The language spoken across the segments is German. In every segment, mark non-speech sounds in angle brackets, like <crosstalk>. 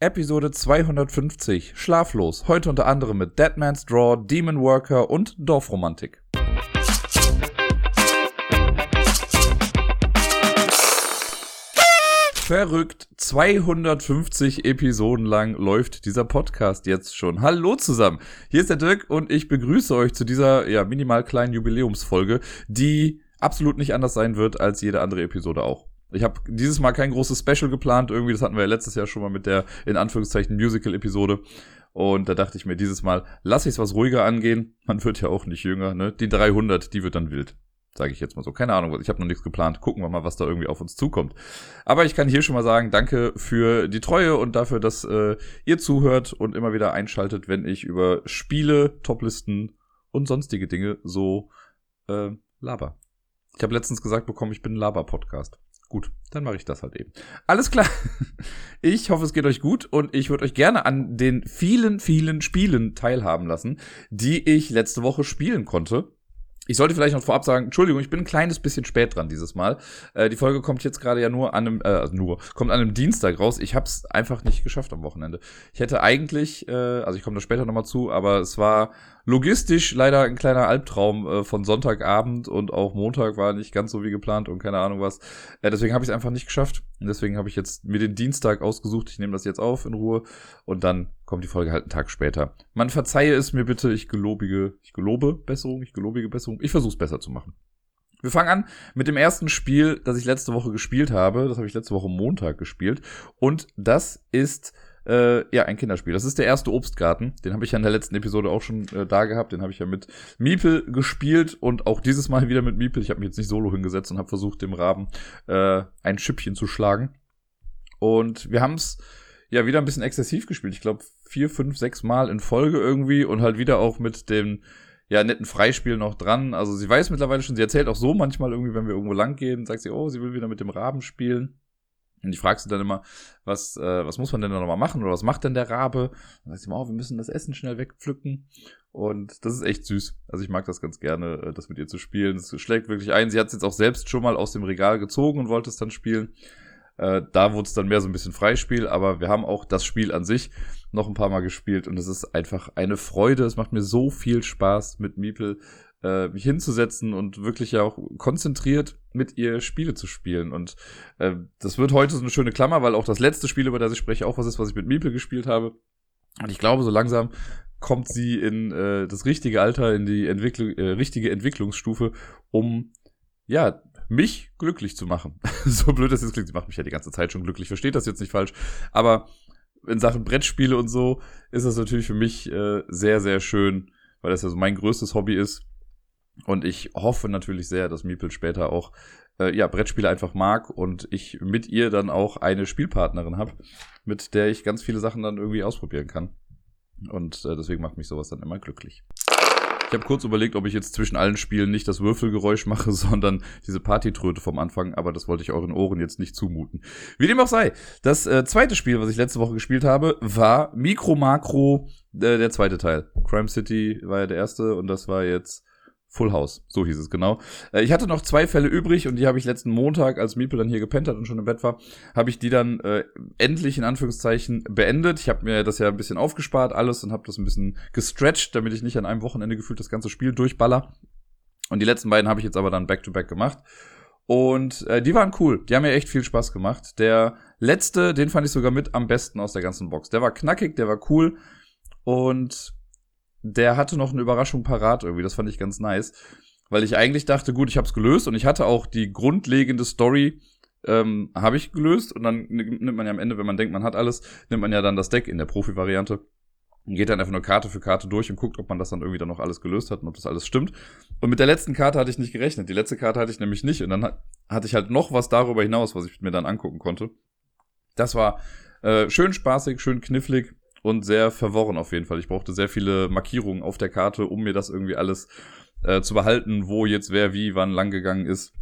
Episode 250, Schlaflos, heute unter anderem mit Deadman's Draw, Demon Worker und Dorfromantik. Verrückt, 250 Episoden lang läuft dieser Podcast jetzt schon. Hallo zusammen, hier ist der Dirk und ich begrüße euch zu dieser ja minimal kleinen Jubiläumsfolge, die absolut nicht anders sein wird als jede andere Episode auch. Ich habe dieses Mal kein großes Special geplant, irgendwie, das hatten wir ja letztes Jahr schon mal mit der, in Anführungszeichen, Musical-Episode. Und da dachte ich mir, dieses Mal lasse ich es was ruhiger angehen. Man wird ja auch nicht jünger, ne? Die 300, die wird dann wild. Sage ich jetzt mal so. Keine Ahnung, ich habe noch nichts geplant. Gucken wir mal, was da irgendwie auf uns zukommt. Aber ich kann hier schon mal sagen, danke für die Treue und dafür, dass äh, ihr zuhört und immer wieder einschaltet, wenn ich über Spiele, Toplisten und sonstige Dinge so äh, laber. Ich habe letztens gesagt bekommen, ich bin ein Laber-Podcast. Gut, dann mache ich das halt eben. Alles klar. <laughs> Ich hoffe, es geht euch gut und ich würde euch gerne an den vielen, vielen Spielen teilhaben lassen, die ich letzte Woche spielen konnte. Ich sollte vielleicht noch vorab sagen, Entschuldigung, ich bin ein kleines bisschen spät dran dieses Mal. Äh, die Folge kommt jetzt gerade ja nur an einem, äh, also nur, kommt an einem Dienstag raus. Ich habe es einfach nicht geschafft am Wochenende. Ich hätte eigentlich, äh, also ich komme da später nochmal zu, aber es war logistisch leider ein kleiner Albtraum äh, von Sonntagabend und auch Montag war nicht ganz so wie geplant und keine Ahnung was. Äh, deswegen habe ich es einfach nicht geschafft. Und deswegen habe ich jetzt mir den Dienstag ausgesucht. Ich nehme das jetzt auf in Ruhe und dann kommt die Folge halt einen Tag später. Man verzeihe es mir bitte, ich gelobige, ich gelobe Besserung, ich gelobige Besserung. Ich versuche es besser zu machen. Wir fangen an mit dem ersten Spiel, das ich letzte Woche gespielt habe. Das habe ich letzte Woche Montag gespielt. Und das ist äh, ja, ein Kinderspiel. Das ist der erste Obstgarten. Den habe ich ja in der letzten Episode auch schon äh, da gehabt. Den habe ich ja mit Miepel gespielt und auch dieses Mal wieder mit Miepel. Ich habe mich jetzt nicht solo hingesetzt und habe versucht, dem Raben äh, ein Schippchen zu schlagen. Und wir haben es ja wieder ein bisschen exzessiv gespielt. Ich glaube, vier, fünf, sechs Mal in Folge irgendwie und halt wieder auch mit dem ja, netten Freispiel noch dran. Also sie weiß mittlerweile schon, sie erzählt auch so manchmal irgendwie, wenn wir irgendwo lang gehen, sagt sie, oh, sie will wieder mit dem Raben spielen. Und ich frage sie dann immer, was, äh, was muss man denn da nochmal machen oder was macht denn der Rabe? Dann sagt sie immer, oh, wir müssen das Essen schnell wegpflücken. Und das ist echt süß. Also ich mag das ganz gerne, äh, das mit ihr zu spielen. Es schlägt wirklich ein. Sie hat es jetzt auch selbst schon mal aus dem Regal gezogen und wollte es dann spielen. Äh, da wurde es dann mehr so ein bisschen Freispiel, aber wir haben auch das Spiel an sich noch ein paar Mal gespielt und es ist einfach eine Freude. Es macht mir so viel Spaß mit Miepel äh, mich hinzusetzen und wirklich ja auch konzentriert mit ihr Spiele zu spielen. Und äh, das wird heute so eine schöne Klammer, weil auch das letzte Spiel, über das ich spreche, auch was ist, was ich mit Miepel gespielt habe. Und ich glaube, so langsam kommt sie in äh, das richtige Alter, in die Entwicklung, äh, richtige Entwicklungsstufe, um ja mich glücklich zu machen. <laughs> so blöd das jetzt klingt, sie macht mich ja die ganze Zeit schon glücklich, versteht das jetzt nicht falsch. Aber in Sachen Brettspiele und so ist das natürlich für mich äh, sehr, sehr schön, weil das ja so mein größtes Hobby ist. Und ich hoffe natürlich sehr, dass Miepel später auch äh, ja, Brettspiele einfach mag und ich mit ihr dann auch eine Spielpartnerin habe, mit der ich ganz viele Sachen dann irgendwie ausprobieren kann. Und äh, deswegen macht mich sowas dann immer glücklich. Ich habe kurz überlegt, ob ich jetzt zwischen allen Spielen nicht das Würfelgeräusch mache, <laughs> sondern diese Partytröte vom Anfang, aber das wollte ich euren Ohren jetzt nicht zumuten. Wie dem auch sei, das äh, zweite Spiel, was ich letzte Woche gespielt habe, war Micro Macro, äh, der zweite Teil. Crime City war ja der erste und das war jetzt Full House, so hieß es genau. Äh, ich hatte noch zwei Fälle übrig und die habe ich letzten Montag, als Miepel dann hier gepennt hat und schon im Bett war, habe ich die dann äh, endlich in Anführungszeichen beendet. Ich habe mir das ja ein bisschen aufgespart alles und habe das ein bisschen gestretched, damit ich nicht an einem Wochenende gefühlt das ganze Spiel durchballer. Und die letzten beiden habe ich jetzt aber dann back-to-back -back gemacht. Und äh, die waren cool. Die haben mir echt viel Spaß gemacht. Der letzte, den fand ich sogar mit am besten aus der ganzen Box. Der war knackig, der war cool. Und der hatte noch eine Überraschung parat irgendwie. Das fand ich ganz nice. Weil ich eigentlich dachte, gut, ich habe es gelöst und ich hatte auch die grundlegende Story ähm, habe ich gelöst und dann nimmt man ja am Ende, wenn man denkt, man hat alles, nimmt man ja dann das Deck in der Profi-Variante und geht dann einfach nur Karte für Karte durch und guckt, ob man das dann irgendwie dann noch alles gelöst hat und ob das alles stimmt. Und mit der letzten Karte hatte ich nicht gerechnet. Die letzte Karte hatte ich nämlich nicht und dann hatte ich halt noch was darüber hinaus, was ich mir dann angucken konnte. Das war äh, schön spaßig, schön knifflig und sehr verworren auf jeden Fall. Ich brauchte sehr viele Markierungen auf der Karte, um mir das irgendwie alles äh, zu behalten, wo jetzt wer wie wann lang gegangen ist.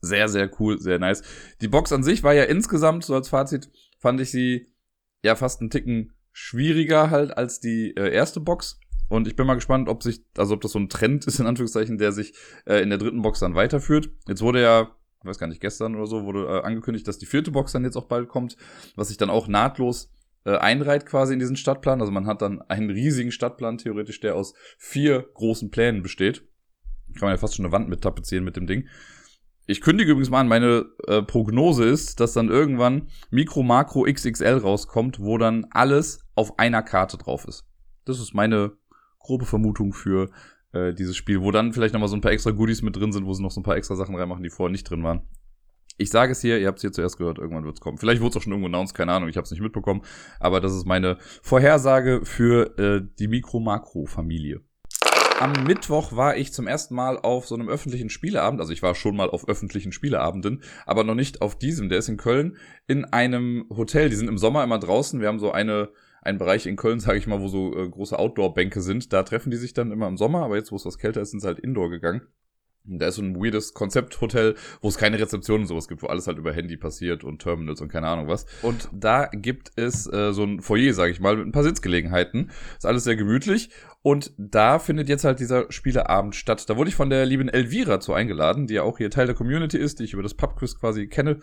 Sehr, sehr cool, sehr nice. Die Box an sich war ja insgesamt, so als Fazit, fand ich sie ja fast einen Ticken schwieriger halt als die äh, erste Box. Und ich bin mal gespannt, ob sich, also ob das so ein Trend ist, in Anführungszeichen, der sich äh, in der dritten Box dann weiterführt. Jetzt wurde ja, ich weiß gar nicht, gestern oder so, wurde äh, angekündigt, dass die vierte Box dann jetzt auch bald kommt, was sich dann auch nahtlos äh, einreiht quasi in diesen Stadtplan. Also man hat dann einen riesigen Stadtplan theoretisch, der aus vier großen Plänen besteht. Kann man ja fast schon eine Wand mit tapezieren mit dem Ding. Ich kündige übrigens mal an, meine äh, Prognose ist, dass dann irgendwann Mikro, Makro, XXL rauskommt, wo dann alles auf einer Karte drauf ist. Das ist meine grobe Vermutung für äh, dieses Spiel, wo dann vielleicht nochmal so ein paar extra Goodies mit drin sind, wo sie noch so ein paar extra Sachen reinmachen, die vorher nicht drin waren. Ich sage es hier, ihr habt es hier zuerst gehört, irgendwann wird es kommen. Vielleicht wurde es auch schon irgendwo announced, keine Ahnung, ich habe es nicht mitbekommen. Aber das ist meine Vorhersage für äh, die Mikro-Makro-Familie. Am Mittwoch war ich zum ersten Mal auf so einem öffentlichen Spieleabend. Also ich war schon mal auf öffentlichen Spieleabenden, aber noch nicht auf diesem. Der ist in Köln in einem Hotel. Die sind im Sommer immer draußen. Wir haben so eine einen Bereich in Köln, <laughs> sage ich mal, wo so äh, große Outdoor-Bänke sind. Da treffen die sich dann immer im Sommer, aber jetzt, wo es was kälter ist, sind sie halt Indoor gegangen. Da ist so ein weirdes Konzepthotel, wo es keine Rezeption und sowas gibt, wo alles halt über Handy passiert und Terminals und keine Ahnung was. Und da gibt es äh, so ein Foyer, sage ich mal, mit ein paar Sitzgelegenheiten. Ist alles sehr gemütlich. Und da findet jetzt halt dieser Spieleabend statt. Da wurde ich von der lieben Elvira zu eingeladen, die ja auch hier Teil der Community ist, die ich über das Pubquiz quasi kenne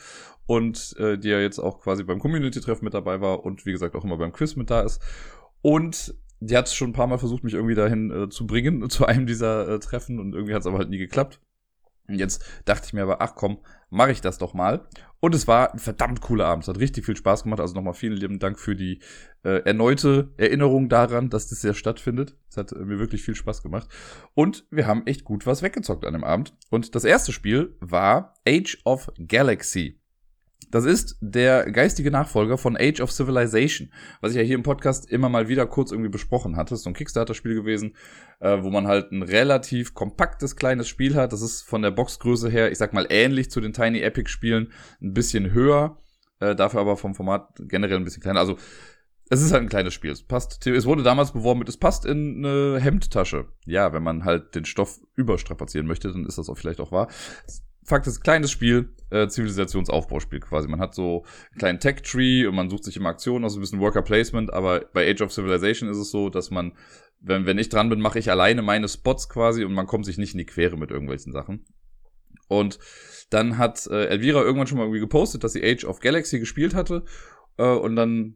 und äh, die ja jetzt auch quasi beim Community-Treffen mit dabei war und wie gesagt auch immer beim Quiz mit da ist. Und die hat schon ein paar Mal versucht, mich irgendwie dahin äh, zu bringen, <laughs> zu einem dieser äh, Treffen und irgendwie hat es aber halt nie geklappt. Und jetzt dachte ich mir aber, ach komm, mache ich das doch mal. Und es war ein verdammt cooler Abend. Es hat richtig viel Spaß gemacht. Also nochmal vielen lieben Dank für die äh, erneute Erinnerung daran, dass das ja stattfindet. Es hat äh, mir wirklich viel Spaß gemacht. Und wir haben echt gut was weggezockt an dem Abend. Und das erste Spiel war Age of Galaxy. Das ist der geistige Nachfolger von Age of Civilization, was ich ja hier im Podcast immer mal wieder kurz irgendwie besprochen hatte. Das ist so ein Kickstarter-Spiel gewesen, äh, wo man halt ein relativ kompaktes kleines Spiel hat. Das ist von der Boxgröße her, ich sag mal, ähnlich zu den Tiny Epic-Spielen, ein bisschen höher, äh, dafür aber vom Format generell ein bisschen kleiner. Also es ist halt ein kleines Spiel. Es passt. Es wurde damals beworben mit, es passt in eine Hemdtasche. Ja, wenn man halt den Stoff überstrapazieren möchte, dann ist das auch vielleicht auch wahr. Fakt ist, kleines Spiel, äh, Zivilisationsaufbauspiel quasi. Man hat so einen kleinen Tech-Tree und man sucht sich immer Aktionen aus, ein bisschen Worker-Placement, aber bei Age of Civilization ist es so, dass man, wenn, wenn ich dran bin, mache ich alleine meine Spots quasi und man kommt sich nicht in die Quere mit irgendwelchen Sachen. Und dann hat äh, Elvira irgendwann schon mal irgendwie gepostet, dass sie Age of Galaxy gespielt hatte und dann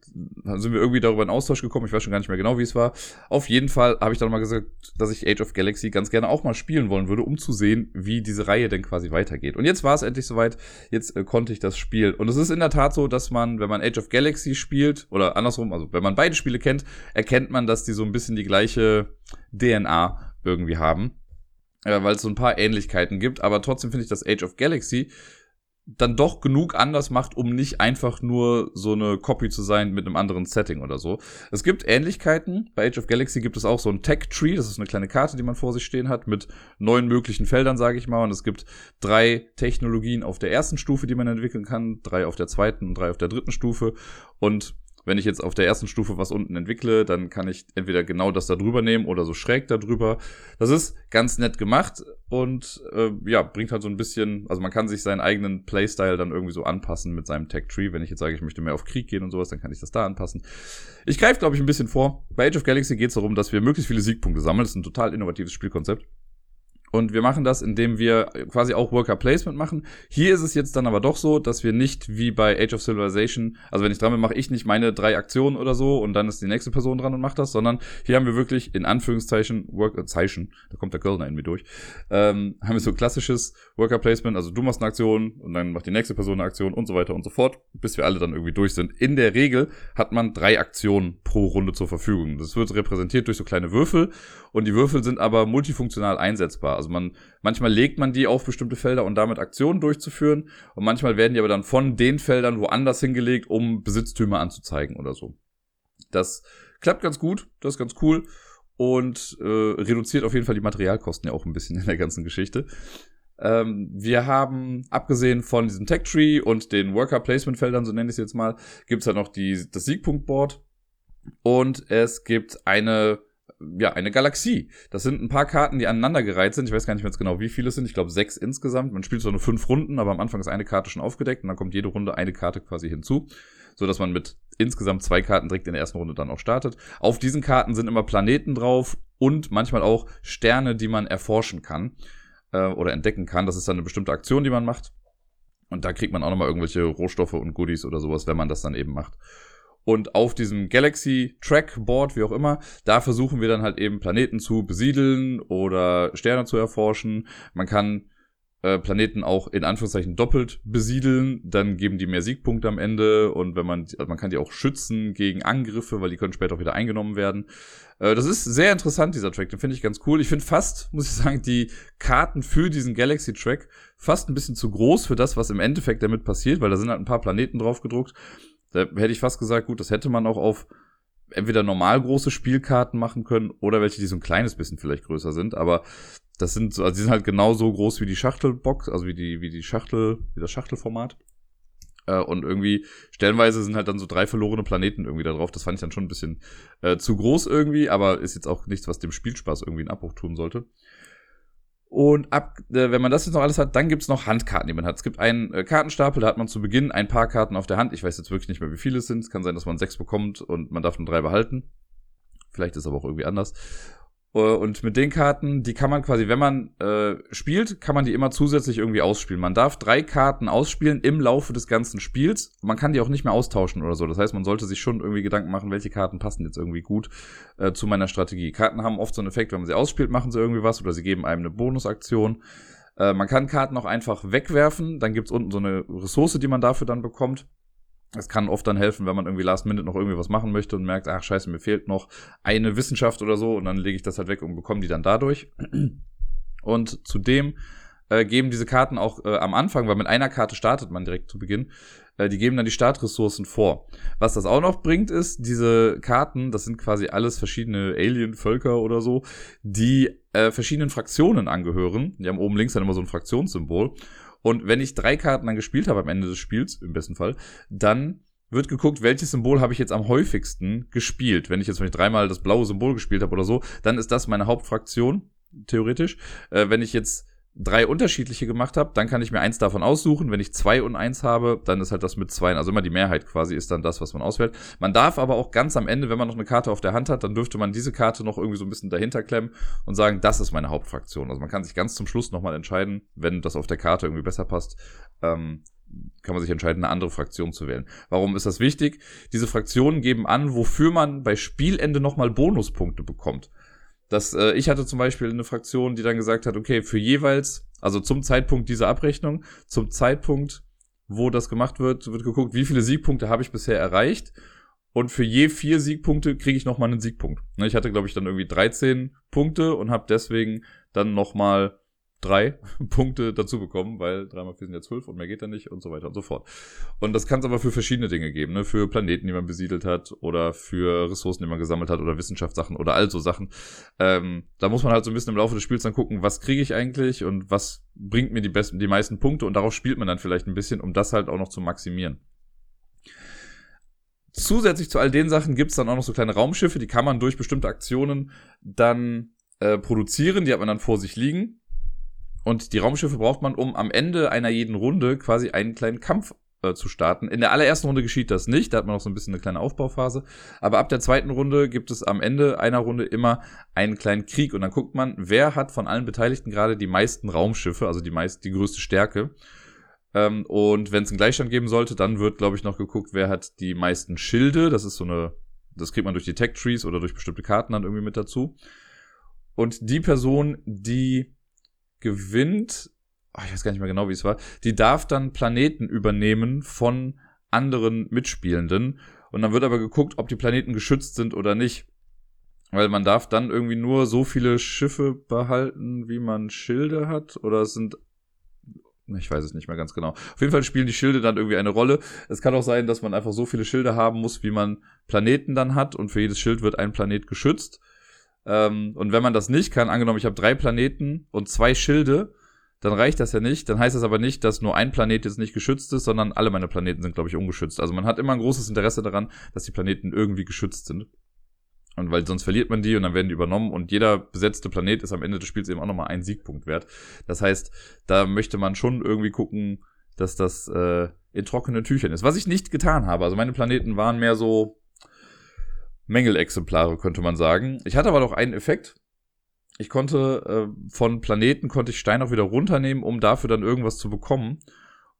sind wir irgendwie darüber in Austausch gekommen. Ich weiß schon gar nicht mehr genau, wie es war. Auf jeden Fall habe ich dann mal gesagt, dass ich Age of Galaxy ganz gerne auch mal spielen wollen würde, um zu sehen, wie diese Reihe denn quasi weitergeht. Und jetzt war es endlich soweit. Jetzt äh, konnte ich das Spiel. Und es ist in der Tat so, dass man, wenn man Age of Galaxy spielt, oder andersrum, also wenn man beide Spiele kennt, erkennt man, dass die so ein bisschen die gleiche DNA irgendwie haben. Äh, weil es so ein paar Ähnlichkeiten gibt. Aber trotzdem finde ich, dass Age of Galaxy dann doch genug anders macht, um nicht einfach nur so eine Copy zu sein mit einem anderen Setting oder so. Es gibt Ähnlichkeiten. Bei Age of Galaxy gibt es auch so ein Tech Tree. Das ist eine kleine Karte, die man vor sich stehen hat mit neun möglichen Feldern, sage ich mal. Und es gibt drei Technologien auf der ersten Stufe, die man entwickeln kann, drei auf der zweiten und drei auf der dritten Stufe. Und wenn ich jetzt auf der ersten Stufe was unten entwickle, dann kann ich entweder genau das da drüber nehmen oder so schräg da drüber. Das ist ganz nett gemacht und äh, ja, bringt halt so ein bisschen, also man kann sich seinen eigenen Playstyle dann irgendwie so anpassen mit seinem Tech Tree. Wenn ich jetzt sage, ich möchte mehr auf Krieg gehen und sowas, dann kann ich das da anpassen. Ich greife, glaube ich, ein bisschen vor. Bei Age of Galaxy geht es darum, dass wir möglichst viele Siegpunkte sammeln. Das ist ein total innovatives Spielkonzept. Und wir machen das, indem wir quasi auch Worker Placement machen. Hier ist es jetzt dann aber doch so, dass wir nicht wie bei Age of Civilization, also wenn ich dran bin, mache ich nicht meine drei Aktionen oder so und dann ist die nächste Person dran und macht das, sondern hier haben wir wirklich in Anführungszeichen Work, äh, Zeichen, da kommt der Kölner in mir durch, ähm, haben wir so klassisches Worker Placement, also du machst eine Aktion und dann macht die nächste Person eine Aktion und so weiter und so fort, bis wir alle dann irgendwie durch sind. In der Regel hat man drei Aktionen pro Runde zur Verfügung. Das wird repräsentiert durch so kleine Würfel und die Würfel sind aber multifunktional einsetzbar. Also man, manchmal legt man die auf bestimmte Felder und damit Aktionen durchzuführen. Und manchmal werden die aber dann von den Feldern woanders hingelegt, um Besitztümer anzuzeigen oder so. Das klappt ganz gut, das ist ganz cool und äh, reduziert auf jeden Fall die Materialkosten ja auch ein bisschen in der ganzen Geschichte. Ähm, wir haben, abgesehen von diesem Tech Tree und den Worker Placement Feldern, so nenne ich es jetzt mal, gibt es halt noch die, das Siegpunktboard. Und es gibt eine ja, eine Galaxie. Das sind ein paar Karten, die aneinandergereiht sind. Ich weiß gar nicht mehr genau, wie viele es sind. Ich glaube, sechs insgesamt. Man spielt so nur fünf Runden, aber am Anfang ist eine Karte schon aufgedeckt und dann kommt jede Runde eine Karte quasi hinzu, so dass man mit insgesamt zwei Karten direkt in der ersten Runde dann auch startet. Auf diesen Karten sind immer Planeten drauf und manchmal auch Sterne, die man erforschen kann äh, oder entdecken kann. Das ist dann eine bestimmte Aktion, die man macht. Und da kriegt man auch nochmal irgendwelche Rohstoffe und Goodies oder sowas, wenn man das dann eben macht. Und auf diesem Galaxy Track Board, wie auch immer, da versuchen wir dann halt eben Planeten zu besiedeln oder Sterne zu erforschen. Man kann äh, Planeten auch in Anführungszeichen doppelt besiedeln, dann geben die mehr Siegpunkte am Ende und wenn man, also man kann die auch schützen gegen Angriffe, weil die können später auch wieder eingenommen werden. Äh, das ist sehr interessant, dieser Track, den finde ich ganz cool. Ich finde fast, muss ich sagen, die Karten für diesen Galaxy Track fast ein bisschen zu groß für das, was im Endeffekt damit passiert, weil da sind halt ein paar Planeten drauf gedruckt. Da hätte ich fast gesagt, gut, das hätte man auch auf entweder normal große Spielkarten machen können oder welche, die so ein kleines bisschen vielleicht größer sind, aber das sind so, also die sind halt genauso groß wie die Schachtelbox, also wie die, wie die Schachtel, wie das Schachtelformat. Äh, und irgendwie, stellenweise sind halt dann so drei verlorene Planeten irgendwie da drauf. Das fand ich dann schon ein bisschen äh, zu groß irgendwie, aber ist jetzt auch nichts, was dem Spielspaß irgendwie einen Abbruch tun sollte. Und ab, äh, wenn man das jetzt noch alles hat, dann gibt's noch Handkarten, die man hat. Es gibt einen äh, Kartenstapel, da hat man zu Beginn ein paar Karten auf der Hand. Ich weiß jetzt wirklich nicht mehr, wie viele es sind. Es kann sein, dass man sechs bekommt und man darf nur drei behalten. Vielleicht ist aber auch irgendwie anders. Äh, und mit den Karten, die kann man quasi, wenn man äh, spielt, kann man die immer zusätzlich irgendwie ausspielen. Man darf drei Karten ausspielen im Laufe des ganzen Spiels. Man kann die auch nicht mehr austauschen oder so. Das heißt, man sollte sich schon irgendwie Gedanken machen, welche Karten passen jetzt irgendwie gut äh, zu meiner Strategie. Karten haben oft so einen Effekt, wenn man sie ausspielt, machen sie irgendwie was oder sie geben einem eine Bonusaktion. Äh, man kann Karten auch einfach wegwerfen. Dann gibt's unten so eine Ressource, die man dafür dann bekommt. Es kann oft dann helfen, wenn man irgendwie last minute noch irgendwie was machen möchte und merkt, ach scheiße, mir fehlt noch eine Wissenschaft oder so und dann lege ich das halt weg und bekomme die dann dadurch. Und zudem äh, geben diese Karten auch äh, am Anfang, weil mit einer Karte startet man direkt zu Beginn, äh, die geben dann die Startressourcen vor. Was das auch noch bringt, ist, diese Karten, das sind quasi alles verschiedene Alien-Völker oder so, die äh, verschiedenen Fraktionen angehören. Die haben oben links dann immer so ein Fraktionssymbol. Und wenn ich drei Karten dann gespielt habe am Ende des Spiels, im besten Fall, dann wird geguckt, welches Symbol habe ich jetzt am häufigsten gespielt. Wenn ich jetzt ich dreimal das blaue Symbol gespielt habe oder so, dann ist das meine Hauptfraktion, theoretisch. Äh, wenn ich jetzt drei unterschiedliche gemacht habe, dann kann ich mir eins davon aussuchen. Wenn ich zwei und eins habe, dann ist halt das mit zwei. Also immer die Mehrheit quasi ist dann das, was man auswählt. Man darf aber auch ganz am Ende, wenn man noch eine Karte auf der Hand hat, dann dürfte man diese Karte noch irgendwie so ein bisschen dahinter klemmen und sagen, das ist meine Hauptfraktion. Also man kann sich ganz zum Schluss nochmal entscheiden, wenn das auf der Karte irgendwie besser passt, ähm, kann man sich entscheiden, eine andere Fraktion zu wählen. Warum ist das wichtig? Diese Fraktionen geben an, wofür man bei Spielende nochmal Bonuspunkte bekommt. Das, äh, ich hatte zum Beispiel eine Fraktion, die dann gesagt hat, okay, für jeweils, also zum Zeitpunkt dieser Abrechnung, zum Zeitpunkt, wo das gemacht wird, wird geguckt, wie viele Siegpunkte habe ich bisher erreicht. Und für je vier Siegpunkte kriege ich nochmal einen Siegpunkt. Ne, ich hatte, glaube ich, dann irgendwie 13 Punkte und habe deswegen dann nochmal drei <laughs> Punkte dazu bekommen, weil drei mal vier sind ja zwölf und mehr geht da nicht und so weiter und so fort. Und das kann es aber für verschiedene Dinge geben, ne? Für Planeten, die man besiedelt hat oder für Ressourcen, die man gesammelt hat oder Wissenschaftssachen oder all so Sachen. Ähm, da muss man halt so ein bisschen im Laufe des Spiels dann gucken, was kriege ich eigentlich und was bringt mir die besten, die meisten Punkte und darauf spielt man dann vielleicht ein bisschen, um das halt auch noch zu maximieren. Zusätzlich zu all den Sachen gibt's dann auch noch so kleine Raumschiffe, die kann man durch bestimmte Aktionen dann äh, produzieren, die hat man dann vor sich liegen und die Raumschiffe braucht man, um am Ende einer jeden Runde quasi einen kleinen Kampf äh, zu starten. In der allerersten Runde geschieht das nicht, da hat man noch so ein bisschen eine kleine Aufbauphase. Aber ab der zweiten Runde gibt es am Ende einer Runde immer einen kleinen Krieg. Und dann guckt man, wer hat von allen Beteiligten gerade die meisten Raumschiffe, also die meist, die größte Stärke. Ähm, und wenn es einen Gleichstand geben sollte, dann wird, glaube ich, noch geguckt, wer hat die meisten Schilde. Das ist so eine, das kriegt man durch die Tech Trees oder durch bestimmte Karten dann irgendwie mit dazu. Und die Person, die gewinnt, oh, ich weiß gar nicht mehr genau, wie es war, die darf dann Planeten übernehmen von anderen Mitspielenden. Und dann wird aber geguckt, ob die Planeten geschützt sind oder nicht. Weil man darf dann irgendwie nur so viele Schiffe behalten, wie man Schilde hat. Oder es sind ich weiß es nicht mehr ganz genau. Auf jeden Fall spielen die Schilde dann irgendwie eine Rolle. Es kann auch sein, dass man einfach so viele Schilde haben muss, wie man Planeten dann hat. Und für jedes Schild wird ein Planet geschützt. Ähm, und wenn man das nicht kann, angenommen, ich habe drei Planeten und zwei Schilde, dann reicht das ja nicht. Dann heißt das aber nicht, dass nur ein Planet jetzt nicht geschützt ist, sondern alle meine Planeten sind, glaube ich, ungeschützt. Also man hat immer ein großes Interesse daran, dass die Planeten irgendwie geschützt sind. Und weil sonst verliert man die und dann werden die übernommen und jeder besetzte Planet ist am Ende des Spiels eben auch nochmal ein Siegpunkt wert. Das heißt, da möchte man schon irgendwie gucken, dass das äh, in trockenen Tüchern ist. Was ich nicht getan habe. Also meine Planeten waren mehr so Mängelexemplare, könnte man sagen. Ich hatte aber noch einen Effekt. Ich konnte äh, von Planeten konnte ich Stein auch wieder runternehmen, um dafür dann irgendwas zu bekommen.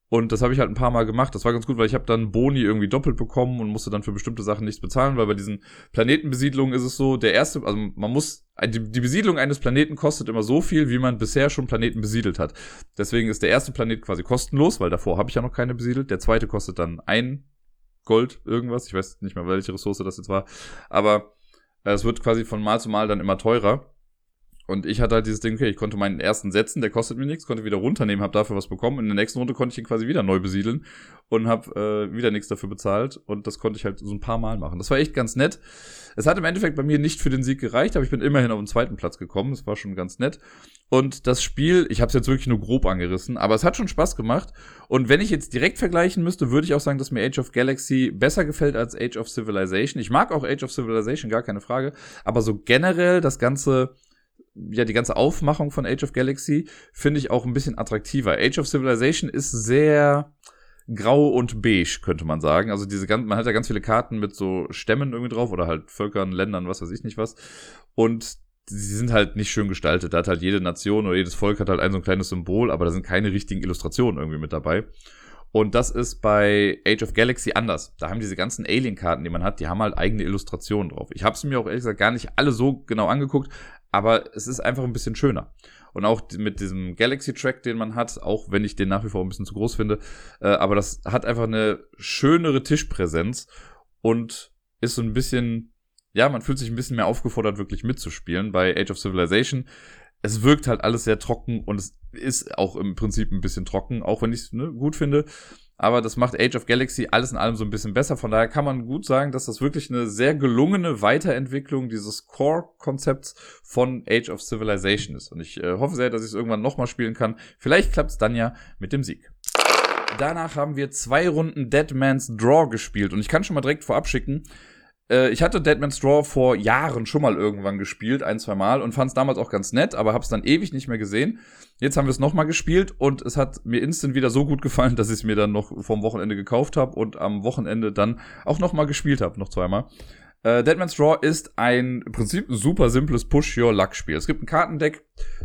Und das habe ich halt ein paar Mal gemacht. Das war ganz gut, weil ich habe dann Boni irgendwie doppelt bekommen und musste dann für bestimmte Sachen nichts bezahlen, weil bei diesen Planetenbesiedlungen ist es so, der erste, also man muss, die, Besiedlung eines Planeten kostet immer so viel, wie man bisher schon Planeten besiedelt hat. Deswegen ist der erste Planet quasi kostenlos, weil davor habe ich ja noch keine besiedelt. Der zweite kostet dann ein Gold irgendwas. Ich weiß nicht mehr, welche Ressource das jetzt war. Aber äh, es wird quasi von Mal zu Mal dann immer teurer. Und ich hatte halt dieses Ding, okay, ich konnte meinen ersten setzen, der kostet mir nichts, konnte wieder runternehmen, habe dafür was bekommen. In der nächsten Runde konnte ich ihn quasi wieder neu besiedeln und habe äh, wieder nichts dafür bezahlt. Und das konnte ich halt so ein paar Mal machen. Das war echt ganz nett. Es hat im Endeffekt bei mir nicht für den Sieg gereicht, aber ich bin immerhin auf den zweiten Platz gekommen. Das war schon ganz nett. Und das Spiel, ich habe es jetzt wirklich nur grob angerissen, aber es hat schon Spaß gemacht. Und wenn ich jetzt direkt vergleichen müsste, würde ich auch sagen, dass mir Age of Galaxy besser gefällt als Age of Civilization. Ich mag auch Age of Civilization, gar keine Frage. Aber so generell das ganze ja, die ganze Aufmachung von Age of Galaxy finde ich auch ein bisschen attraktiver. Age of Civilization ist sehr grau und beige, könnte man sagen. Also diese ganzen, man hat ja ganz viele Karten mit so Stämmen irgendwie drauf oder halt Völkern, Ländern, was weiß ich nicht was. Und sie sind halt nicht schön gestaltet. Da hat halt jede Nation oder jedes Volk hat halt ein so ein kleines Symbol, aber da sind keine richtigen Illustrationen irgendwie mit dabei. Und das ist bei Age of Galaxy anders. Da haben diese ganzen Alien-Karten, die man hat, die haben halt eigene Illustrationen drauf. Ich habe es mir auch ehrlich gesagt gar nicht alle so genau angeguckt, aber es ist einfach ein bisschen schöner. Und auch mit diesem Galaxy-Track, den man hat, auch wenn ich den nach wie vor ein bisschen zu groß finde, äh, aber das hat einfach eine schönere Tischpräsenz und ist so ein bisschen, ja, man fühlt sich ein bisschen mehr aufgefordert, wirklich mitzuspielen. Bei Age of Civilization, es wirkt halt alles sehr trocken und es ist auch im Prinzip ein bisschen trocken, auch wenn ich es ne, gut finde. Aber das macht Age of Galaxy alles in allem so ein bisschen besser. Von daher kann man gut sagen, dass das wirklich eine sehr gelungene Weiterentwicklung dieses Core-Konzepts von Age of Civilization ist. Und ich äh, hoffe sehr, dass ich es irgendwann nochmal spielen kann. Vielleicht klappt es dann ja mit dem Sieg. Danach haben wir zwei Runden Dead Man's Draw gespielt. Und ich kann schon mal direkt vorab schicken, äh, ich hatte Deadman's Draw vor Jahren schon mal irgendwann gespielt, ein, zwei Mal, und fand es damals auch ganz nett, aber habe es dann ewig nicht mehr gesehen. Jetzt haben wir es nochmal gespielt und es hat mir instant wieder so gut gefallen, <laughs> dass ich es mir dann noch vom Wochenende gekauft habe und am Wochenende dann auch nochmal gespielt habe, noch zweimal. Äh, Deadman's Draw ist ein im Prinzip super simples Push-Your-Luck-Spiel. Es gibt ein Kartendeck,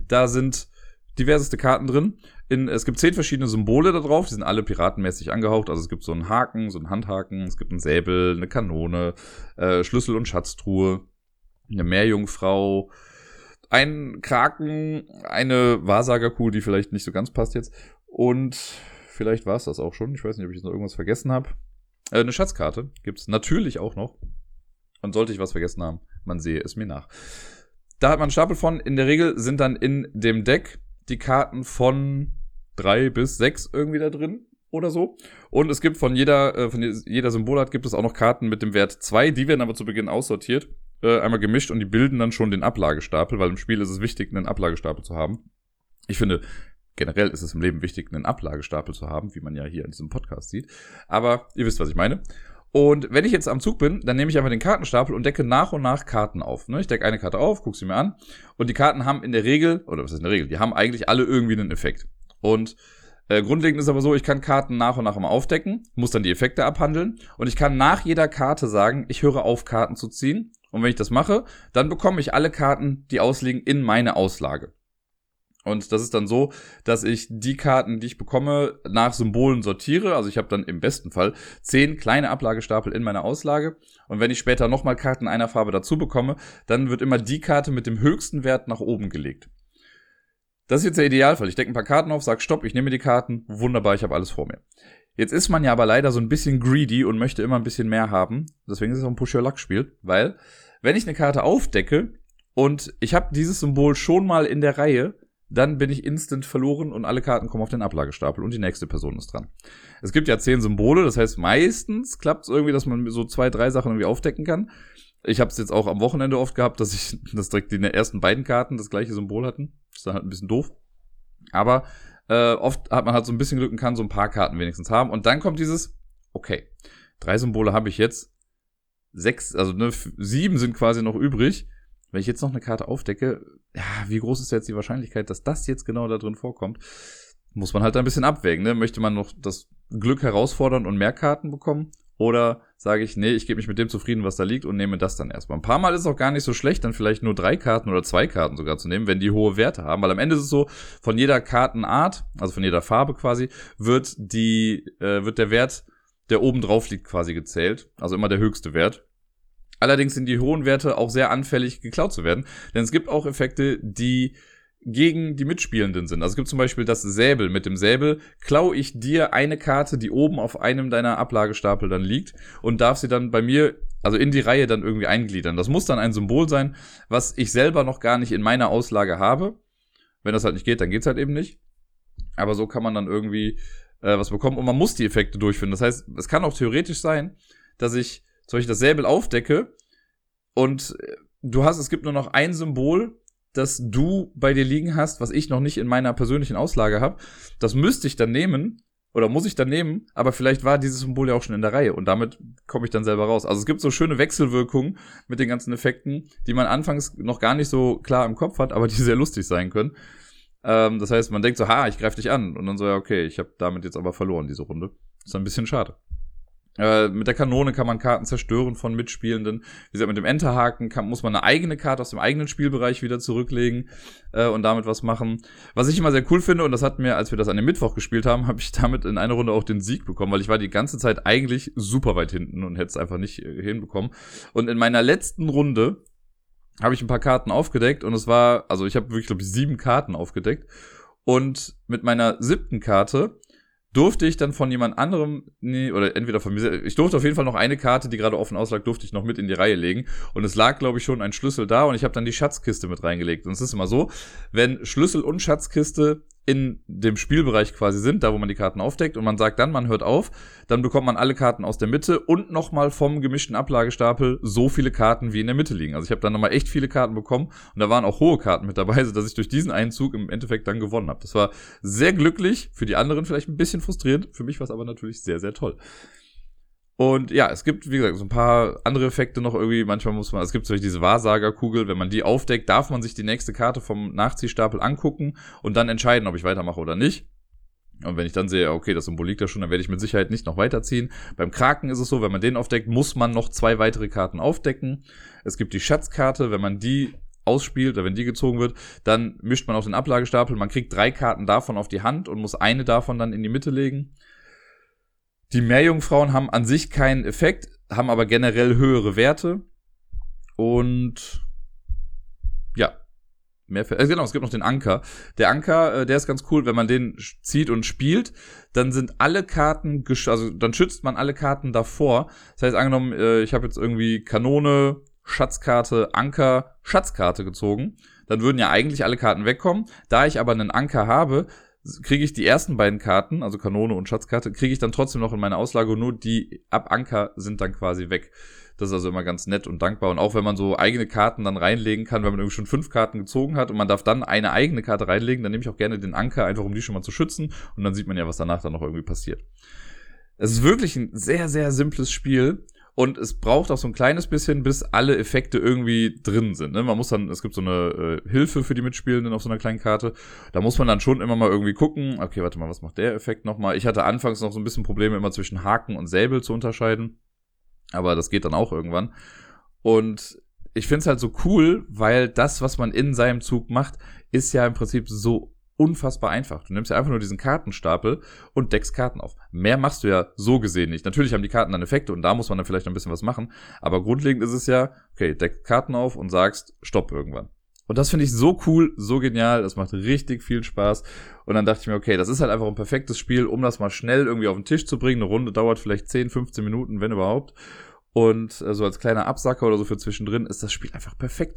da sind diverseste Karten drin. In, es gibt zehn verschiedene Symbole da drauf, die sind alle piratenmäßig angehaucht. Also es gibt so einen Haken, so einen Handhaken, es gibt einen Säbel, eine Kanone, äh, Schlüssel- und Schatztruhe, eine Meerjungfrau, ein Kraken, eine Wahrsagerkuh, die vielleicht nicht so ganz passt jetzt. Und vielleicht war es das auch schon. Ich weiß nicht, ob ich jetzt noch irgendwas vergessen habe. Äh, eine Schatzkarte gibt's natürlich auch noch. Und sollte ich was vergessen haben, man sehe es mir nach. Da hat man einen Stapel von. In der Regel sind dann in dem Deck die Karten von drei bis sechs irgendwie da drin oder so. Und es gibt von jeder, äh, von jeder Symbolart gibt es auch noch Karten mit dem Wert zwei. Die werden aber zu Beginn aussortiert, äh, einmal gemischt und die bilden dann schon den Ablagestapel, weil im Spiel ist es wichtig, einen Ablagestapel zu haben. Ich finde, generell ist es im Leben wichtig, einen Ablagestapel zu haben, wie man ja hier in diesem Podcast sieht. Aber ihr wisst, was ich meine. Und wenn ich jetzt am Zug bin, dann nehme ich einfach den Kartenstapel und decke nach und nach Karten auf. Ne? Ich decke eine Karte auf, gucke sie mir an. Und die Karten haben in der Regel, oder was ist in der Regel, die haben eigentlich alle irgendwie einen Effekt. Und äh, grundlegend ist aber so, ich kann Karten nach und nach immer aufdecken, muss dann die Effekte abhandeln. Und ich kann nach jeder Karte sagen, ich höre auf, Karten zu ziehen. Und wenn ich das mache, dann bekomme ich alle Karten, die ausliegen, in meine Auslage. Und das ist dann so, dass ich die Karten, die ich bekomme, nach Symbolen sortiere. Also ich habe dann im besten Fall zehn kleine Ablagestapel in meiner Auslage. Und wenn ich später nochmal Karten einer Farbe dazu bekomme, dann wird immer die Karte mit dem höchsten Wert nach oben gelegt. Das ist jetzt der Idealfall. Ich decke ein paar Karten auf, sage Stopp, ich nehme die Karten. Wunderbar, ich habe alles vor mir. Jetzt ist man ja aber leider so ein bisschen greedy und möchte immer ein bisschen mehr haben. Deswegen ist es auch ein Push-Your-Luck-Spiel. Weil, wenn ich eine Karte aufdecke und ich habe dieses Symbol schon mal in der Reihe, dann bin ich instant verloren und alle Karten kommen auf den Ablagestapel und die nächste Person ist dran. Es gibt ja zehn Symbole, das heißt meistens klappt es irgendwie, dass man so zwei, drei Sachen irgendwie aufdecken kann. Ich habe es jetzt auch am Wochenende oft gehabt, dass ich, <laughs> dass direkt die ersten beiden Karten das gleiche Symbol hatten. Das ist dann halt ein bisschen doof. Aber äh, oft hat man halt so ein bisschen Glück und kann so ein paar Karten wenigstens haben. Und dann kommt dieses, okay, drei Symbole habe ich jetzt, sechs, also ne, sieben sind quasi noch übrig wenn ich jetzt noch eine Karte aufdecke, ja, wie groß ist jetzt die Wahrscheinlichkeit, dass das jetzt genau da drin vorkommt? Muss man halt ein bisschen abwägen, ne? Möchte man noch das Glück herausfordern und mehr Karten bekommen? Oder sage ich, nee, ich gebe mich mit dem zufrieden, was da liegt und nehme das dann erstmal. Ein paar Mal ist es auch gar nicht so schlecht, dann vielleicht nur drei Karten oder zwei Karten sogar zu nehmen, wenn die hohe Werte haben. Weil am Ende ist es so, von jeder Kartenart, also von jeder Farbe quasi, wird die, äh, wird der Wert, der oben drauf liegt, quasi gezählt. Also immer der höchste Wert. Allerdings sind die hohen Werte auch sehr anfällig, geklaut zu werden. Denn es gibt auch Effekte, die gegen die Mitspielenden sind. Also es gibt zum Beispiel das Säbel. Mit dem Säbel klau ich dir eine Karte, die oben auf einem deiner Ablagestapel dann liegt und darf sie dann bei mir, also in die Reihe dann irgendwie eingliedern. Das muss dann ein Symbol sein, was ich selber noch gar nicht in meiner Auslage habe. Wenn das halt nicht geht, dann geht's halt eben nicht. Aber so kann man dann irgendwie äh, was bekommen und man muss die Effekte durchführen. Das heißt, es kann auch theoretisch sein, dass ich zum Beispiel das Säbel aufdecke und äh, du hast, es gibt nur noch ein Symbol, das du bei dir liegen hast, was ich noch nicht in meiner persönlichen Auslage habe. Das müsste ich dann nehmen oder muss ich dann nehmen, aber vielleicht war dieses Symbol ja auch schon in der Reihe und damit komme ich dann selber raus. Also es gibt so schöne Wechselwirkungen mit den ganzen Effekten, die man anfangs noch gar nicht so klar im Kopf hat, aber die <laughs> sehr lustig sein können. Ähm, das heißt, man denkt so, ha, ich greife dich an und dann so, ja, okay, ich habe damit jetzt aber verloren diese Runde. ist ein bisschen schade. Äh, mit der Kanone kann man Karten zerstören von Mitspielenden. Wie gesagt, mit dem Enterhaken kann, muss man eine eigene Karte aus dem eigenen Spielbereich wieder zurücklegen äh, und damit was machen. Was ich immer sehr cool finde, und das hat mir, als wir das an dem Mittwoch gespielt haben, <laughs> habe ich damit in einer Runde auch den Sieg bekommen, weil ich war die ganze Zeit eigentlich super weit hinten und hätte es einfach nicht äh, hinbekommen. Und in meiner letzten Runde habe ich ein paar Karten aufgedeckt und es war, also ich habe wirklich, glaube ich, sieben Karten aufgedeckt. Und mit meiner siebten Karte durfte ich dann von jemand anderem, nee, oder entweder von mir, ich durfte auf jeden Fall noch eine Karte, die gerade offen auslag, durfte ich noch mit in die Reihe legen. Und es lag, glaube ich, schon ein Schlüssel da und ich habe dann die Schatzkiste mit reingelegt. Und es ist immer so, wenn Schlüssel und Schatzkiste in dem Spielbereich quasi sind, da wo man die Karten aufdeckt und man sagt dann, man hört auf, dann bekommt man alle Karten aus der Mitte und nochmal vom gemischten Ablagestapel so viele Karten wie in der Mitte liegen. Also ich habe dann nochmal echt viele Karten bekommen und da waren auch hohe Karten mit dabei, <laughs> so dass ich durch diesen Einzug im Endeffekt dann gewonnen habe. Das war sehr glücklich, für die anderen vielleicht ein bisschen frustrierend, für mich war es aber natürlich sehr, sehr toll. Und ja, es gibt, wie gesagt, so ein paar andere Effekte noch irgendwie. Manchmal muss man, es gibt solche diese Wahrsagerkugel, wenn man die aufdeckt, darf man sich die nächste Karte vom Nachziehstapel angucken und dann entscheiden, ob ich weitermache oder nicht. Und wenn ich dann sehe, okay, das Symbol liegt da schon, dann werde ich mit Sicherheit nicht noch weiterziehen. Beim Kraken ist es so, wenn man den aufdeckt, muss man noch zwei weitere Karten aufdecken. Es gibt die Schatzkarte, wenn man die ausspielt oder wenn die gezogen wird, dann mischt man auf den Ablagestapel. Man kriegt drei Karten davon auf die Hand und muss eine davon dann in die Mitte legen. Die Meerjungfrauen haben an sich keinen Effekt, haben aber generell höhere Werte. Und ja, mehr äh, genau, es gibt noch den Anker. Der Anker, äh, der ist ganz cool, wenn man den zieht und spielt, dann sind alle Karten, also dann schützt man alle Karten davor. Das heißt, angenommen, äh, ich habe jetzt irgendwie Kanone, Schatzkarte, Anker, Schatzkarte gezogen, dann würden ja eigentlich alle Karten wegkommen. Da ich aber einen Anker habe, kriege ich die ersten beiden Karten, also Kanone und Schatzkarte, kriege ich dann trotzdem noch in meine Auslage nur die ab Anker sind dann quasi weg. Das ist also immer ganz nett und dankbar. Und auch wenn man so eigene Karten dann reinlegen kann, wenn man irgendwie schon fünf Karten gezogen hat und man darf dann eine eigene Karte reinlegen, dann nehme ich auch gerne den Anker, einfach um die schon mal zu schützen. Und dann sieht man ja, was danach dann noch irgendwie passiert. Es ist wirklich ein sehr, sehr simples Spiel. Und es braucht auch so ein kleines bisschen, bis alle Effekte irgendwie drin sind. Ne? Man muss dann, es gibt so eine äh, Hilfe für die Mitspielenden auf so einer kleinen Karte. Da muss man dann schon immer mal irgendwie gucken, okay, warte mal, was macht der Effekt nochmal? Ich hatte anfangs noch so ein bisschen Probleme, immer zwischen Haken und Säbel zu unterscheiden. Aber das geht dann auch irgendwann. Und ich finde es halt so cool, weil das, was man in seinem Zug macht, ist ja im Prinzip so unfassbar einfach. Du nimmst ja einfach nur diesen Kartenstapel und deckst Karten auf. Mehr machst du ja so gesehen nicht. Natürlich haben die Karten dann Effekte und da muss man dann vielleicht ein bisschen was machen. Aber grundlegend ist es ja, okay, deck Karten auf und sagst Stopp irgendwann. Und das finde ich so cool, so genial, das macht richtig viel Spaß. Und dann dachte ich mir, okay, das ist halt einfach ein perfektes Spiel, um das mal schnell irgendwie auf den Tisch zu bringen. Eine Runde dauert vielleicht 10, 15 Minuten, wenn überhaupt. Und äh, so als kleiner Absacker oder so für zwischendrin ist das Spiel einfach perfekt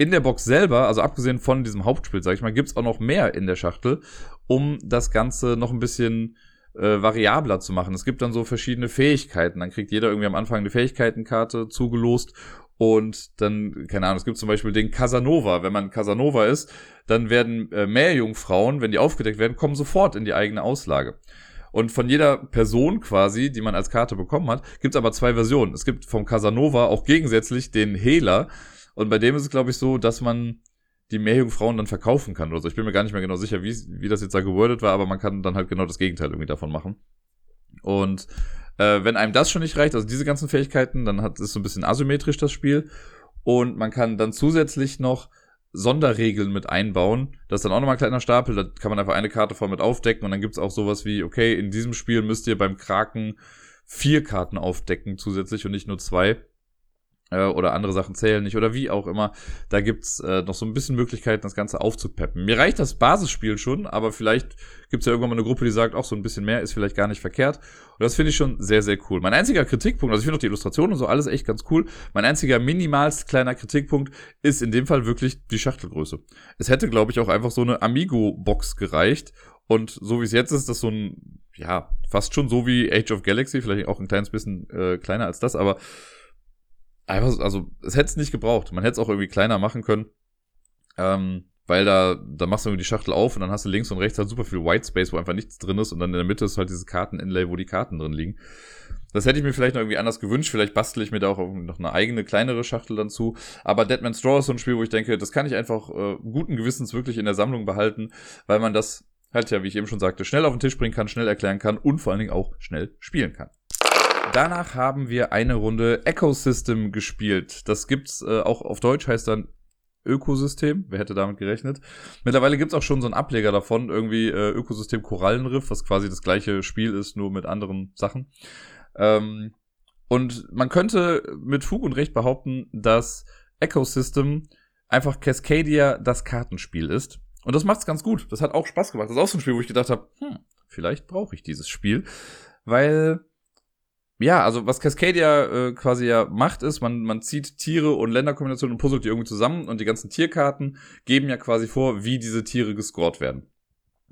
in der Box selber, also abgesehen von diesem Hauptspiel, sag ich mal, gibt's auch noch mehr in der Schachtel, um das Ganze noch ein bisschen äh, variabler zu machen. Es gibt dann so verschiedene Fähigkeiten. Dann kriegt jeder irgendwie am Anfang eine Fähigkeitenkarte zugelost und dann, keine Ahnung, es gibt zum Beispiel den Casanova. Wenn man Casanova ist, dann werden äh, Meerjungfrauen, wenn die aufgedeckt werden, kommen sofort in die eigene Auslage. Und von jeder Person quasi, die man als Karte bekommen hat, gibt's aber zwei Versionen. Es gibt vom Casanova auch gegensätzlich den Hehler. Und bei dem ist es, glaube ich, so, dass man die Meerjungfrauen dann verkaufen kann oder so. Ich bin mir gar nicht mehr genau sicher, wie, wie das jetzt da gewordet war, aber man kann dann halt genau das Gegenteil irgendwie davon machen. Und Äh, wenn einem das schon nicht reicht, also diese ganzen Fähigkeiten, dann hat es so ein bisschen asymmetrisch das Spiel. Und man kann dann zusätzlich noch Sonderregeln mit einbauen. Das ist dann auch nochmal ein kleiner Stapel, da kann man einfach eine Karte voll mit aufdecken und dann gibt's auch sowas wie, okay, in diesem Spiel müsst ihr beim Kraken vier Karten aufdecken zusätzlich und nicht nur zwei äh, oder andere Sachen zählen nicht oder wie auch immer. Da gibt's äh, noch so ein bisschen Möglichkeiten, das Ganze aufzupeppen. Mir reicht das Basisspiel schon, aber vielleicht gibt's ja irgendwann mal eine Gruppe, die sagt, auch so ein bisschen mehr ist vielleicht gar nicht verkehrt. Und das finde ich schon sehr, sehr cool. Mein einziger Kritikpunkt, also ich finde auch die Illustration und so alles echt ganz cool. Mein einziger minimalst kleiner Kritikpunkt ist in dem Fall wirklich die Schachtelgröße. Es hätte, glaube ich, auch einfach so eine Amigo-Box gereicht. Und so wie es jetzt ist, das so ein, ja, fast schon so wie Age of Galaxy, vielleicht auch ein kleines bisschen äh, kleiner als das, aber einfach, also es hätte es nicht gebraucht. Man hätte es auch irgendwie kleiner machen können. Ähm, weil da, da machst du irgendwie die Schachtel auf und dann hast du links und rechts halt super viel White Space, wo einfach nichts drin ist und dann in der Mitte ist halt dieses Karten-Inlay, wo die Karten drin liegen. Das hätte ich mir vielleicht noch irgendwie anders gewünscht. Vielleicht bastel ich mir da auch noch eine eigene, kleinere Schachtel dann zu. Aber Deadman's Straw ist so ein Spiel, wo ich denke, das kann ich einfach äh, guten Gewissens wirklich in der Sammlung behalten, weil man das halt ja, wie ich eben schon sagte, schnell auf den Tisch bringen kann, schnell erklären kann und vor allen Dingen auch schnell spielen kann. Danach haben wir eine Runde Ecosystem gespielt. Das gibt's äh, auch auf Deutsch, heißt dann Ökosystem. Wer hätte damit gerechnet? Mittlerweile gibt's auch schon so einen Ableger davon, irgendwie äh, Ökosystem Korallenriff, was quasi das gleiche Spiel ist, nur mit anderen Sachen. Ähm, und man könnte mit Fug und Recht behaupten, dass Ecosystem einfach Cascadia das Kartenspiel ist. Und das macht's ganz gut. Das hat auch Spaß gemacht. Das ist auch so ein Spiel, wo ich gedacht habe, hm, vielleicht brauche ich dieses Spiel, weil ja, also was Cascadia äh, quasi ja macht, ist, man, man zieht Tiere und Länderkombinationen und puzzelt die irgendwie zusammen und die ganzen Tierkarten geben ja quasi vor, wie diese Tiere gescored werden.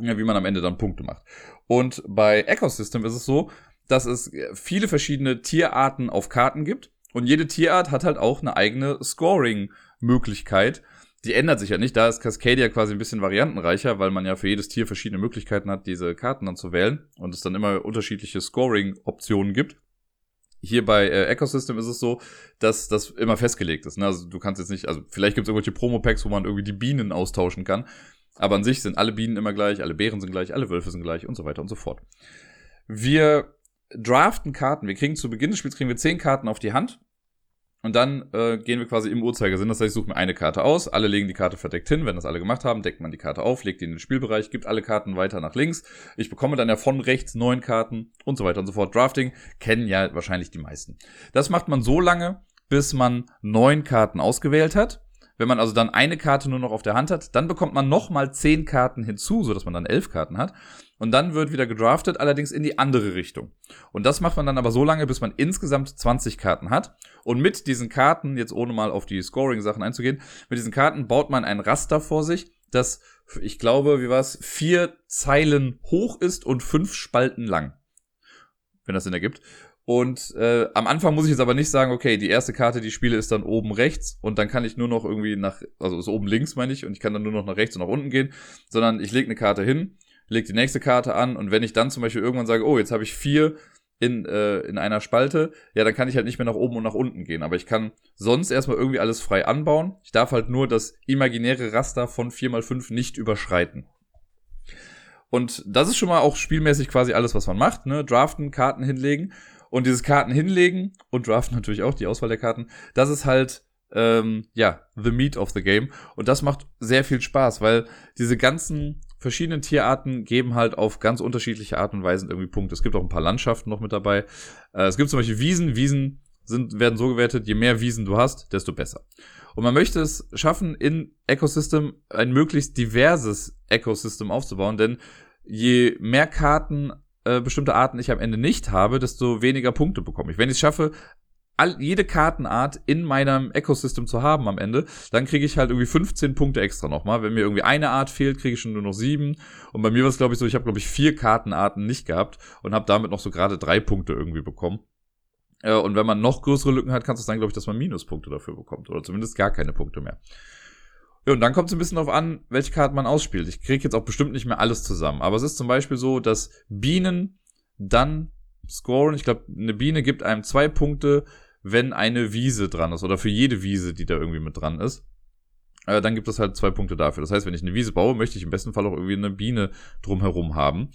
Ja, wie man am Ende dann Punkte macht. Und bei Ecosystem ist es so, dass es viele verschiedene Tierarten auf Karten gibt und jede Tierart hat halt auch eine eigene Scoring-Möglichkeit. Die ändert sich ja nicht, da ist Cascadia quasi ein bisschen variantenreicher, weil man ja für jedes Tier verschiedene Möglichkeiten hat, diese Karten dann zu wählen und es dann immer unterschiedliche Scoring-Optionen gibt hier bei äh, Ecosystem ist es so, dass das immer festgelegt ist. Ne? Also du kannst jetzt nicht, also vielleicht gibt es irgendwelche Promo-Packs, wo man irgendwie die Bienen austauschen kann. Aber an sich sind alle Bienen immer gleich, alle Bären sind gleich, alle Wölfe sind gleich und so weiter und so fort. Wir draften Karten. Wir kriegen zu Beginn des Spiels kriegen wir zehn Karten auf die Hand und dann äh, gehen wir quasi im Uhrzeigersinn. Das heißt, ich suche mir eine Karte aus, alle legen die Karte verdeckt hin. Wenn das alle gemacht haben, deckt man die Karte auf, legt die in den Spielbereich, gibt alle Karten weiter nach links. Ich bekomme dann ja von rechts neun Karten und so weiter und so fort. Drafting kennen ja wahrscheinlich die meisten. Das macht man so lange, bis man neun Karten ausgewählt hat. Wenn man also dann eine Karte nur noch auf der Hand hat, dann bekommt man nochmal zehn Karten hinzu, sodass man dann elf Karten hat. Und dann wird wieder gedraftet, allerdings in die andere Richtung. Und das macht man dann aber so lange, bis man insgesamt 20 Karten hat. Und mit diesen Karten, jetzt ohne mal auf die Scoring-Sachen einzugehen, mit diesen Karten baut man ein Raster vor sich, das, ich glaube, wie war's, vier Zeilen hoch ist und fünf Spalten lang. Wenn das Sinn ergibt. Und äh, am Anfang muss ich jetzt aber nicht sagen, okay, die erste Karte, die ich spiele, ist dann oben rechts und dann kann ich nur noch irgendwie nach, also ist oben links, meine ich, und ich kann dann nur noch nach rechts und nach unten gehen, sondern ich lege eine Karte hin, lege die nächste Karte an und wenn ich dann zum Beispiel irgendwann sage, oh, jetzt habe ich vier in, äh, in einer Spalte, ja, dann kann ich halt nicht mehr nach oben und nach unten gehen. Aber ich kann sonst erstmal irgendwie alles frei anbauen. Ich darf halt nur das imaginäre Raster von 4x5 nicht überschreiten. Und das ist schon mal auch spielmäßig quasi alles, was man macht, ne? Draften, Karten hinlegen. Und dieses Karten hinlegen und draften natürlich auch, die Auswahl der Karten, das ist halt, ähm, ja, the meat of the game. Und das macht sehr viel Spaß, weil diese ganzen verschiedenen Tierarten geben halt auf ganz unterschiedliche Art und Weisen irgendwie Punkte. Es gibt auch ein paar Landschaften noch mit dabei. Äh, es gibt zum Beispiel Wiesen. Wiesen sind, werden so gewertet, je mehr Wiesen du hast, desto besser. Und man möchte es schaffen, in Ecosystem ein möglichst diverses Ecosystem aufzubauen, denn je mehr Karten äh, bestimmte Arten ich am Ende nicht habe, desto weniger Punkte bekomme ich. Wenn ich es schaffe, all, jede Kartenart in meinem Ecosystem zu haben am Ende, dann kriege ich halt irgendwie 15 Punkte extra nochmal. Wenn mir irgendwie eine Art fehlt, kriege ich schon nur noch sieben. Und bei mir war es, glaube ich, so, ich habe, glaube ich, vier Kartenarten nicht gehabt und habe damit noch so gerade drei Punkte irgendwie bekommen. Äh, und wenn man noch größere Lücken hat, kannst du sagen, glaube ich, dass man Minuspunkte dafür bekommt. Oder zumindest gar keine Punkte mehr. Ja, und dann kommt es ein bisschen darauf an, welche Karten man ausspielt. Ich kriege jetzt auch bestimmt nicht mehr alles zusammen. Aber es ist zum Beispiel so, dass Bienen dann scoren. Ich glaube, eine Biene gibt einem zwei Punkte, wenn eine Wiese dran ist. Oder für jede Wiese, die da irgendwie mit dran ist. Äh, dann gibt es halt zwei Punkte dafür. Das heißt, wenn ich eine Wiese baue, möchte ich im besten Fall auch irgendwie eine Biene drumherum haben.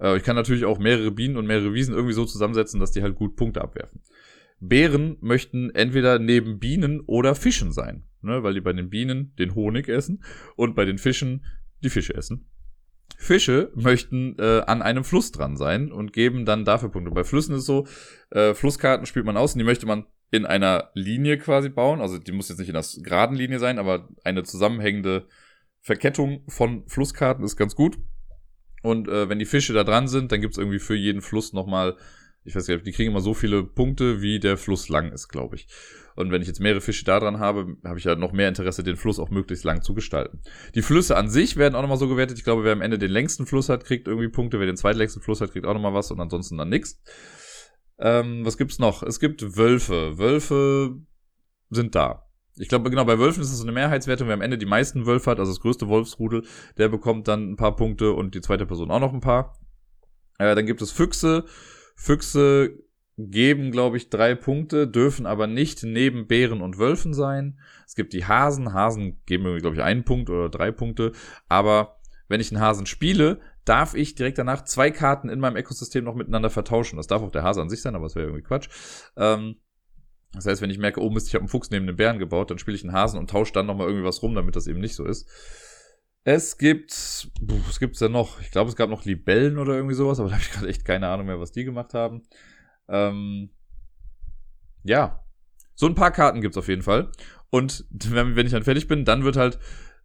Äh, ich kann natürlich auch mehrere Bienen und mehrere Wiesen irgendwie so zusammensetzen, dass die halt gut Punkte abwerfen. Bären möchten entweder neben Bienen oder Fischen sein, ne, weil die bei den Bienen den Honig essen und bei den Fischen die Fische essen. Fische möchten äh, an einem Fluss dran sein und geben dann dafür Punkte. Bei Flüssen ist es so, äh, Flusskarten spielt man aus und die möchte man in einer Linie quasi bauen. Also die muss jetzt nicht in einer geraden Linie sein, aber eine zusammenhängende Verkettung von Flusskarten ist ganz gut. Und äh, wenn die Fische da dran sind, dann gibt's irgendwie für jeden Fluss nochmal, ich weiß nicht, die kriegen immer so viele Punkte, wie der Fluss lang ist, glaube ich. Und wenn ich jetzt mehrere Fische da dran habe, habe ich ja noch mehr Interesse, den Fluss auch möglichst lang zu gestalten. Die Flüsse an sich werden auch nochmal so gewertet. Ich glaube, wer am Ende den längsten Fluss hat, kriegt irgendwie Punkte. Wer den zweitlängsten Fluss hat, kriegt auch nochmal was und ansonsten dann nix. Ähm, was gibt's noch? Es gibt Wölfe. Wölfe sind da. Ich glaube, genau, bei Wölfen ist es so eine Mehrheitswertung. Wer am Ende die meisten Wölfe hat, also das größte Wolfsrudel, der bekommt dann ein paar Punkte und die zweite Person auch noch ein paar. Äh, dann gibt es Füchse. Füchse geben, glaube ich, drei Punkte, dürfen aber nicht neben Bären und Wölfen sein. Es gibt die Hasen. Hasen geben mir, glaube ich, einen Punkt oder drei Punkte. Aber wenn ich einen Hasen spiele, darf ich direkt danach zwei Karten in meinem Ökosystem noch miteinander vertauschen. Das darf auch der Hase an sich sein, aber das wäre irgendwie Quatsch. Ähm, das heißt, wenn ich merke, oh Mist, ich habe einen Fuchs neben den Bären gebaut, dann spiele ich einen Hasen und tausche dann nochmal irgendwie was rum, damit das eben nicht so ist. Es gibt, was gibt's denn noch? Ich glaube, es gab noch Libellen oder irgendwie sowas, aber da habe ich gerade echt keine Ahnung mehr, was die gemacht haben. Ähm, ja, so ein paar Karten gibt's auf jeden Fall. Und <laughs> wenn, wenn ich dann fertig bin, dann wird halt,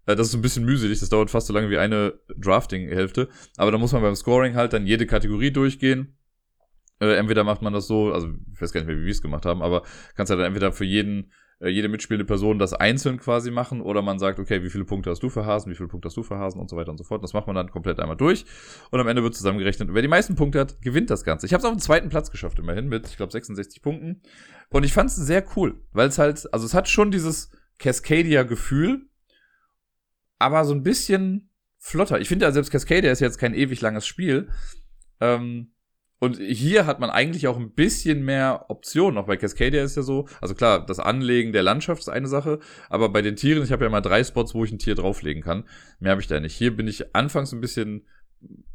äh, das ist ein bisschen mühselig, das dauert fast so lange wie eine Drafting-Hälfte. Aber da muss man beim Scoring halt dann jede Kategorie durchgehen äh, entweder macht man das so, also ich weiß gar nicht mehr, wie wir es gemacht haben, aber kannst ja dann entweder für jeden, jede mitspielende Person das einzeln quasi machen oder man sagt, okay, wie viele Punkte hast du für Hasen, wie viele Punkte hast du für Hasen und so weiter und so fort. Das macht man dann komplett einmal durch und am Ende wird zusammengerechnet. wer die meisten Punkte hat, gewinnt das Ganze. Ich habe es auf den zweiten Platz geschafft immerhin mit, ich glaube, 66 Punkten und ich fand es sehr cool, weil es halt, also es hat schon dieses Cascadia-Gefühl, aber so ein bisschen flotter. Ich finde ja selbst Cascadia ist jetzt kein ewig langes Spiel. Ähm, und hier hat man eigentlich auch ein bisschen mehr Optionen. Auch bei Cascadia ist ja so, also klar, das Anlegen der Landschaft ist eine Sache, aber bei den Tieren, ich habe ja mal drei Spots, wo ich ein Tier drauflegen kann. Mehr habe ich da nicht. Hier bin ich anfangs ein bisschen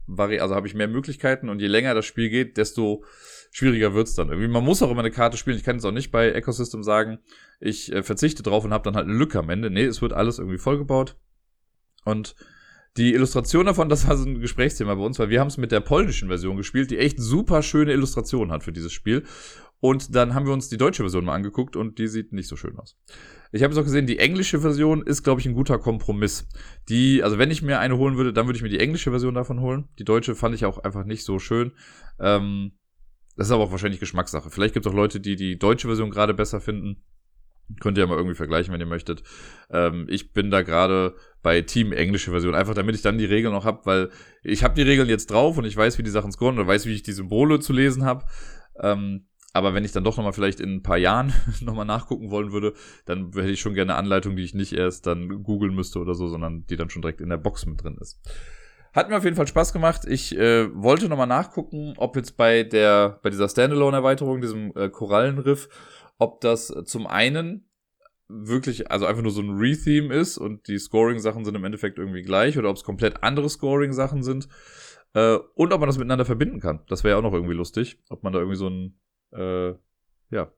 vari also habe ich mehr Möglichkeiten und je länger das Spiel geht, desto schwieriger wird's dann irgendwie. Man muss auch immer eine Karte spielen. Ich kann jetzt auch nicht bei Ecosystem sagen, ich äh, verzichte drauf und habe dann halt eine Lücke am Ende. Nee, es wird alles irgendwie vollgebaut. Und die Illustration davon, das war so ein Gesprächsthema bei uns, weil wir haben es mit der polnischen Version gespielt, die echt super schöne Illustrationen hat für dieses Spiel. Und dann haben wir uns die deutsche Version mal angeguckt und die sieht nicht so schön aus. Ich habe es auch gesehen, die englische Version ist, glaube ich, ein guter Kompromiss. Die, also wenn ich mir eine holen würde, dann würde ich mir die englische Version davon holen. Die deutsche fand ich auch einfach nicht so schön. Ähm, das ist aber auch wahrscheinlich Geschmackssache. Vielleicht gibt es auch Leute, die die deutsche Version gerade besser finden. Könnt ihr ja mal irgendwie vergleichen, wenn ihr möchtet. Ähm, ich bin da gerade bei Team englische Version, einfach damit ich dann die Regeln noch hab, weil ich habe die Regeln jetzt drauf und ich weiß, wie die Sachen scoren oder weiß, wie ich die Symbole zu lesen habe. Ähm, aber wenn ich dann doch nochmal vielleicht in ein paar Jahren <laughs> nochmal nachgucken wollen würde, dann hätte ich schon gerne eine Anleitung, die ich nicht erst dann googeln müsste oder so, sondern die dann schon direkt in der Box mit drin ist. Hat mir auf jeden Fall Spaß gemacht. Ich äh, wollte nochmal nachgucken, ob jetzt bei der, bei dieser Standalone-Erweiterung, diesem äh, Korallenriff, ob das zum einen wirklich, also einfach nur so ein Retheme ist und die Scoring-Sachen sind im Endeffekt irgendwie gleich oder ob es komplett andere Scoring-Sachen sind äh, und ob man das miteinander verbinden kann. Das wäre ja auch noch irgendwie lustig, ob man da irgendwie so ein, äh, ja,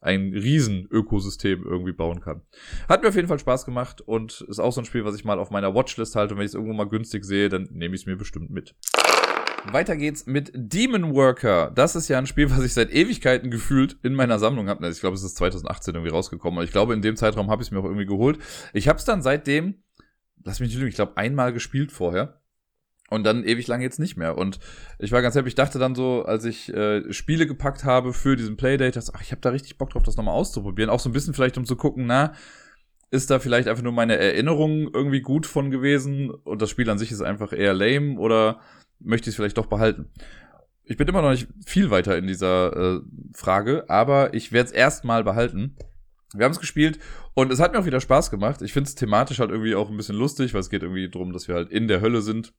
ein Riesen-Ökosystem irgendwie bauen kann. Hat mir auf jeden Fall Spaß gemacht und ist auch so ein Spiel, was ich mal auf meiner Watchlist halte und wenn ich es irgendwo mal günstig sehe, dann nehme ich es mir bestimmt mit. Weiter geht's mit Demon Worker. Das ist ja ein Spiel, was ich seit Ewigkeiten gefühlt in meiner Sammlung habe. Also ich glaube, es ist 2018 irgendwie rausgekommen. Und ich glaube, in dem Zeitraum habe ich es mir auch irgendwie geholt. Ich habe es dann seitdem, lass mich nicht lügen, ich glaube, einmal gespielt vorher. Und dann ewig lang jetzt nicht mehr. Und ich war ganz happy. Ich dachte dann so, als ich äh, Spiele gepackt habe für diesen Playdate, dass, ach, ich habe da richtig Bock drauf, das nochmal auszuprobieren. Auch so ein bisschen vielleicht, um zu gucken, na, ist da vielleicht einfach nur meine Erinnerung irgendwie gut von gewesen und das Spiel an sich ist einfach eher lame oder möchte ich es vielleicht doch behalten. Ich bin immer noch nicht viel weiter in dieser äh, Frage, aber ich werde es erstmal behalten. Wir haben es gespielt und es hat mir auch wieder Spaß gemacht. Ich finde es thematisch halt irgendwie auch ein bisschen lustig, weil es geht irgendwie darum, dass wir halt in der Hölle sind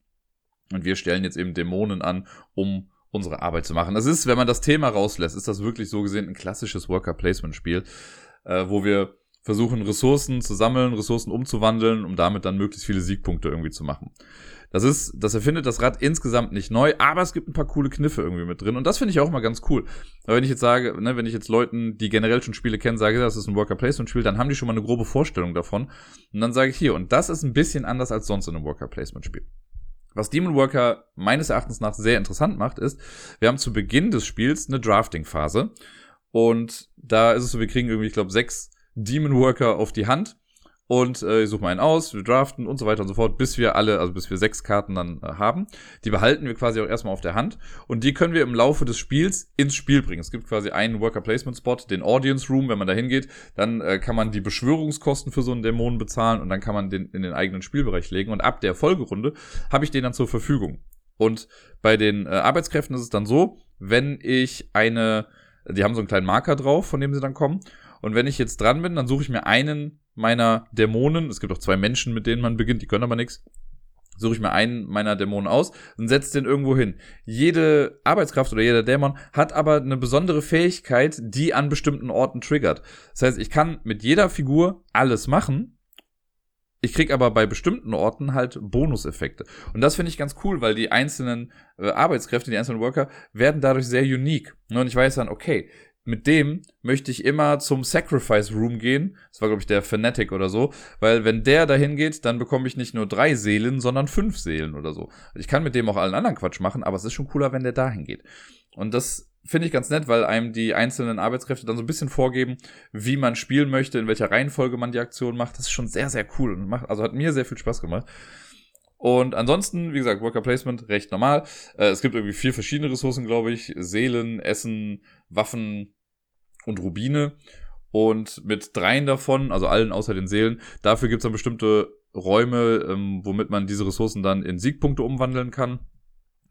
und wir stellen jetzt eben Dämonen an, um unsere Arbeit zu machen. Das ist, wenn man das Thema rauslässt, ist das wirklich so gesehen ein klassisches Worker-Placement-Spiel, äh, wo wir versuchen Ressourcen zu sammeln, Ressourcen umzuwandeln, um damit dann möglichst viele Siegpunkte irgendwie zu machen. Das ist, das erfindet das Rad insgesamt nicht neu, aber es gibt ein paar coole Kniffe irgendwie mit drin und das finde ich auch mal ganz cool. Aber wenn ich jetzt sage, ne, wenn ich jetzt Leuten, die generell schon Spiele kennen, sage, das ist ein Worker Placement Spiel, dann haben die schon mal eine grobe Vorstellung davon und dann sage ich hier und das ist ein bisschen anders als sonst in einem Worker Placement Spiel. Was Demon Worker meines Erachtens nach sehr interessant macht, ist, wir haben zu Beginn des Spiels eine Drafting-Phase. Und da ist es so, wir kriegen irgendwie, ich glaube, sechs Demon Worker auf die Hand und äh, ich suche mal einen aus, wir draften und so weiter und so fort, bis wir alle, also bis wir sechs Karten dann äh, haben. Die behalten wir quasi auch erstmal auf der Hand und die können wir im Laufe des Spiels ins Spiel bringen. Es gibt quasi einen Worker Placement Spot, den Audience Room, wenn man da hingeht, dann äh, kann man die Beschwörungskosten für so einen Dämonen bezahlen und dann kann man den in den eigenen Spielbereich legen und ab der Folgerunde habe ich den dann zur Verfügung. Und bei den äh, Arbeitskräften ist es dann so, wenn ich eine, die haben so einen kleinen Marker drauf, von dem sie dann kommen und wenn ich jetzt dran bin, dann suche ich mir einen meiner Dämonen. Es gibt auch zwei Menschen, mit denen man beginnt, die können aber nichts. Suche ich mir einen meiner Dämonen aus und setze den irgendwo hin. Jede Arbeitskraft oder jeder Dämon hat aber eine besondere Fähigkeit, die an bestimmten Orten triggert. Das heißt, ich kann mit jeder Figur alles machen, ich krieg aber bei bestimmten Orten halt Bonuseffekte. Und das finde ich ganz cool, weil die einzelnen äh, Arbeitskräfte, die einzelnen Worker werden dadurch sehr unique. Und ich weiß dann, okay, mit dem möchte ich immer zum Sacrifice Room gehen. Das war, glaube ich, der Fanatic oder so. Weil wenn der dahin geht, dann bekomme ich nicht nur drei Seelen, sondern fünf Seelen oder so. Ich kann mit dem auch allen anderen Quatsch machen, aber es ist schon cooler, wenn der dahin geht. Und das finde ich ganz nett, weil einem die einzelnen Arbeitskräfte dann so ein bisschen vorgeben, wie man spielen möchte, in welcher Reihenfolge man die Aktion macht. Das ist schon sehr, sehr cool und macht, also hat mir sehr viel Spaß gemacht. Und ansonsten, wie gesagt, Worker Placement recht normal. Äh, es gibt irgendwie vier verschiedene Ressourcen, glaube ich. Seelen, Essen, Waffen und Rubine. Und mit dreien davon, also allen außer den Seelen, dafür gibt es dann bestimmte Räume, ähm, womit man diese Ressourcen dann in Siegpunkte umwandeln kann.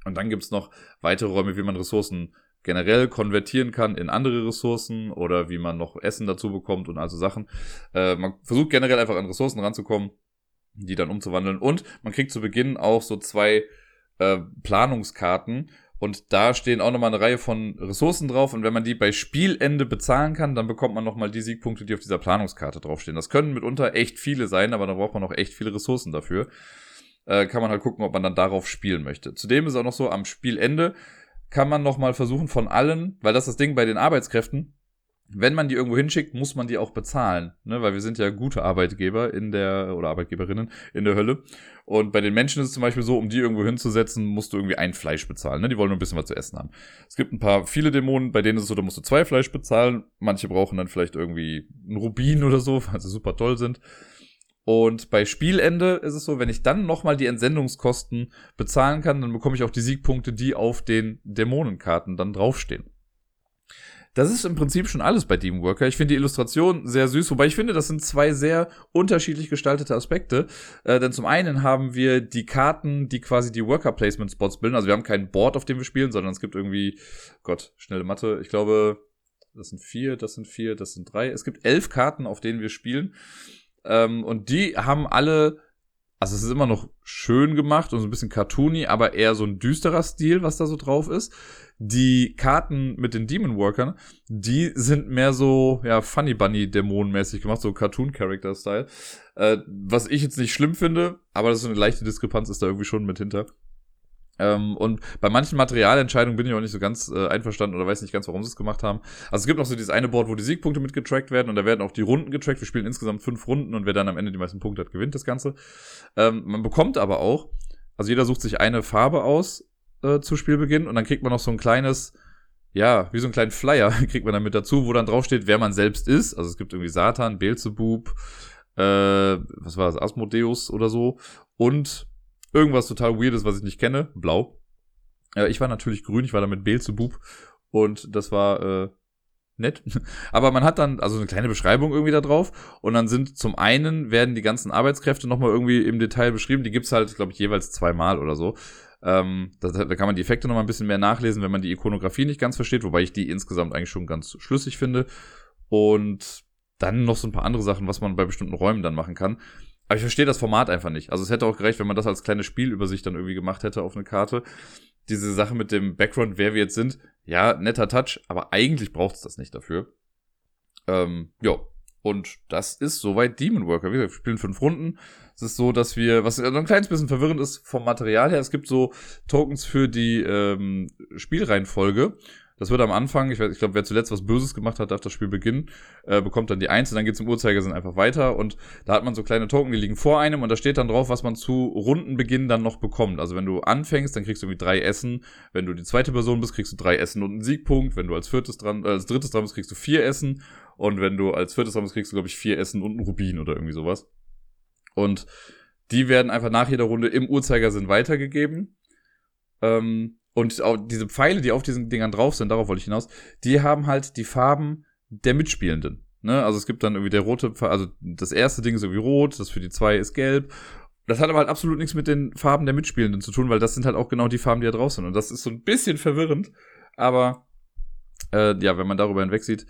Und dann gibt es noch weitere Räume, wie man Ressourcen generell konvertieren kann in andere Ressourcen oder wie man noch Essen dazu bekommt und also Sachen. Äh, man versucht generell einfach an Ressourcen ranzukommen, die dann umzuwandeln. Und man kriegt zu Beginn auch so zwei äh, Planungskarten, und da stehen auch nochmal eine Reihe von Ressourcen drauf. Und wenn man die bei Spielende bezahlen kann, dann bekommt man nochmal die Siegpunkte, die auf dieser Planungskarte draufstehen. Das können mitunter echt viele sein, aber da braucht man auch echt viele Ressourcen dafür. Äh, kann man halt gucken, ob man dann darauf spielen möchte. Zudem ist auch noch so, am Spielende kann man nochmal versuchen von allen, weil das ist das Ding bei den Arbeitskräften, wenn man die irgendwo hinschickt, muss man die auch bezahlen, ne? weil wir sind ja gute Arbeitgeber in der oder Arbeitgeberinnen in der Hölle. Und bei den Menschen ist es zum Beispiel so, um die irgendwo hinzusetzen, musst du irgendwie ein Fleisch bezahlen. Ne? Die wollen nur ein bisschen was zu essen haben. Es gibt ein paar viele Dämonen, bei denen ist es so, da musst du zwei Fleisch bezahlen. Manche brauchen dann vielleicht irgendwie einen Rubin oder so, <laughs> weil sie super toll sind. Und bei Spielende ist es so, wenn ich dann nochmal die Entsendungskosten bezahlen kann, dann bekomme ich auch die Siegpunkte, die auf den Dämonenkarten dann draufstehen. Das ist im Prinzip schon alles bei Demon Worker. Ich finde die Illustration sehr süß, wobei ich finde, das sind zwei sehr unterschiedlich gestaltete Aspekte. Äh, denn zum einen haben wir die Karten, die quasi die Worker Placement Spots bilden. Also wir haben kein Board, auf dem wir spielen, sondern es gibt irgendwie, Gott, schnelle Mathe. Ich glaube, das sind vier, das sind vier, das sind drei. Es gibt elf Karten, auf denen wir spielen. Ähm, und die haben alle also es ist immer noch schön gemacht und so ein bisschen cartoony, aber eher so ein düsterer Stil, was da so drauf ist. Die Karten mit den Demon Workern, die sind mehr so, ja, Funny Bunny Dämonenmäßig gemacht, so Cartoon Character Style. Äh, was ich jetzt nicht schlimm finde, aber das ist so eine leichte Diskrepanz ist da irgendwie schon mit hinter. Ähm, und bei manchen Materialentscheidungen bin ich auch nicht so ganz äh, einverstanden oder weiß nicht ganz, warum sie es gemacht haben. Also es gibt noch so dieses eine Board, wo die Siegpunkte mit getrackt werden und da werden auch die Runden getrackt. Wir spielen insgesamt fünf Runden und wer dann am Ende die meisten Punkte hat, gewinnt das Ganze. Ähm, man bekommt aber auch, also jeder sucht sich eine Farbe aus äh, zu Spielbeginn und dann kriegt man noch so ein kleines, ja, wie so einen kleinen Flyer <laughs> kriegt man dann mit dazu, wo dann draufsteht, wer man selbst ist. Also es gibt irgendwie Satan, Beelzebub, äh, was war das, Asmodeus oder so und Irgendwas total weirdes, was ich nicht kenne. Blau. Äh, ich war natürlich grün, ich war da mit Beelzebub. Und das war äh, nett. <laughs> Aber man hat dann also eine kleine Beschreibung irgendwie da drauf. Und dann sind zum einen werden die ganzen Arbeitskräfte nochmal irgendwie im Detail beschrieben. Die gibt's halt, glaube ich, jeweils zweimal oder so. Ähm, da, da kann man die Effekte nochmal ein bisschen mehr nachlesen, wenn man die Ikonografie nicht ganz versteht, wobei ich die insgesamt eigentlich schon ganz schlüssig finde. Und dann noch so ein paar andere Sachen, was man bei bestimmten Räumen dann machen kann. Aber ich verstehe das Format einfach nicht. Also es hätte auch gereicht, wenn man das als kleine Spielübersicht dann irgendwie gemacht hätte auf eine Karte. Diese Sache mit dem Background, wer wir jetzt sind, ja, netter Touch, aber eigentlich braucht es das nicht dafür. Ähm, ja. Und das ist soweit Demon Worker. Wir spielen fünf Runden. Es ist so, dass wir, was ein kleines bisschen verwirrend ist vom Material her, es gibt so Tokens für die ähm, Spielreihenfolge. Das wird am Anfang, ich, ich glaube, wer zuletzt was Böses gemacht hat, darf das Spiel beginnen, äh, bekommt dann die Eins und dann geht's im Uhrzeigersinn einfach weiter und da hat man so kleine Token, die liegen vor einem und da steht dann drauf, was man zu Rundenbeginn dann noch bekommt. Also wenn du anfängst, dann kriegst du irgendwie drei Essen. Wenn du die zweite Person bist, kriegst du drei Essen und einen Siegpunkt. Wenn du als viertes dran, äh, als drittes dran bist, kriegst du vier Essen und wenn du als viertes dran bist, kriegst du, glaube ich, vier Essen und einen Rubin oder irgendwie sowas. Und die werden einfach nach jeder Runde im Uhrzeigersinn weitergegeben. Ähm, und auch diese Pfeile, die auf diesen Dingern drauf sind, darauf wollte ich hinaus, die haben halt die Farben der Mitspielenden. Ne? Also es gibt dann irgendwie der rote, also das erste Ding ist irgendwie rot, das für die zwei ist gelb. Das hat aber halt absolut nichts mit den Farben der Mitspielenden zu tun, weil das sind halt auch genau die Farben, die da drauf sind. Und das ist so ein bisschen verwirrend, aber äh, ja, wenn man darüber hinweg sieht,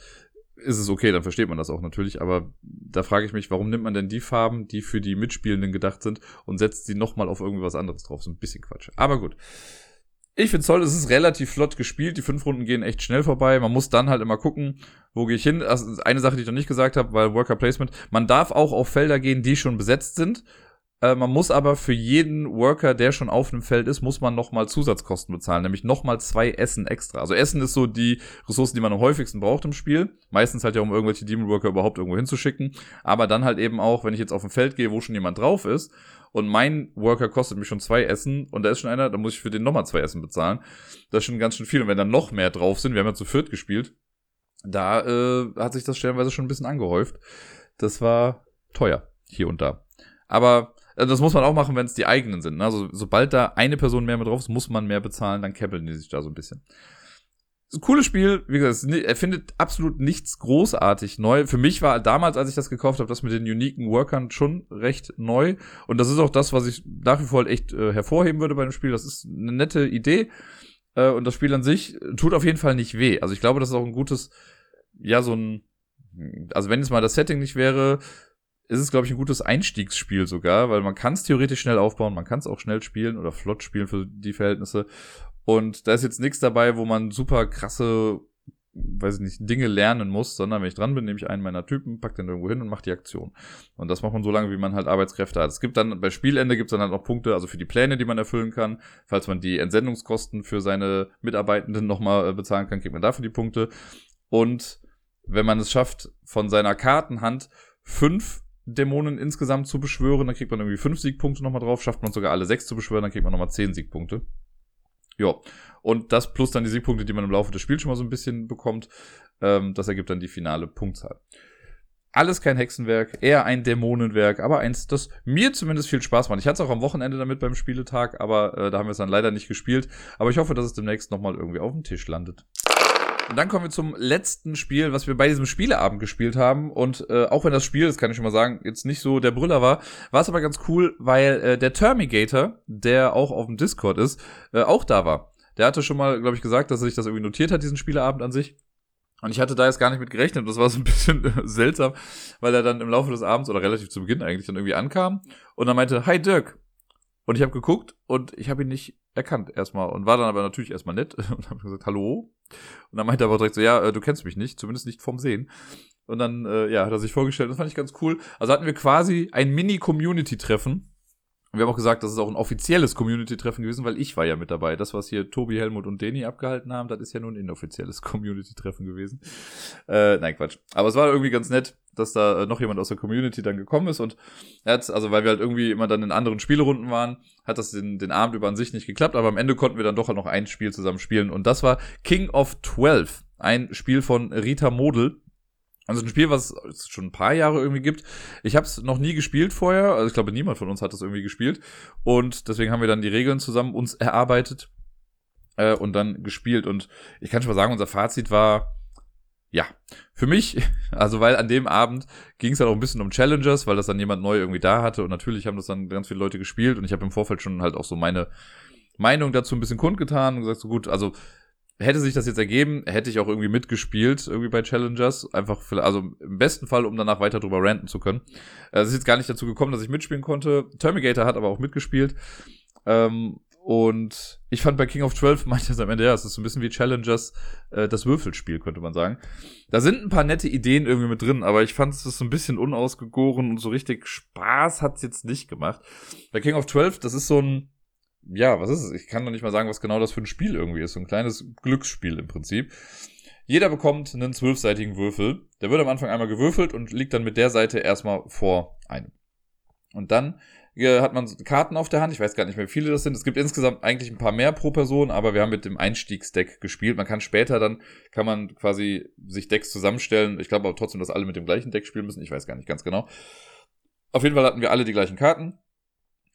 ist es okay, dann versteht man das auch natürlich. Aber da frage ich mich, warum nimmt man denn die Farben, die für die Mitspielenden gedacht sind, und setzt sie nochmal auf irgendwas anderes drauf? So ein bisschen Quatsch. Aber gut. Ich finde toll, es ist relativ flott gespielt. Die fünf Runden gehen echt schnell vorbei. Man muss dann halt immer gucken, wo gehe ich hin. Also eine Sache, die ich noch nicht gesagt habe, weil Worker Placement. Man darf auch auf Felder gehen, die schon besetzt sind. Äh, man muss aber für jeden Worker, der schon auf einem Feld ist, muss man nochmal Zusatzkosten bezahlen, nämlich nochmal zwei Essen extra. Also Essen ist so die Ressourcen, die man am häufigsten braucht im Spiel. Meistens halt ja, um irgendwelche Demon Worker überhaupt irgendwo hinzuschicken. Aber dann halt eben auch, wenn ich jetzt auf dem Feld gehe, wo schon jemand drauf ist und mein Worker kostet mich schon zwei Essen und da ist schon einer, dann muss ich für den nochmal zwei Essen bezahlen. Das ist schon ganz schön viel. Und wenn dann noch mehr drauf sind, wir haben ja zu viert gespielt, da äh, hat sich das stellenweise schon ein bisschen angehäuft. Das war teuer, hier und da. Aber äh, das muss man auch machen, wenn es die eigenen sind. Ne? Also sobald da eine Person mehr mit drauf ist, muss man mehr bezahlen, dann käppeln die sich da so ein bisschen cooles Spiel, wie gesagt, er findet absolut nichts großartig neu. Für mich war damals, als ich das gekauft habe, das mit den uniken Workern schon recht neu. Und das ist auch das, was ich nach wie vor halt echt äh, hervorheben würde bei dem Spiel. Das ist eine nette Idee. Äh, und das Spiel an sich tut auf jeden Fall nicht weh. Also ich glaube, das ist auch ein gutes, ja, so ein, also wenn jetzt mal das Setting nicht wäre, ist es, glaube ich, ein gutes Einstiegsspiel sogar, weil man kann es theoretisch schnell aufbauen, man kann es auch schnell spielen oder flott spielen für die Verhältnisse. Und da ist jetzt nichts dabei, wo man super krasse, weiß ich nicht, Dinge lernen muss, sondern wenn ich dran bin, nehme ich einen meiner Typen, pack den irgendwo hin und mache die Aktion. Und das macht man so lange, wie man halt Arbeitskräfte hat. Es gibt dann, bei Spielende gibt es dann halt noch Punkte, also für die Pläne, die man erfüllen kann. Falls man die Entsendungskosten für seine Mitarbeitenden nochmal äh, bezahlen kann, kriegt man dafür die Punkte. Und wenn man es schafft, von seiner Kartenhand fünf Dämonen insgesamt zu beschwören, dann kriegt man irgendwie fünf Siegpunkte nochmal drauf. Schafft man sogar alle sechs zu beschwören, dann kriegt man nochmal zehn Siegpunkte. Ja, und das plus dann die Siegpunkte, die man im Laufe des Spiels schon mal so ein bisschen bekommt, ähm, das ergibt dann die finale Punktzahl. Alles kein Hexenwerk, eher ein Dämonenwerk, aber eins, das mir zumindest viel Spaß macht. Ich hatte es auch am Wochenende damit beim Spieletag, aber äh, da haben wir es dann leider nicht gespielt. Aber ich hoffe, dass es demnächst nochmal irgendwie auf dem Tisch landet. Und dann kommen wir zum letzten Spiel, was wir bei diesem Spieleabend gespielt haben. Und äh, auch wenn das Spiel, das kann ich schon mal sagen, jetzt nicht so der Brüller war, war es aber ganz cool, weil äh, der Termigator, der auch auf dem Discord ist, äh, auch da war. Der hatte schon mal, glaube ich, gesagt, dass er sich das irgendwie notiert hat, diesen Spieleabend an sich. Und ich hatte da jetzt gar nicht mit gerechnet. Das war so ein <laughs> bisschen äh, seltsam, weil er dann im Laufe des Abends oder relativ zu Beginn eigentlich dann irgendwie ankam und dann meinte, hi Dirk. Und ich habe geguckt und ich habe ihn nicht erkannt erstmal und war dann aber natürlich erstmal nett <laughs> und habe gesagt, hallo. Und dann meinte er aber direkt so, ja, äh, du kennst mich nicht, zumindest nicht vom Sehen. Und dann, äh, ja, hat er sich vorgestellt, das fand ich ganz cool. Also hatten wir quasi ein Mini-Community-Treffen und wir haben auch gesagt, das ist auch ein offizielles Community-Treffen gewesen, weil ich war ja mit dabei. Das, was hier Tobi, Helmut und Deni abgehalten haben, das ist ja nur ein inoffizielles <laughs> Community-Treffen gewesen. Äh, nein, Quatsch. Aber es war irgendwie ganz nett, dass da äh, noch jemand aus der Community dann gekommen ist und er hat, also weil wir halt irgendwie immer dann in anderen Spielerunden waren, hat das den, den Abend über an sich nicht geklappt, aber am Ende konnten wir dann doch noch ein Spiel zusammen spielen und das war King of 12. Ein Spiel von Rita Model also ein Spiel, was es schon ein paar Jahre irgendwie gibt. Ich habe es noch nie gespielt vorher. Also ich glaube, niemand von uns hat das irgendwie gespielt. Und deswegen haben wir dann die Regeln zusammen uns erarbeitet äh, und dann gespielt. Und ich kann schon mal sagen, unser Fazit war, ja, für mich, <laughs> also weil an dem Abend ging es dann auch ein bisschen um Challengers, weil das dann jemand neu irgendwie da hatte. Und natürlich haben das dann ganz viele Leute gespielt. Und ich habe im Vorfeld schon halt auch so meine Meinung dazu ein bisschen kundgetan und gesagt, so gut, also hätte sich das jetzt ergeben, hätte ich auch irgendwie mitgespielt, irgendwie bei Challengers. Einfach, also im besten Fall, um danach weiter drüber ranten zu können. Äh, es ist jetzt gar nicht dazu gekommen, dass ich mitspielen konnte. Termigator hat aber auch mitgespielt. Ähm, und ich fand bei King of 12 <laughs> meinte es am Ende, ja, es ist so ein bisschen wie Challengers, äh, das Würfelspiel, könnte man sagen. Da sind ein paar nette Ideen irgendwie mit drin, aber ich fand es so ein bisschen unausgegoren und so richtig Spaß hat's jetzt nicht gemacht. Bei King of 12, das ist so ein, ja, was ist es? Ich kann noch nicht mal sagen, was genau das für ein Spiel irgendwie ist. So ein kleines Glücksspiel im Prinzip. Jeder bekommt einen zwölfseitigen Würfel. Der wird am Anfang einmal gewürfelt und liegt dann mit der Seite erstmal vor einem. Und dann hat man Karten auf der Hand. Ich weiß gar nicht mehr, wie viele das sind. Es gibt insgesamt eigentlich ein paar mehr pro Person, aber wir haben mit dem Einstiegsdeck gespielt. Man kann später dann, kann man quasi sich Decks zusammenstellen. Ich glaube aber trotzdem, dass alle mit dem gleichen Deck spielen müssen. Ich weiß gar nicht ganz genau. Auf jeden Fall hatten wir alle die gleichen Karten.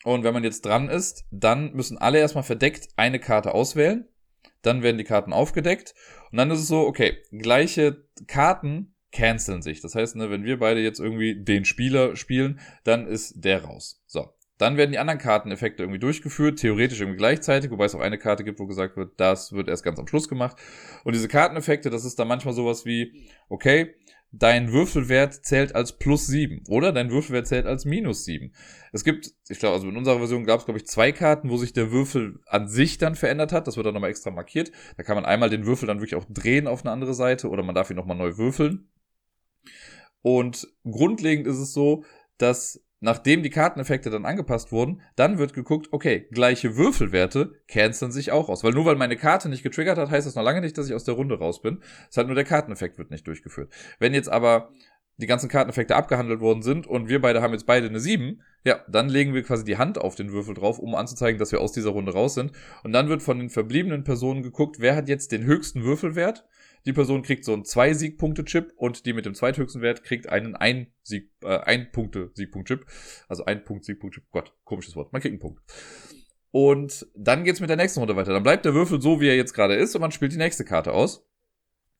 Und wenn man jetzt dran ist, dann müssen alle erstmal verdeckt eine Karte auswählen. Dann werden die Karten aufgedeckt. Und dann ist es so, okay, gleiche Karten canceln sich. Das heißt, ne, wenn wir beide jetzt irgendwie den Spieler spielen, dann ist der raus. So. Dann werden die anderen Karteneffekte irgendwie durchgeführt, theoretisch irgendwie gleichzeitig, wobei es auch eine Karte gibt, wo gesagt wird, das wird erst ganz am Schluss gemacht. Und diese Karteneffekte, das ist dann manchmal sowas wie, okay, dein Würfelwert zählt als plus sieben oder dein Würfelwert zählt als minus sieben. Es gibt, ich glaube, also in unserer Version gab es, glaube ich, zwei Karten, wo sich der Würfel an sich dann verändert hat. Das wird dann nochmal extra markiert. Da kann man einmal den Würfel dann wirklich auch drehen auf eine andere Seite oder man darf ihn nochmal neu würfeln. Und grundlegend ist es so, dass nachdem die Karteneffekte dann angepasst wurden, dann wird geguckt, okay, gleiche Würfelwerte canceln sich auch aus. Weil nur weil meine Karte nicht getriggert hat, heißt das noch lange nicht, dass ich aus der Runde raus bin. Es halt nur der Karteneffekt wird nicht durchgeführt. Wenn jetzt aber die ganzen Karteneffekte abgehandelt worden sind und wir beide haben jetzt beide eine 7, ja, dann legen wir quasi die Hand auf den Würfel drauf, um anzuzeigen, dass wir aus dieser Runde raus sind. Und dann wird von den verbliebenen Personen geguckt, wer hat jetzt den höchsten Würfelwert die Person kriegt so einen zwei Siegpunkte Chip und die mit dem zweithöchsten Wert kriegt einen ein Sieg äh, ein Punkte Siegpunkt Chip, also ein Punkt Siegpunkt Chip. Gott, komisches Wort. Man kriegt einen Punkt. Und dann geht's mit der nächsten Runde weiter. Dann bleibt der Würfel so, wie er jetzt gerade ist und man spielt die nächste Karte aus.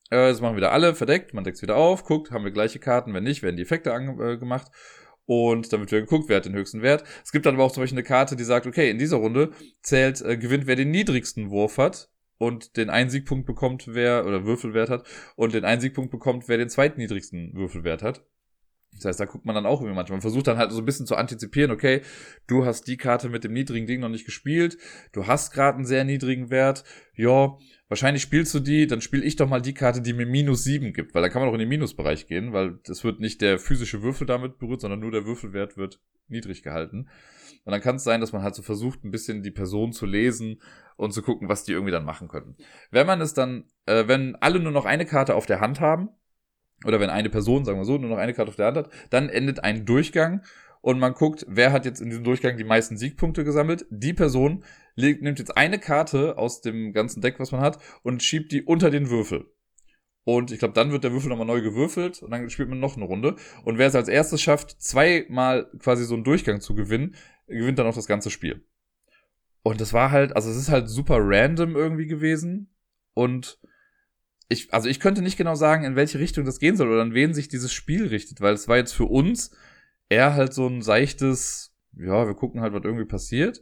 Äh, das machen wieder alle verdeckt, man deckt wieder auf, guckt, haben wir gleiche Karten, wenn nicht, werden die Effekte angemacht. Äh, und dann wird wieder geguckt, wer hat den höchsten Wert. Es gibt dann aber auch zum Beispiel eine Karte, die sagt, okay, in dieser Runde zählt, äh, gewinnt, wer den niedrigsten Wurf hat und den einen Siegpunkt bekommt, wer, oder Würfelwert hat, und den einen Siegpunkt bekommt, wer den zweitniedrigsten Würfelwert hat. Das heißt, da guckt man dann auch irgendwie manchmal. Man versucht dann halt so ein bisschen zu antizipieren, okay, du hast die Karte mit dem niedrigen Ding noch nicht gespielt, du hast gerade einen sehr niedrigen Wert, ja, wahrscheinlich spielst du die, dann spiele ich doch mal die Karte, die mir minus sieben gibt, weil da kann man auch in den Minusbereich gehen, weil das wird nicht der physische Würfel damit berührt, sondern nur der Würfelwert wird niedrig gehalten. Und dann kann es sein, dass man halt so versucht, ein bisschen die Person zu lesen und zu gucken, was die irgendwie dann machen könnten. Wenn man es dann, äh, wenn alle nur noch eine Karte auf der Hand haben, oder wenn eine Person, sagen wir so, nur noch eine Karte auf der Hand hat, dann endet ein Durchgang und man guckt, wer hat jetzt in diesem Durchgang die meisten Siegpunkte gesammelt. Die Person legt, nimmt jetzt eine Karte aus dem ganzen Deck, was man hat, und schiebt die unter den Würfel. Und ich glaube, dann wird der Würfel nochmal neu gewürfelt und dann spielt man noch eine Runde. Und wer es als erstes schafft, zweimal quasi so einen Durchgang zu gewinnen, gewinnt dann auch das ganze Spiel. Und das war halt, also es ist halt super random irgendwie gewesen. Und ich, also ich könnte nicht genau sagen, in welche Richtung das gehen soll oder an wen sich dieses Spiel richtet, weil es war jetzt für uns eher halt so ein seichtes, ja, wir gucken halt, was irgendwie passiert.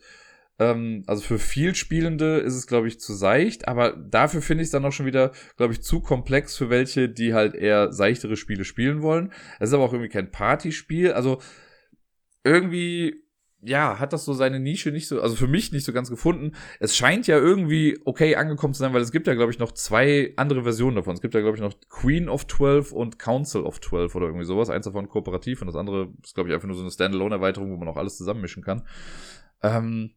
Ähm, also für viel Spielende ist es, glaube ich, zu seicht, aber dafür finde ich es dann auch schon wieder, glaube ich, zu komplex für welche, die halt eher seichtere Spiele spielen wollen. Es ist aber auch irgendwie kein Partyspiel, also irgendwie ja, hat das so seine Nische nicht so, also für mich nicht so ganz gefunden. Es scheint ja irgendwie okay angekommen zu sein, weil es gibt ja, glaube ich, noch zwei andere Versionen davon. Es gibt ja, glaube ich, noch Queen of 12 und Council of 12 oder irgendwie sowas. Eins davon kooperativ und das andere ist, glaube ich, einfach nur so eine Standalone-Erweiterung, wo man auch alles zusammenmischen kann. Ähm,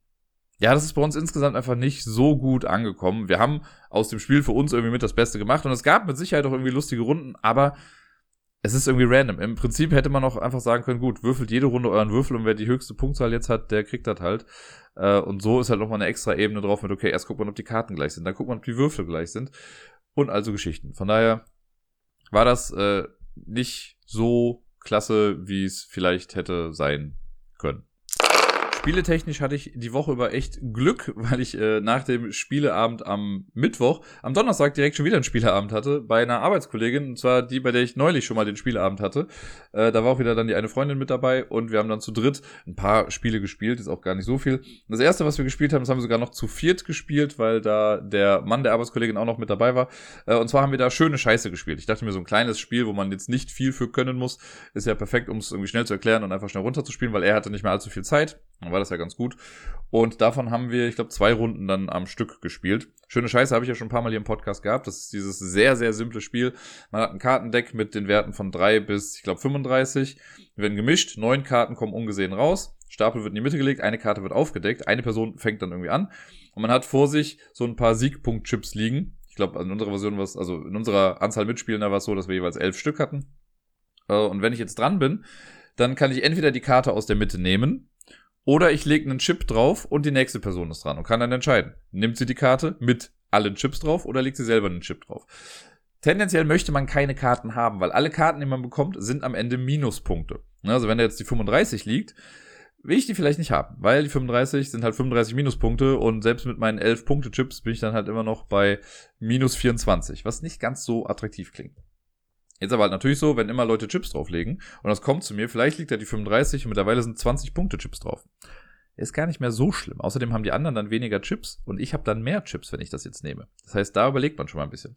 ja, das ist bei uns insgesamt einfach nicht so gut angekommen. Wir haben aus dem Spiel für uns irgendwie mit das Beste gemacht und es gab mit Sicherheit auch irgendwie lustige Runden, aber es ist irgendwie random. Im Prinzip hätte man auch einfach sagen können, gut, würfelt jede Runde euren Würfel und wer die höchste Punktzahl jetzt hat, der kriegt das halt. Äh, und so ist halt nochmal eine extra Ebene drauf mit, okay, erst guckt man, ob die Karten gleich sind, dann guckt man, ob die Würfel gleich sind und also Geschichten. Von daher war das äh, nicht so klasse, wie es vielleicht hätte sein können. Spieletechnisch hatte ich die Woche über echt Glück, weil ich äh, nach dem Spieleabend am Mittwoch, am Donnerstag direkt schon wieder einen Spieleabend hatte, bei einer Arbeitskollegin, und zwar die, bei der ich neulich schon mal den Spieleabend hatte. Äh, da war auch wieder dann die eine Freundin mit dabei und wir haben dann zu dritt ein paar Spiele gespielt, ist auch gar nicht so viel. Das erste, was wir gespielt haben, das haben wir sogar noch zu viert gespielt, weil da der Mann der Arbeitskollegin auch noch mit dabei war. Äh, und zwar haben wir da schöne Scheiße gespielt. Ich dachte mir, so ein kleines Spiel, wo man jetzt nicht viel für können muss, ist ja perfekt, um es irgendwie schnell zu erklären und einfach schnell runterzuspielen, weil er hatte nicht mehr allzu viel Zeit war das ja ganz gut. Und davon haben wir, ich glaube, zwei Runden dann am Stück gespielt. Schöne Scheiße habe ich ja schon ein paar Mal hier im Podcast gehabt. Das ist dieses sehr, sehr simple Spiel. Man hat ein Kartendeck mit den Werten von drei bis, ich glaube, 35. Die werden gemischt. Neun Karten kommen ungesehen raus. Stapel wird in die Mitte gelegt. Eine Karte wird aufgedeckt. Eine Person fängt dann irgendwie an. Und man hat vor sich so ein paar Siegpunkt-Chips liegen. Ich glaube, in unserer Version war es, also in unserer Anzahl Mitspielender war es so, dass wir jeweils elf Stück hatten. Äh, und wenn ich jetzt dran bin, dann kann ich entweder die Karte aus der Mitte nehmen oder ich lege einen Chip drauf und die nächste Person ist dran und kann dann entscheiden. Nimmt sie die Karte mit allen Chips drauf oder legt sie selber einen Chip drauf? Tendenziell möchte man keine Karten haben, weil alle Karten, die man bekommt, sind am Ende Minuspunkte. Also wenn da jetzt die 35 liegt, will ich die vielleicht nicht haben, weil die 35 sind halt 35 Minuspunkte und selbst mit meinen 11 Punkte Chips bin ich dann halt immer noch bei minus 24, was nicht ganz so attraktiv klingt. Jetzt aber halt natürlich so, wenn immer Leute Chips drauflegen und das kommt zu mir, vielleicht liegt da die 35 und mittlerweile sind 20 Punkte Chips drauf. Ist gar nicht mehr so schlimm. Außerdem haben die anderen dann weniger Chips und ich habe dann mehr Chips, wenn ich das jetzt nehme. Das heißt, da überlegt man schon mal ein bisschen.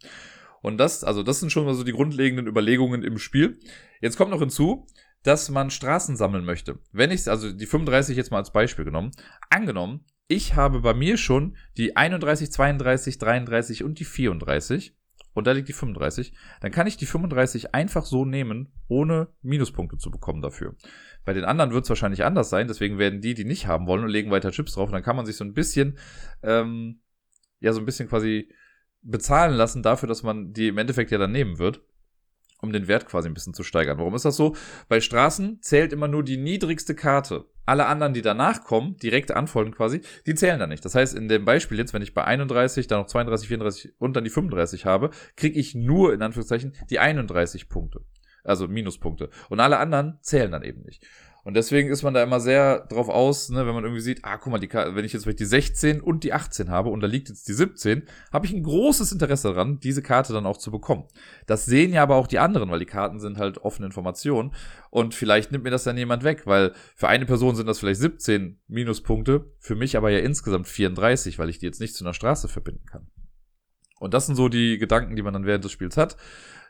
Und das, also das sind schon mal so die grundlegenden Überlegungen im Spiel. Jetzt kommt noch hinzu, dass man Straßen sammeln möchte. Wenn ich, also die 35 jetzt mal als Beispiel genommen, angenommen, ich habe bei mir schon die 31, 32, 33 und die 34 und da liegt die 35, dann kann ich die 35 einfach so nehmen, ohne Minuspunkte zu bekommen dafür. Bei den anderen wird es wahrscheinlich anders sein, deswegen werden die, die nicht haben wollen und legen weiter Chips drauf. Und dann kann man sich so ein bisschen, ähm, ja, so ein bisschen quasi bezahlen lassen dafür, dass man die im Endeffekt ja dann nehmen wird um den Wert quasi ein bisschen zu steigern. Warum ist das so? Bei Straßen zählt immer nur die niedrigste Karte. Alle anderen, die danach kommen, direkt anfolgen quasi, die zählen dann nicht. Das heißt, in dem Beispiel jetzt, wenn ich bei 31, dann noch 32, 34 und dann die 35 habe, kriege ich nur in Anführungszeichen die 31 Punkte. Also Minuspunkte. Und alle anderen zählen dann eben nicht. Und deswegen ist man da immer sehr drauf aus, ne, wenn man irgendwie sieht, ah, guck mal, die, wenn ich jetzt vielleicht die 16 und die 18 habe und da liegt jetzt die 17, habe ich ein großes Interesse daran, diese Karte dann auch zu bekommen. Das sehen ja aber auch die anderen, weil die Karten sind halt offene Informationen und vielleicht nimmt mir das dann jemand weg, weil für eine Person sind das vielleicht 17 Minuspunkte, für mich aber ja insgesamt 34, weil ich die jetzt nicht zu einer Straße verbinden kann. Und das sind so die Gedanken, die man dann während des Spiels hat.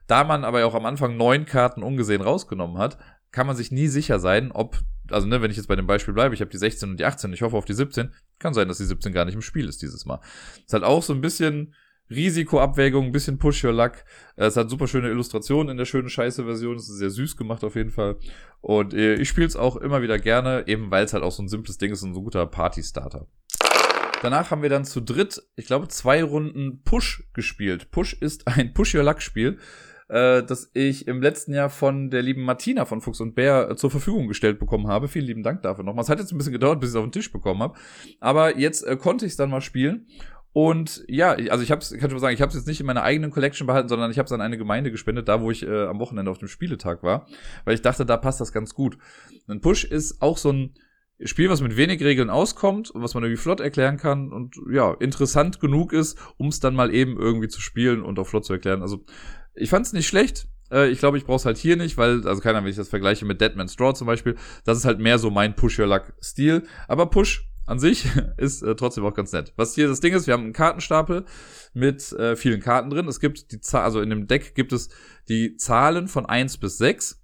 Da man aber auch am Anfang neun Karten ungesehen rausgenommen hat, kann man sich nie sicher sein, ob, also ne, wenn ich jetzt bei dem Beispiel bleibe, ich habe die 16 und die 18, ich hoffe auf die 17, kann sein, dass die 17 gar nicht im Spiel ist dieses Mal. Ist halt auch so ein bisschen Risikoabwägung, ein bisschen Push Your Luck. Es hat super schöne Illustrationen in der schönen Scheiße-Version. Es ist sehr süß gemacht auf jeden Fall. Und äh, ich spiele es auch immer wieder gerne, eben weil es halt auch so ein simples Ding ist und so ein guter Party-Starter. Danach haben wir dann zu dritt, ich glaube, zwei Runden Push gespielt. Push ist ein Push Your Luck Spiel äh, das ich im letzten Jahr von der lieben Martina von Fuchs und Bär äh, zur Verfügung gestellt bekommen habe. Vielen lieben Dank dafür nochmal. Es hat jetzt ein bisschen gedauert, bis ich es auf den Tisch bekommen habe. Aber jetzt äh, konnte ich es dann mal spielen. Und ja, also ich ich kann schon mal sagen, ich habe es jetzt nicht in meiner eigenen Collection behalten, sondern ich habe es an eine Gemeinde gespendet, da wo ich äh, am Wochenende auf dem Spieletag war, weil ich dachte, da passt das ganz gut. Ein Push ist auch so ein Spiel, was mit wenig Regeln auskommt und was man irgendwie flott erklären kann und ja, interessant genug ist, um es dann mal eben irgendwie zu spielen und auch flott zu erklären. Also ich fand es nicht schlecht. Äh, ich glaube, ich brauche es halt hier nicht, weil, also keiner, wenn ich das vergleiche mit Deadman's Straw zum Beispiel, das ist halt mehr so mein Push-Your-Luck-Stil. Aber Push an sich <laughs> ist äh, trotzdem auch ganz nett. Was hier das Ding ist, wir haben einen Kartenstapel mit äh, vielen Karten drin. Es gibt die Zahl, also in dem Deck gibt es die Zahlen von eins bis sechs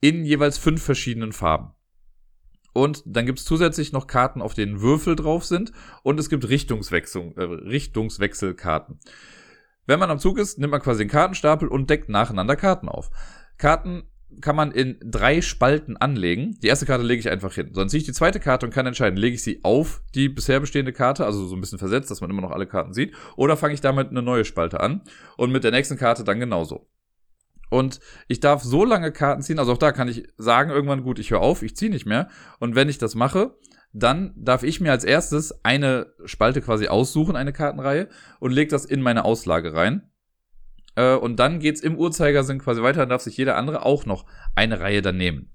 in jeweils fünf verschiedenen Farben. Und dann gibt es zusätzlich noch Karten, auf denen Würfel drauf sind. Und es gibt Richtungswechsel, äh, Richtungswechselkarten. Wenn man am Zug ist, nimmt man quasi den Kartenstapel und deckt nacheinander Karten auf. Karten kann man in drei Spalten anlegen. Die erste Karte lege ich einfach hin. Sonst ziehe ich die zweite Karte und kann entscheiden, lege ich sie auf die bisher bestehende Karte, also so ein bisschen versetzt, dass man immer noch alle Karten sieht, oder fange ich damit eine neue Spalte an und mit der nächsten Karte dann genauso. Und ich darf so lange Karten ziehen, also auch da kann ich sagen, irgendwann gut, ich höre auf, ich ziehe nicht mehr. Und wenn ich das mache, dann darf ich mir als erstes eine Spalte quasi aussuchen, eine Kartenreihe, und leg das in meine Auslage rein. Äh, und dann geht's im Uhrzeigersinn quasi weiter, dann darf sich jeder andere auch noch eine Reihe dann nehmen.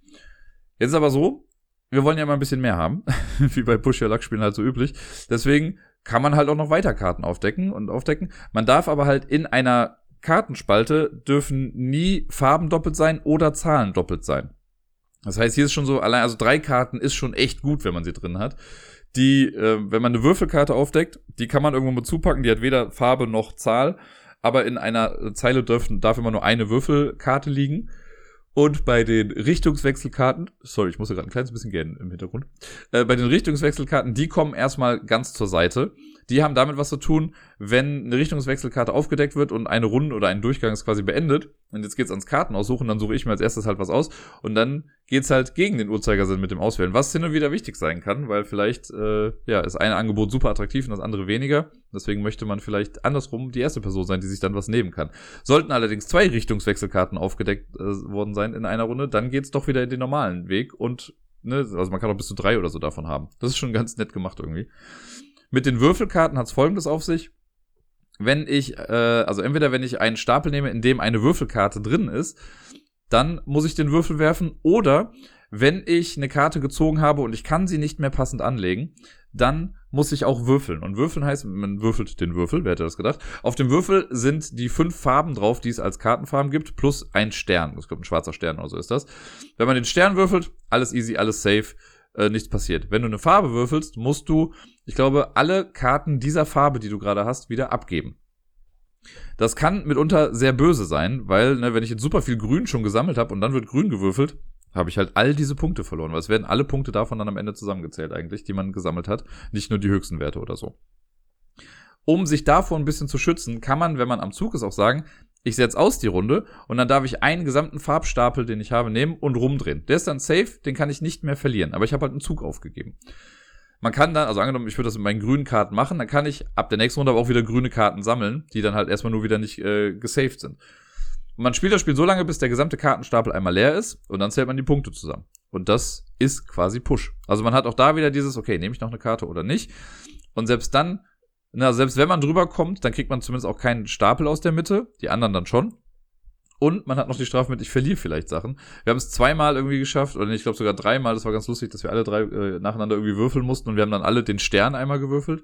Jetzt ist aber so, wir wollen ja mal ein bisschen mehr haben, <laughs> wie bei Push Your Luck Spielen halt so üblich. Deswegen kann man halt auch noch weiter Karten aufdecken und aufdecken. Man darf aber halt in einer Kartenspalte dürfen nie Farben doppelt sein oder Zahlen doppelt sein. Das heißt, hier ist schon so, allein, also drei Karten ist schon echt gut, wenn man sie drin hat. Die, äh, wenn man eine Würfelkarte aufdeckt, die kann man irgendwo mit zupacken, die hat weder Farbe noch Zahl, aber in einer Zeile darf, darf immer nur eine Würfelkarte liegen. Und bei den Richtungswechselkarten, sorry, ich muss gerade ein kleines bisschen gähnen im Hintergrund. Äh, bei den Richtungswechselkarten, die kommen erstmal ganz zur Seite. Die haben damit was zu tun, wenn eine Richtungswechselkarte aufgedeckt wird und eine Runde oder ein Durchgang ist quasi beendet. Und jetzt geht's ans Karten aussuchen, dann suche ich mir als erstes halt was aus. Und dann geht's halt gegen den Uhrzeigersinn mit dem Auswählen, was hin und wieder wichtig sein kann, weil vielleicht äh, ja ist ein Angebot super attraktiv und das andere weniger. Deswegen möchte man vielleicht andersrum die erste Person sein, die sich dann was nehmen kann. Sollten allerdings zwei Richtungswechselkarten aufgedeckt äh, worden sein in einer Runde, dann geht's doch wieder in den normalen Weg und ne, also man kann auch bis zu drei oder so davon haben. Das ist schon ganz nett gemacht irgendwie. Mit den Würfelkarten hat's folgendes auf sich. Wenn ich, äh, also entweder wenn ich einen Stapel nehme, in dem eine Würfelkarte drin ist, dann muss ich den Würfel werfen. Oder wenn ich eine Karte gezogen habe und ich kann sie nicht mehr passend anlegen, dann muss ich auch würfeln. Und würfeln heißt, man würfelt den Würfel, wer hätte das gedacht? Auf dem Würfel sind die fünf Farben drauf, die es als Kartenfarben gibt, plus ein Stern. Das kommt ein schwarzer Stern oder so ist das. Wenn man den Stern würfelt, alles easy, alles safe äh, nichts passiert. Wenn du eine Farbe würfelst, musst du, ich glaube, alle Karten dieser Farbe, die du gerade hast, wieder abgeben. Das kann mitunter sehr böse sein, weil, ne, wenn ich jetzt super viel Grün schon gesammelt habe und dann wird Grün gewürfelt, habe ich halt all diese Punkte verloren, weil es werden alle Punkte davon dann am Ende zusammengezählt eigentlich, die man gesammelt hat, nicht nur die höchsten Werte oder so. Um sich davor ein bisschen zu schützen, kann man, wenn man am Zug ist, auch sagen, ich setze aus die Runde und dann darf ich einen gesamten Farbstapel, den ich habe, nehmen und rumdrehen. Der ist dann safe, den kann ich nicht mehr verlieren. Aber ich habe halt einen Zug aufgegeben. Man kann dann, also angenommen, ich würde das mit meinen grünen Karten machen, dann kann ich ab der nächsten Runde aber auch wieder grüne Karten sammeln, die dann halt erstmal nur wieder nicht äh, gesaved sind. Und man spielt das Spiel so lange, bis der gesamte Kartenstapel einmal leer ist und dann zählt man die Punkte zusammen. Und das ist quasi Push. Also man hat auch da wieder dieses, okay, nehme ich noch eine Karte oder nicht. Und selbst dann na, selbst wenn man drüber kommt, dann kriegt man zumindest auch keinen Stapel aus der Mitte, die anderen dann schon. Und man hat noch die Strafe mit, ich verliere vielleicht Sachen. Wir haben es zweimal irgendwie geschafft, oder ich glaube sogar dreimal, das war ganz lustig, dass wir alle drei äh, nacheinander irgendwie würfeln mussten und wir haben dann alle den Stern einmal gewürfelt,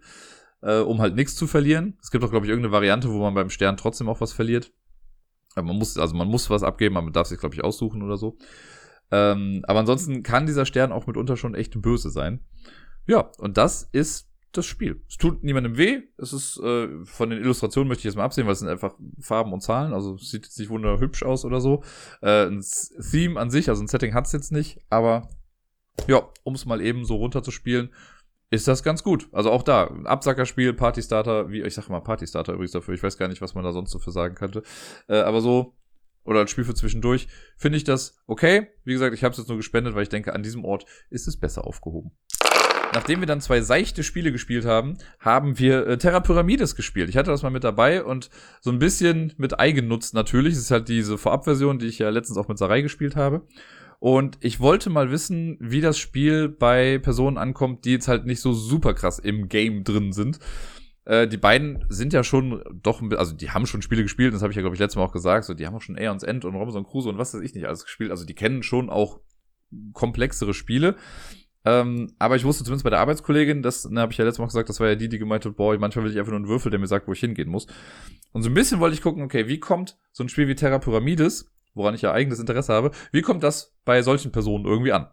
äh, um halt nichts zu verlieren. Es gibt auch, glaube ich, irgendeine Variante, wo man beim Stern trotzdem auch was verliert. Man muss, also man muss was abgeben, man darf sich, glaube ich, aussuchen oder so. Ähm, aber ansonsten kann dieser Stern auch mitunter schon echt böse sein. Ja, und das ist das Spiel. Es tut niemandem weh. Es ist äh, von den Illustrationen möchte ich jetzt mal absehen, weil es sind einfach Farben und Zahlen. Also es sieht jetzt nicht wunderhübsch aus oder so. Äh, ein Theme an sich, also ein Setting hat's jetzt nicht, aber ja, um es mal eben so runterzuspielen, ist das ganz gut. Also auch da, Absackerspiel, Partystarter, wie ich sag mal Partystarter übrigens dafür. Ich weiß gar nicht, was man da sonst so für sagen könnte. Äh, aber so oder ein Spiel für zwischendurch, finde ich das okay. Wie gesagt, ich habe es jetzt nur gespendet, weil ich denke, an diesem Ort ist es besser aufgehoben. Nachdem wir dann zwei seichte Spiele gespielt haben, haben wir äh, Terra Pyramides gespielt. Ich hatte das mal mit dabei und so ein bisschen mit Eigennutz natürlich. Es ist halt diese Vorabversion, die ich ja letztens auch mit Sarai gespielt habe. Und ich wollte mal wissen, wie das Spiel bei Personen ankommt, die jetzt halt nicht so super krass im Game drin sind. Äh, die beiden sind ja schon doch, also die haben schon Spiele gespielt, das habe ich ja, glaube ich, letztes Mal auch gesagt. So, die haben auch schon Aeons End und Robinson Crusoe und was weiß ich nicht alles gespielt. Also die kennen schon auch komplexere Spiele. Ähm, aber ich wusste zumindest bei der Arbeitskollegin, das ne, habe ich ja letztes Mal gesagt, das war ja die, die gemeint hat, boah, manchmal will ich einfach nur einen Würfel, der mir sagt, wo ich hingehen muss. Und so ein bisschen wollte ich gucken, okay, wie kommt so ein Spiel wie Terra Pyramides, woran ich ja eigenes Interesse habe, wie kommt das bei solchen Personen irgendwie an?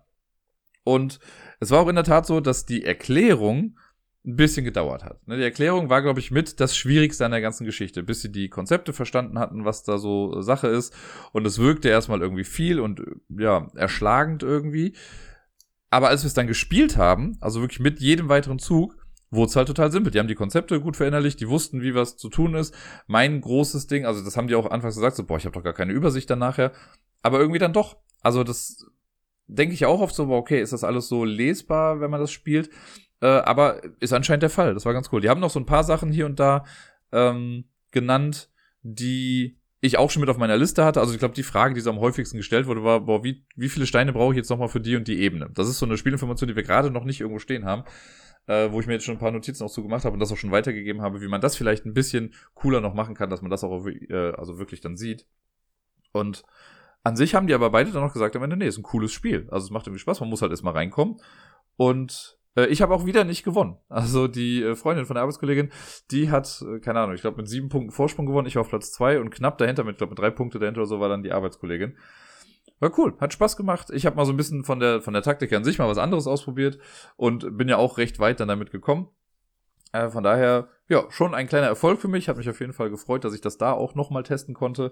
Und es war auch in der Tat so, dass die Erklärung ein bisschen gedauert hat. Ne, die Erklärung war, glaube ich, mit das Schwierigste an der ganzen Geschichte, bis sie die Konzepte verstanden hatten, was da so Sache ist. Und es wirkte erstmal irgendwie viel und ja, erschlagend irgendwie. Aber als wir es dann gespielt haben, also wirklich mit jedem weiteren Zug, wurde es halt total simpel. Die haben die Konzepte gut verinnerlicht, die wussten, wie was zu tun ist. Mein großes Ding, also das haben die auch anfangs gesagt, so, boah, ich habe doch gar keine Übersicht dann nachher. Aber irgendwie dann doch. Also das denke ich auch oft so, okay, ist das alles so lesbar, wenn man das spielt? Äh, aber ist anscheinend der Fall. Das war ganz cool. Die haben noch so ein paar Sachen hier und da ähm, genannt, die ich auch schon mit auf meiner Liste hatte. Also ich glaube, die Frage, die so am häufigsten gestellt wurde, war, boah, wie, wie viele Steine brauche ich jetzt nochmal für die und die Ebene? Das ist so eine Spielinformation, die wir gerade noch nicht irgendwo stehen haben, äh, wo ich mir jetzt schon ein paar Notizen auch zugemacht habe und das auch schon weitergegeben habe, wie man das vielleicht ein bisschen cooler noch machen kann, dass man das auch äh, also wirklich dann sieht. Und an sich haben die aber beide dann noch gesagt am Ende, nee, ist ein cooles Spiel. Also es macht irgendwie Spaß, man muss halt erstmal reinkommen. Und äh, ich habe auch wieder nicht gewonnen. <laughs> Also die äh, Freundin von der Arbeitskollegin, die hat, äh, keine Ahnung, ich glaube mit sieben Punkten Vorsprung gewonnen. Ich war auf Platz zwei und knapp dahinter, mit, glaube mit drei Punkte dahinter oder so, war dann die Arbeitskollegin. War cool, hat Spaß gemacht. Ich habe mal so ein bisschen von der, von der Taktik an sich mal was anderes ausprobiert und bin ja auch recht weit dann damit gekommen. Äh, von daher, ja, schon ein kleiner Erfolg für mich. Hat mich auf jeden Fall gefreut, dass ich das da auch nochmal testen konnte.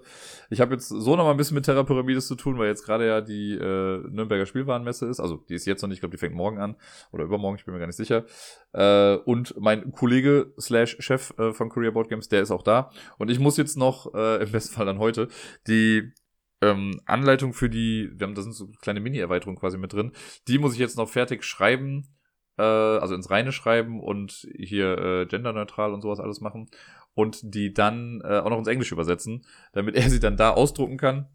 Ich habe jetzt so nochmal ein bisschen mit Terra Pyramides zu tun, weil jetzt gerade ja die äh, Nürnberger Spielwarenmesse ist. Also die ist jetzt noch nicht, ich glaube, die fängt morgen an. Oder übermorgen, ich bin mir gar nicht sicher. Äh, und mein Kollege slash Chef äh, von Korea Board Games, der ist auch da. Und ich muss jetzt noch, äh, im besten Fall dann heute, die ähm, Anleitung für die, wir haben da sind so kleine Mini-Erweiterungen quasi mit drin. Die muss ich jetzt noch fertig schreiben äh, also ins Reine schreiben und hier äh, genderneutral und sowas alles machen und die dann äh, auch noch ins Englische übersetzen, damit <laughs> er sie dann da ausdrucken kann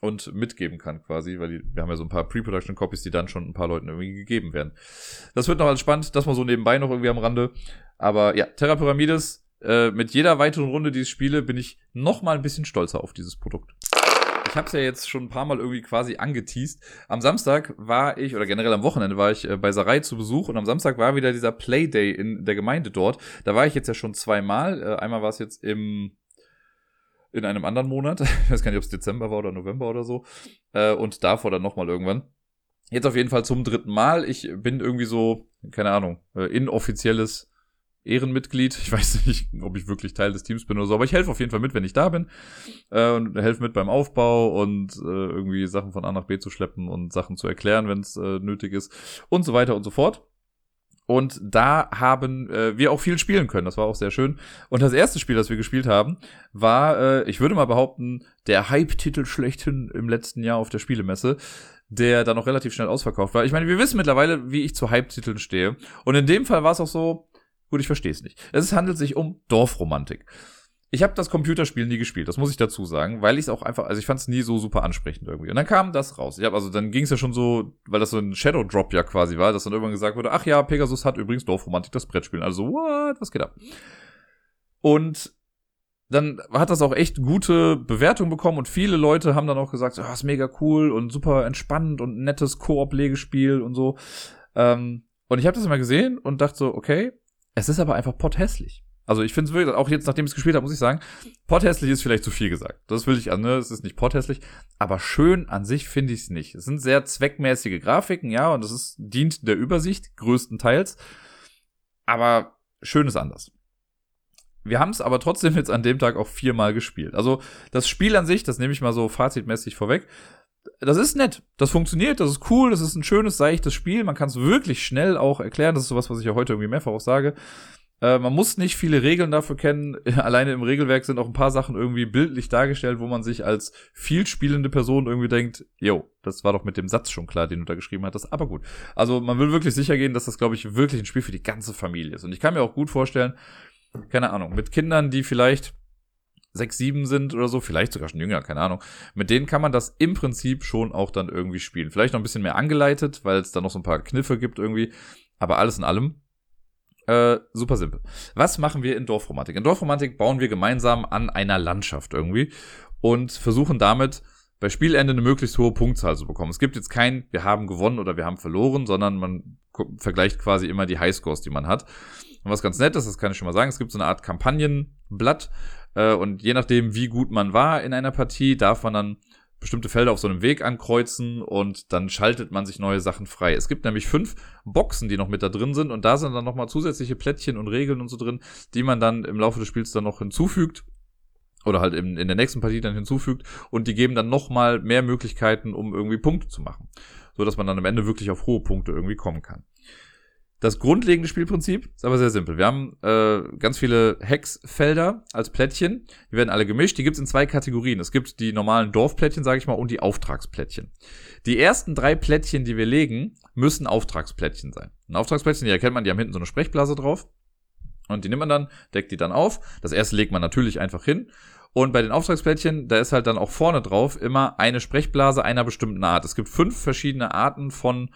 und mitgeben kann quasi, weil die, wir haben ja so ein paar Pre-Production-Copies, die dann schon ein paar Leuten irgendwie gegeben werden. Das wird noch alles spannend, das mal so nebenbei noch irgendwie am Rande. Aber ja, Terra Pyramides, äh, mit jeder weiteren Runde, die ich spiele, bin ich noch mal ein bisschen stolzer auf dieses Produkt ich habe es ja jetzt schon ein paar Mal irgendwie quasi angeteased. Am Samstag war ich, oder generell am Wochenende war ich äh, bei Sarai zu Besuch und am Samstag war wieder dieser Playday in der Gemeinde dort. Da war ich jetzt ja schon zweimal. Äh, einmal war es jetzt im in einem anderen Monat. <laughs> Ich weiß gar nicht, ob es Dezember war oder November oder so. Äh, und davor dann nochmal irgendwann. Jetzt auf jeden Fall zum dritten Mal. Ich bin irgendwie so, keine Ahnung, inoffizielles Ehrenmitglied. Ich weiß <laughs> nicht, ob ich wirklich Teil des Teams bin oder so, aber ich helfe auf jeden Fall mit, wenn ich da bin. Äh, und helfe mit beim Aufbau und äh, irgendwie Sachen von A nach B zu schleppen und Sachen zu erklären, wenn es äh, nötig ist und so weiter und so fort. Und da haben äh, wir auch viel spielen können. Das war auch sehr schön. Und das erste Spiel, das wir gespielt haben, war, äh, ich würde mal behaupten, der Hype-Titel schlechthin im letzten Jahr auf der Spielemesse, der dann noch relativ schnell ausverkauft war. Ich meine, wir wissen mittlerweile, wie ich zu Hype-Titeln stehe. Und in dem Fall war es auch so, Gut, ich verstehe es nicht. Es handelt sich um Dorfromantik. Ich habe das Computerspiel nie gespielt, das muss ich dazu sagen, weil ich es auch einfach, also ich fand es nie so super ansprechend irgendwie. Und dann kam das raus. Ich habe also dann ging es ja schon so, weil das so ein Shadow Drop ja quasi war, dass dann irgendwann gesagt wurde, ach ja, Pegasus hat übrigens Dorfromantik das Brettspiel. Also what, was geht ab? Und dann hat das auch echt gute Bewertung bekommen und viele Leute haben dann auch gesagt, oh, ist mega cool und super entspannend und nettes Koop-Legespiel und so. Ähm, und ich habe das immer gesehen und dachte so, okay, es ist aber einfach potthässlich. Also ich finde es wirklich, auch jetzt, nachdem ich es gespielt habe, muss ich sagen, potthässlich ist vielleicht zu viel gesagt. Das will ich an, ne? Es ist nicht potthässlich, aber schön an sich finde ich es nicht. Es sind sehr zweckmäßige Grafiken, ja, und es ist, dient der Übersicht, größtenteils. Aber schön ist anders. Wir haben es aber trotzdem jetzt an dem Tag auch viermal gespielt. Also das Spiel an sich, das nehme ich mal so fazitmäßig vorweg, das ist nett. Das funktioniert, das ist cool, das ist ein schönes, seichtes Spiel. Man kann es wirklich schnell auch erklären. Das ist sowas, was ich ja heute irgendwie mehrfach auch sage. Äh, man muss nicht viele Regeln dafür kennen. <laughs> Alleine im Regelwerk sind auch ein paar Sachen irgendwie bildlich dargestellt, wo man sich als viel spielende Person irgendwie denkt, yo, das war doch mit dem Satz schon klar, den du da geschrieben hattest. Aber gut. Also man will wirklich sicher gehen, dass das, glaube ich, wirklich ein Spiel für die ganze Familie ist. Und ich kann mir auch gut vorstellen, keine Ahnung, mit Kindern, die vielleicht sechs, sieben sind oder so, vielleicht sogar schon jünger, keine Ahnung. Mit denen kann man das im Prinzip schon auch dann irgendwie spielen. Vielleicht noch ein bisschen mehr angeleitet, weil es da noch so ein paar Kniffe gibt irgendwie. Aber alles in allem äh, super simpel. Was machen wir in Dorfromantik? In Dorfromantik bauen wir gemeinsam an einer Landschaft irgendwie und versuchen damit bei Spielende eine möglichst hohe Punktzahl zu bekommen. Es gibt jetzt kein, wir haben gewonnen oder wir haben verloren, sondern man vergleicht quasi immer die Highscores, die man hat. Und was ganz nett ist, das kann ich schon mal sagen, es gibt so eine Art Kampagnenblatt, äh, und je nachdem, wie gut man war in einer Partie, darf man dann bestimmte Felder auf so einem Weg ankreuzen und dann schaltet man sich neue Sachen frei. Es gibt nämlich fünf Boxen, die noch mit da drin sind und da sind dann nochmal zusätzliche Plättchen und Regeln und so drin, die man dann im Laufe des Spiels dann noch hinzufügt oder halt in, in der nächsten Partie dann hinzufügt und die geben dann nochmal mehr Möglichkeiten, um irgendwie Punkte zu machen, so dass man dann am Ende wirklich auf hohe Punkte irgendwie kommen kann. Das grundlegende Spielprinzip ist aber sehr simpel. Wir haben äh, ganz viele Hexfelder als Plättchen. Die werden alle gemischt. Die gibt es in zwei Kategorien. Es gibt die normalen Dorfplättchen, sage ich mal, und die Auftragsplättchen. Die ersten drei Plättchen, die wir legen, müssen Auftragsplättchen sein. Ein Auftragsplättchen, die erkennt man, die haben hinten so eine Sprechblase drauf. Und die nimmt man dann, deckt die dann auf. Das erste legt man natürlich einfach hin. Und bei den Auftragsplättchen, da ist halt dann auch vorne drauf immer eine Sprechblase einer bestimmten Art. Es gibt fünf verschiedene Arten von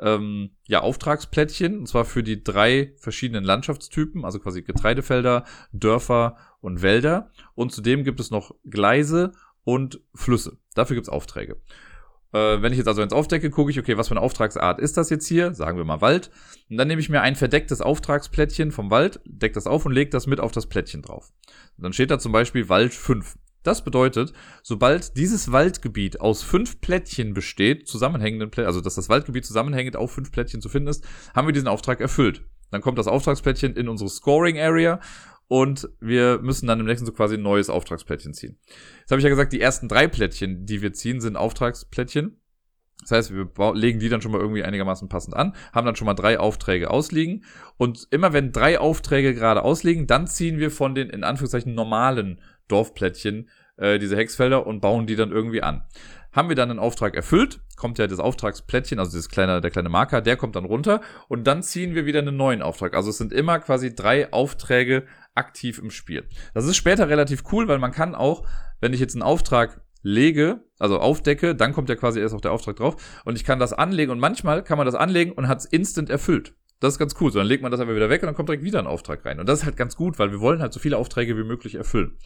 ähm, ja, Auftragsplättchen, und zwar für die drei verschiedenen Landschaftstypen, also quasi Getreidefelder, Dörfer und Wälder. Und zudem gibt es noch Gleise und Flüsse. Dafür gibt es Aufträge. Äh, wenn ich jetzt also ins Aufdecke, gucke ich, okay, was für eine Auftragsart ist das jetzt hier? Sagen wir mal Wald. Und dann nehme ich mir ein verdecktes Auftragsplättchen vom Wald, deck das auf und lege das mit auf das Plättchen drauf. Und dann steht da zum Beispiel Wald 5. Das bedeutet, sobald dieses Waldgebiet aus fünf Plättchen besteht, zusammenhängenden Plättchen, also dass das Waldgebiet zusammenhängend auf fünf Plättchen zu finden ist, haben wir diesen Auftrag erfüllt. Dann kommt das Auftragsplättchen in unsere Scoring Area und wir müssen dann im nächsten Zug quasi ein neues Auftragsplättchen ziehen. Jetzt habe ich ja gesagt, die ersten drei Plättchen, die wir ziehen, sind Auftragsplättchen. Das heißt, wir legen die dann schon mal irgendwie einigermaßen passend an, haben dann schon mal drei Aufträge ausliegen. Und immer wenn drei Aufträge gerade ausliegen, dann ziehen wir von den in Anführungszeichen normalen Dorfplättchen äh, diese Hexfelder und bauen die dann irgendwie an. Haben wir dann einen Auftrag erfüllt, kommt ja das Auftragsplättchen, also dieses kleine, der kleine Marker, der kommt dann runter und dann ziehen wir wieder einen neuen Auftrag. Also es sind immer quasi drei Aufträge aktiv im Spiel. Das ist später relativ cool, weil man kann auch, wenn ich jetzt einen Auftrag lege, also aufdecke, dann kommt ja quasi erst auch der Auftrag drauf und ich kann das anlegen und manchmal kann man das anlegen und hat es instant erfüllt. Das ist ganz cool. So, dann legt man das aber wieder weg und dann kommt direkt wieder ein Auftrag rein. Und das ist halt ganz gut, weil wir wollen halt so viele Aufträge wie möglich erfüllen.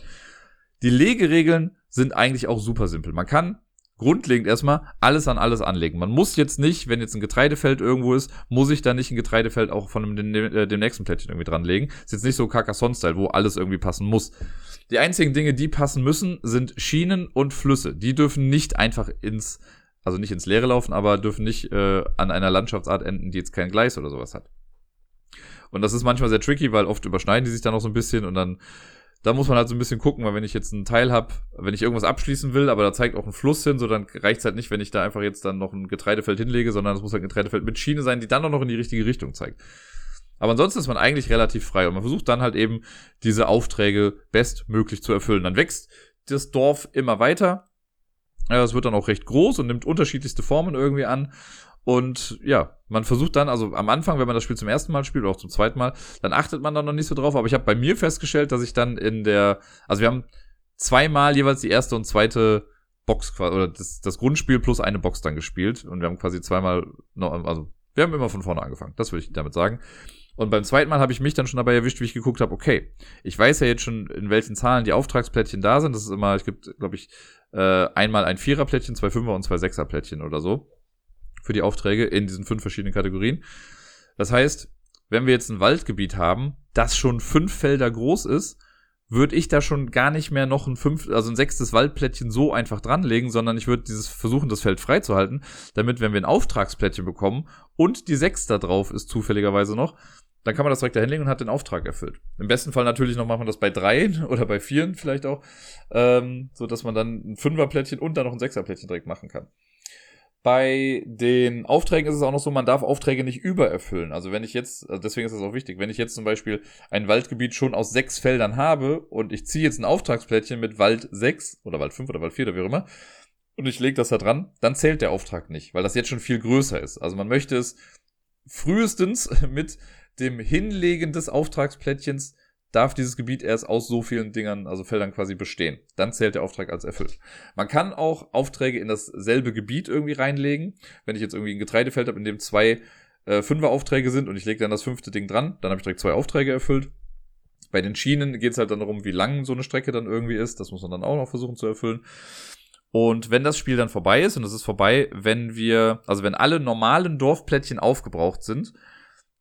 Die Legeregeln sind eigentlich auch super simpel. Man kann grundlegend erstmal alles an alles anlegen. Man muss jetzt nicht, wenn jetzt ein Getreidefeld irgendwo ist, muss ich da nicht ein Getreidefeld auch von dem, dem, äh, dem nächsten Plättchen irgendwie dranlegen. Ist jetzt nicht so Carcassonne-Style, wo alles irgendwie passen muss. Die einzigen Dinge, die passen müssen, sind Schienen und Flüsse. Die dürfen nicht einfach ins, also nicht ins Leere laufen, aber dürfen nicht äh, an einer Landschaftsart enden, die jetzt kein Gleis oder sowas hat. Und das ist manchmal sehr tricky, weil oft überschneiden die sich dann noch so ein bisschen und dann da muss man halt so ein bisschen gucken, weil wenn ich jetzt einen Teil habe, wenn ich irgendwas abschließen will, aber da zeigt auch ein Fluss hin, so dann reicht es halt nicht, wenn ich da einfach jetzt dann noch ein Getreidefeld hinlege, sondern es muss halt ein Getreidefeld mit Schiene sein, die dann auch noch in die richtige Richtung zeigt. Aber ansonsten ist man eigentlich relativ frei und man versucht dann halt eben diese Aufträge bestmöglich zu erfüllen. Dann wächst das Dorf immer weiter. Es wird dann auch recht groß und nimmt unterschiedlichste Formen irgendwie an. Und ja, man versucht dann, also am Anfang, wenn man das Spiel zum ersten Mal spielt oder auch zum zweiten Mal, dann achtet man dann noch nicht so drauf. Aber ich habe bei mir festgestellt, dass ich dann in der, also wir haben zweimal jeweils die erste und zweite Box quasi, oder das, das Grundspiel plus eine Box dann gespielt. Und wir haben quasi zweimal, noch, also wir haben immer von vorne angefangen. Das würde ich damit sagen. Und beim zweiten Mal habe ich mich dann schon dabei erwischt, wie ich geguckt habe, okay, ich weiß ja jetzt schon, in welchen Zahlen die Auftragsplättchen da sind. Das ist immer, es gibt, glaube ich, äh, einmal ein Viererplättchen, zwei Fünfer und zwei Sechserplättchen oder so für die Aufträge in diesen fünf verschiedenen Kategorien. Das heißt, wenn wir jetzt ein Waldgebiet haben, das schon fünf Felder groß ist, würde ich da schon gar nicht mehr noch ein fünf, also ein sechstes Waldplättchen so einfach dranlegen, sondern ich würde dieses versuchen, das Feld freizuhalten, damit, wenn wir ein Auftragsplättchen bekommen und die sechs da drauf ist zufälligerweise noch, dann kann man das direkt da hinlegen und hat den Auftrag erfüllt. Im besten Fall natürlich noch machen wir das bei dreien <laughs> oder bei vieren vielleicht auch, ähm, so dass man dann ein Fünferplättchen und dann noch ein Sechserplättchen direkt machen kann. Bei den Aufträgen ist es auch noch so, man darf Aufträge nicht übererfüllen. Also wenn ich jetzt, also deswegen ist das auch wichtig, wenn ich jetzt zum Beispiel ein Waldgebiet schon aus sechs Feldern habe und ich ziehe jetzt ein Auftragsplättchen mit Wald 6 oder Wald 5 oder Wald 4 oder wie auch immer und ich lege das da dran, dann zählt der Auftrag nicht, weil das jetzt schon viel größer ist. Also man möchte es frühestens <laughs> mit dem Hinlegen des Auftragsplättchens darf dieses Gebiet erst aus so vielen Dingern, also Feldern quasi bestehen. Dann zählt der Auftrag als erfüllt. Man kann auch Aufträge in dasselbe Gebiet irgendwie reinlegen. Wenn ich jetzt irgendwie ein Getreidefeld habe, in dem zwei äh, Fünfer-Aufträge sind und ich lege dann das fünfte Ding dran, dann habe ich direkt zwei Aufträge erfüllt. Bei den Schienen geht es halt dann darum, wie lang so eine Strecke dann irgendwie ist. Das muss man dann auch noch versuchen zu erfüllen. Und wenn das Spiel dann vorbei ist, und es ist vorbei, wenn wir, also wenn alle normalen Dorfplättchen aufgebraucht sind,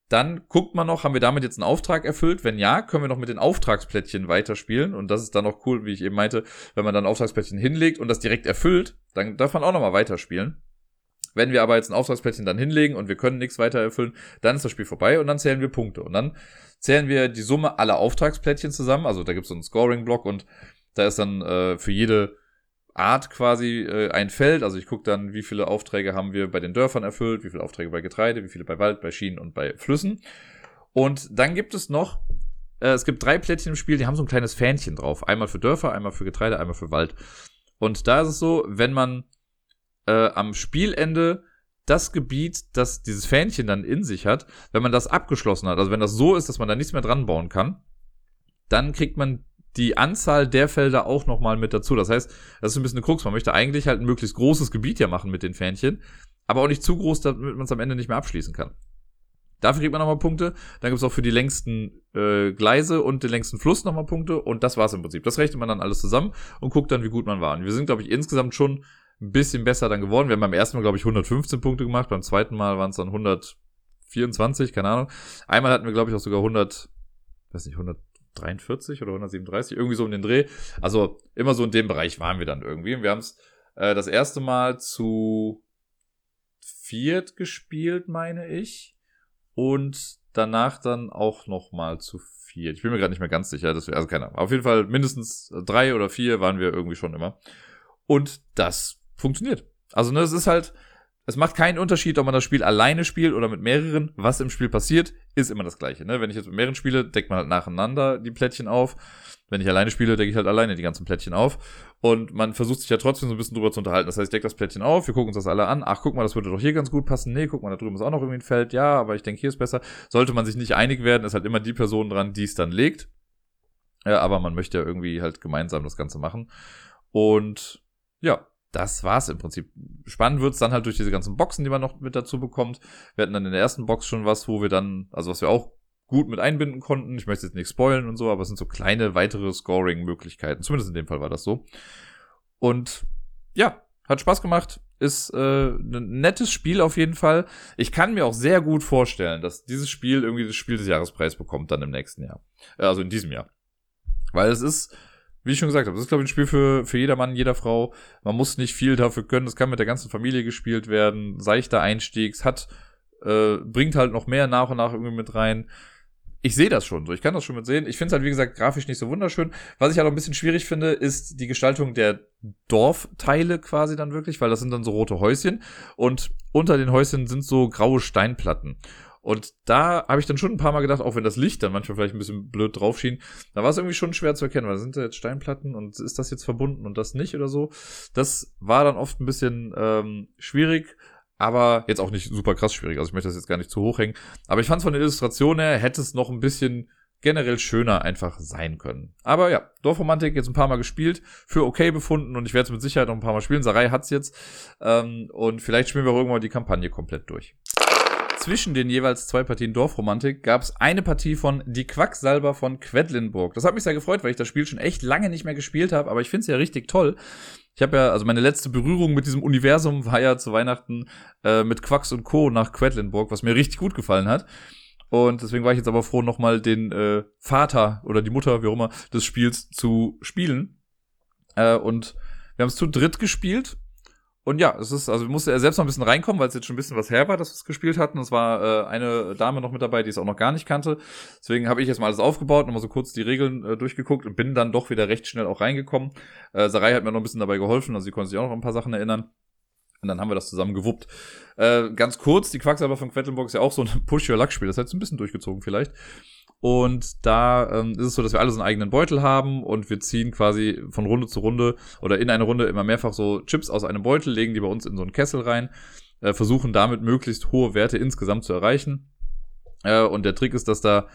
dann guckt man noch, haben wir damit jetzt einen Auftrag erfüllt? Wenn ja, können wir noch mit den Auftragsplättchen weiterspielen. Und das ist dann auch cool, wie ich eben meinte, wenn man dann Auftragsplättchen hinlegt und das direkt erfüllt, dann darf man auch nochmal weiterspielen. Wenn wir aber jetzt ein Auftragsplättchen dann hinlegen und wir können nichts weiter erfüllen, dann ist das Spiel vorbei und dann zählen wir Punkte. Und dann zählen wir die Summe aller Auftragsplättchen zusammen. Also da gibt es so einen Scoring-Block und da ist dann äh, für jede Art quasi äh, ein Feld. Also ich gucke dann, wie viele Aufträge haben wir bei den Dörfern erfüllt, wie viele Aufträge bei Getreide, wie viele bei Wald, bei Schienen und bei Flüssen. Und dann gibt es noch, äh, es gibt drei Plättchen im Spiel, die haben so ein kleines Fähnchen drauf. Einmal für Dörfer, einmal für Getreide, einmal für Wald. Und da ist es so, wenn man äh, am Spielende das Gebiet, das dieses Fähnchen dann in sich hat, wenn man das abgeschlossen hat, also wenn das so ist, dass man da nichts mehr dran bauen kann, dann kriegt man die Anzahl der Felder auch nochmal mit dazu. Das heißt, das ist ein bisschen eine Krux. Man möchte eigentlich halt ein möglichst großes Gebiet ja machen mit den Fähnchen, aber auch nicht zu groß, damit man es am Ende nicht mehr abschließen kann. Dafür kriegt man nochmal Punkte. Dann gibt es auch für die längsten äh, Gleise und den längsten Fluss nochmal Punkte. Und das war's im Prinzip. Das rechnet man dann alles zusammen und guckt dann, wie gut man war. Und wir sind, glaube ich, insgesamt schon ein bisschen besser dann geworden. Wir haben beim ersten Mal, glaube ich, 115 Punkte gemacht. Beim zweiten Mal waren es dann 124, keine Ahnung. Einmal hatten wir, glaube ich, auch sogar 100, weiß nicht, 100 143 oder 137, irgendwie so um den Dreh. Also immer so in dem Bereich waren wir dann irgendwie. Und wir haben es äh, das erste Mal zu viert gespielt, meine ich. Und danach dann auch noch mal zu vier. Ich bin mir gerade nicht mehr ganz sicher, dass wir, also keine Ahnung. Auf jeden Fall mindestens drei oder vier waren wir irgendwie schon immer. Und das funktioniert. Also, ne, es ist halt, es macht keinen Unterschied, ob man das Spiel alleine spielt oder mit mehreren. Was im Spiel passiert, ist immer das Gleiche. Ne? Wenn ich jetzt mit mehreren spiele, deckt man halt nacheinander die Plättchen auf. Wenn ich alleine spiele, decke ich halt alleine die ganzen Plättchen auf. Und man versucht sich ja trotzdem so ein bisschen drüber zu unterhalten. Das heißt, ich decke das Plättchen auf, wir gucken uns das alle an. Ach, guck mal, das würde doch hier ganz gut passen. Nee, guck mal, da drüben ist auch noch irgendwie ein Feld. Ja, aber ich denke, hier ist besser. Sollte man sich nicht einig werden, ist halt immer die Person dran, die es dann legt. Ja, aber man möchte ja irgendwie halt gemeinsam das Ganze machen. Und ja, das war's im Prinzip. Spannend wird's dann halt durch diese ganzen Boxen, die man noch mit dazu bekommt. Wir hatten dann in der ersten Box schon was, wo wir dann, also was wir auch gut mit einbinden konnten. Ich möchte jetzt nicht spoilen und so, aber es sind so kleine weitere Scoring-Möglichkeiten. Zumindest in dem Fall war das so. Und ja, hat Spaß gemacht. Ist äh, ein nettes Spiel auf jeden Fall. Ich kann mir auch sehr gut vorstellen, dass dieses Spiel irgendwie das Spiel des Jahrespreis bekommt dann im nächsten Jahr. Also in diesem Jahr. Weil es ist wie ich schon gesagt habe, das ist, glaube ich, ein Spiel für, für jeder Mann, jeder Frau. Man muss nicht viel dafür können. Es kann mit der ganzen Familie gespielt werden. Seichter Einstiegs, hat, äh, bringt halt noch mehr nach und nach irgendwie mit rein. Ich sehe das schon so, ich kann das schon mit sehen. Ich finde es halt, wie gesagt, grafisch nicht so wunderschön. Was ich halt auch ein bisschen schwierig finde, ist die Gestaltung der Dorfteile quasi dann wirklich, weil das sind dann so rote Häuschen und unter den Häuschen sind so graue Steinplatten. Und da habe ich dann schon ein paar Mal gedacht, auch wenn das Licht dann manchmal vielleicht ein bisschen blöd drauf schien, da war es irgendwie schon schwer zu erkennen, weil sind da jetzt Steinplatten und ist das jetzt verbunden und das nicht oder so. Das war dann oft ein bisschen ähm, schwierig, aber jetzt auch nicht super krass schwierig. Also ich möchte das jetzt gar nicht zu hoch hängen. Aber ich fand es von der Illustration her, hätte es noch ein bisschen generell schöner einfach sein können. Aber ja, Dorfromantik jetzt ein paar Mal gespielt, für okay befunden und ich werde es mit Sicherheit noch ein paar Mal spielen. Sarai hat's jetzt. Ähm, und vielleicht spielen wir auch irgendwann die Kampagne komplett durch zwischen den jeweils zwei Partien Dorfromantik gab es eine Partie von Die Quacksalber von Quedlinburg. Das hat mich sehr gefreut, weil ich das Spiel schon echt lange nicht mehr gespielt habe, aber ich finde es ja richtig toll. Ich habe ja, also meine letzte Berührung mit diesem Universum war ja zu Weihnachten äh, mit Quacks und Co. nach Quedlinburg, was mir richtig gut gefallen hat. Und deswegen war ich jetzt aber froh, nochmal den äh, Vater oder die Mutter, wie auch immer, des Spiels zu spielen. Äh, und wir haben es zu dritt gespielt und ja, es ist, also musste er selbst noch ein bisschen reinkommen, weil es jetzt schon ein bisschen was her war, dass wir es gespielt hatten. Es war äh, eine Dame noch mit dabei, die es auch noch gar nicht kannte. Deswegen habe ich jetzt mal alles aufgebaut, nochmal so kurz die Regeln äh, durchgeguckt und bin dann doch wieder recht schnell auch reingekommen. Äh, Sarai hat mir noch ein bisschen dabei geholfen, also sie konnte sich auch noch ein paar Sachen erinnern. Und dann haben wir das zusammen gewuppt. Äh, ganz kurz, die Quacksalber von Quedlinburg ist ja auch so ein <laughs> Push-Your-Luck-Spiel. Das hat ein bisschen durchgezogen vielleicht. Und da ähm, ist es so, dass wir alle so einen eigenen Beutel haben und wir ziehen quasi von Runde zu Runde oder in eine Runde immer mehrfach so Chips aus einem Beutel, legen die bei uns in so einen Kessel rein, äh, versuchen damit möglichst hohe Werte insgesamt zu erreichen. Äh, und der Trick ist, dass da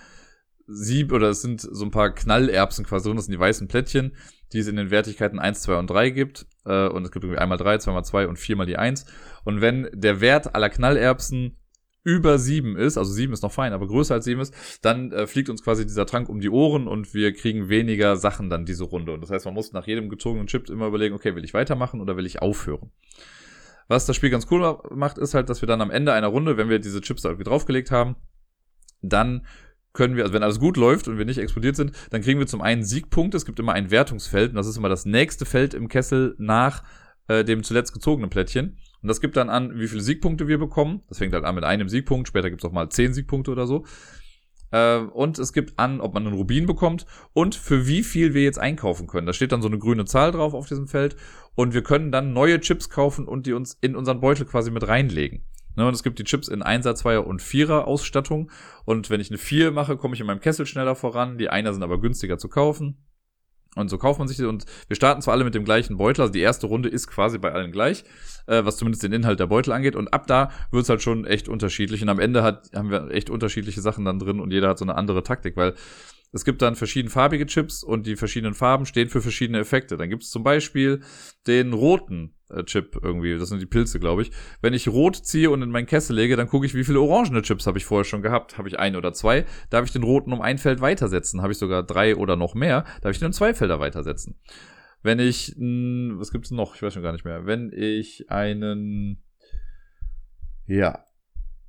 sieb oder es sind so ein paar Knallerbsen quasi drin, das sind die weißen Plättchen, die es in den Wertigkeiten 1, 2 und 3 gibt. Äh, und es gibt irgendwie einmal 3, zweimal 2 und viermal die 1. Und wenn der Wert aller Knallerbsen über sieben ist, also sieben ist noch fein, aber größer als sieben ist, dann äh, fliegt uns quasi dieser Trank um die Ohren und wir kriegen weniger Sachen dann diese Runde. Und das heißt, man muss nach jedem gezogenen Chip immer überlegen, okay, will ich weitermachen oder will ich aufhören? Was das Spiel ganz cool macht, ist halt, dass wir dann am Ende einer Runde, wenn wir diese Chips da irgendwie draufgelegt haben, dann können wir, also wenn alles gut läuft und wir nicht explodiert sind, dann kriegen wir zum einen Siegpunkte. Es gibt immer ein Wertungsfeld und das ist immer das nächste Feld im Kessel nach äh, dem zuletzt gezogenen Plättchen. Und das gibt dann an, wie viele Siegpunkte wir bekommen. Das fängt halt an mit einem Siegpunkt, später gibt es auch mal zehn Siegpunkte oder so. Äh, und es gibt an, ob man einen Rubin bekommt und für wie viel wir jetzt einkaufen können. Da steht dann so eine grüne Zahl drauf auf diesem Feld. Und wir können dann neue Chips kaufen und die uns in unseren Beutel quasi mit reinlegen. Ne, und es gibt die Chips in 1er, 2er und 4er Ausstattung. Und wenn ich eine 4 mache, komme ich in meinem Kessel schneller voran. Die Einer sind aber günstiger zu kaufen. Und so kauft man sich die und wir starten zwar alle mit dem gleichen Beutel, also die erste Runde ist quasi bei allen gleich, äh, was zumindest den Inhalt der Beutel angeht. Und ab da wird's halt schon echt unterschiedlich. Und am Ende hat, haben wir echt unterschiedliche Sachen dann drin und jeder hat so eine andere Taktik, weil es gibt dann verschiedenfarbige Chips und die verschiedenen Farben stehen für verschiedene Effekte. Dann gibt es zum Beispiel den roten Chip irgendwie, das sind die Pilze, glaube ich. Wenn ich rot ziehe und in meinen Kessel lege, dann gucke ich, wie viele orangene Chips habe ich vorher schon gehabt. Habe ich ein oder zwei? Darf ich den roten um ein Feld weitersetzen? Habe ich sogar drei oder noch mehr? Darf ich den um zwei Felder weitersetzen? Wenn ich, mh, was gibt's noch? Ich weiß schon gar nicht mehr. Wenn ich einen, ja,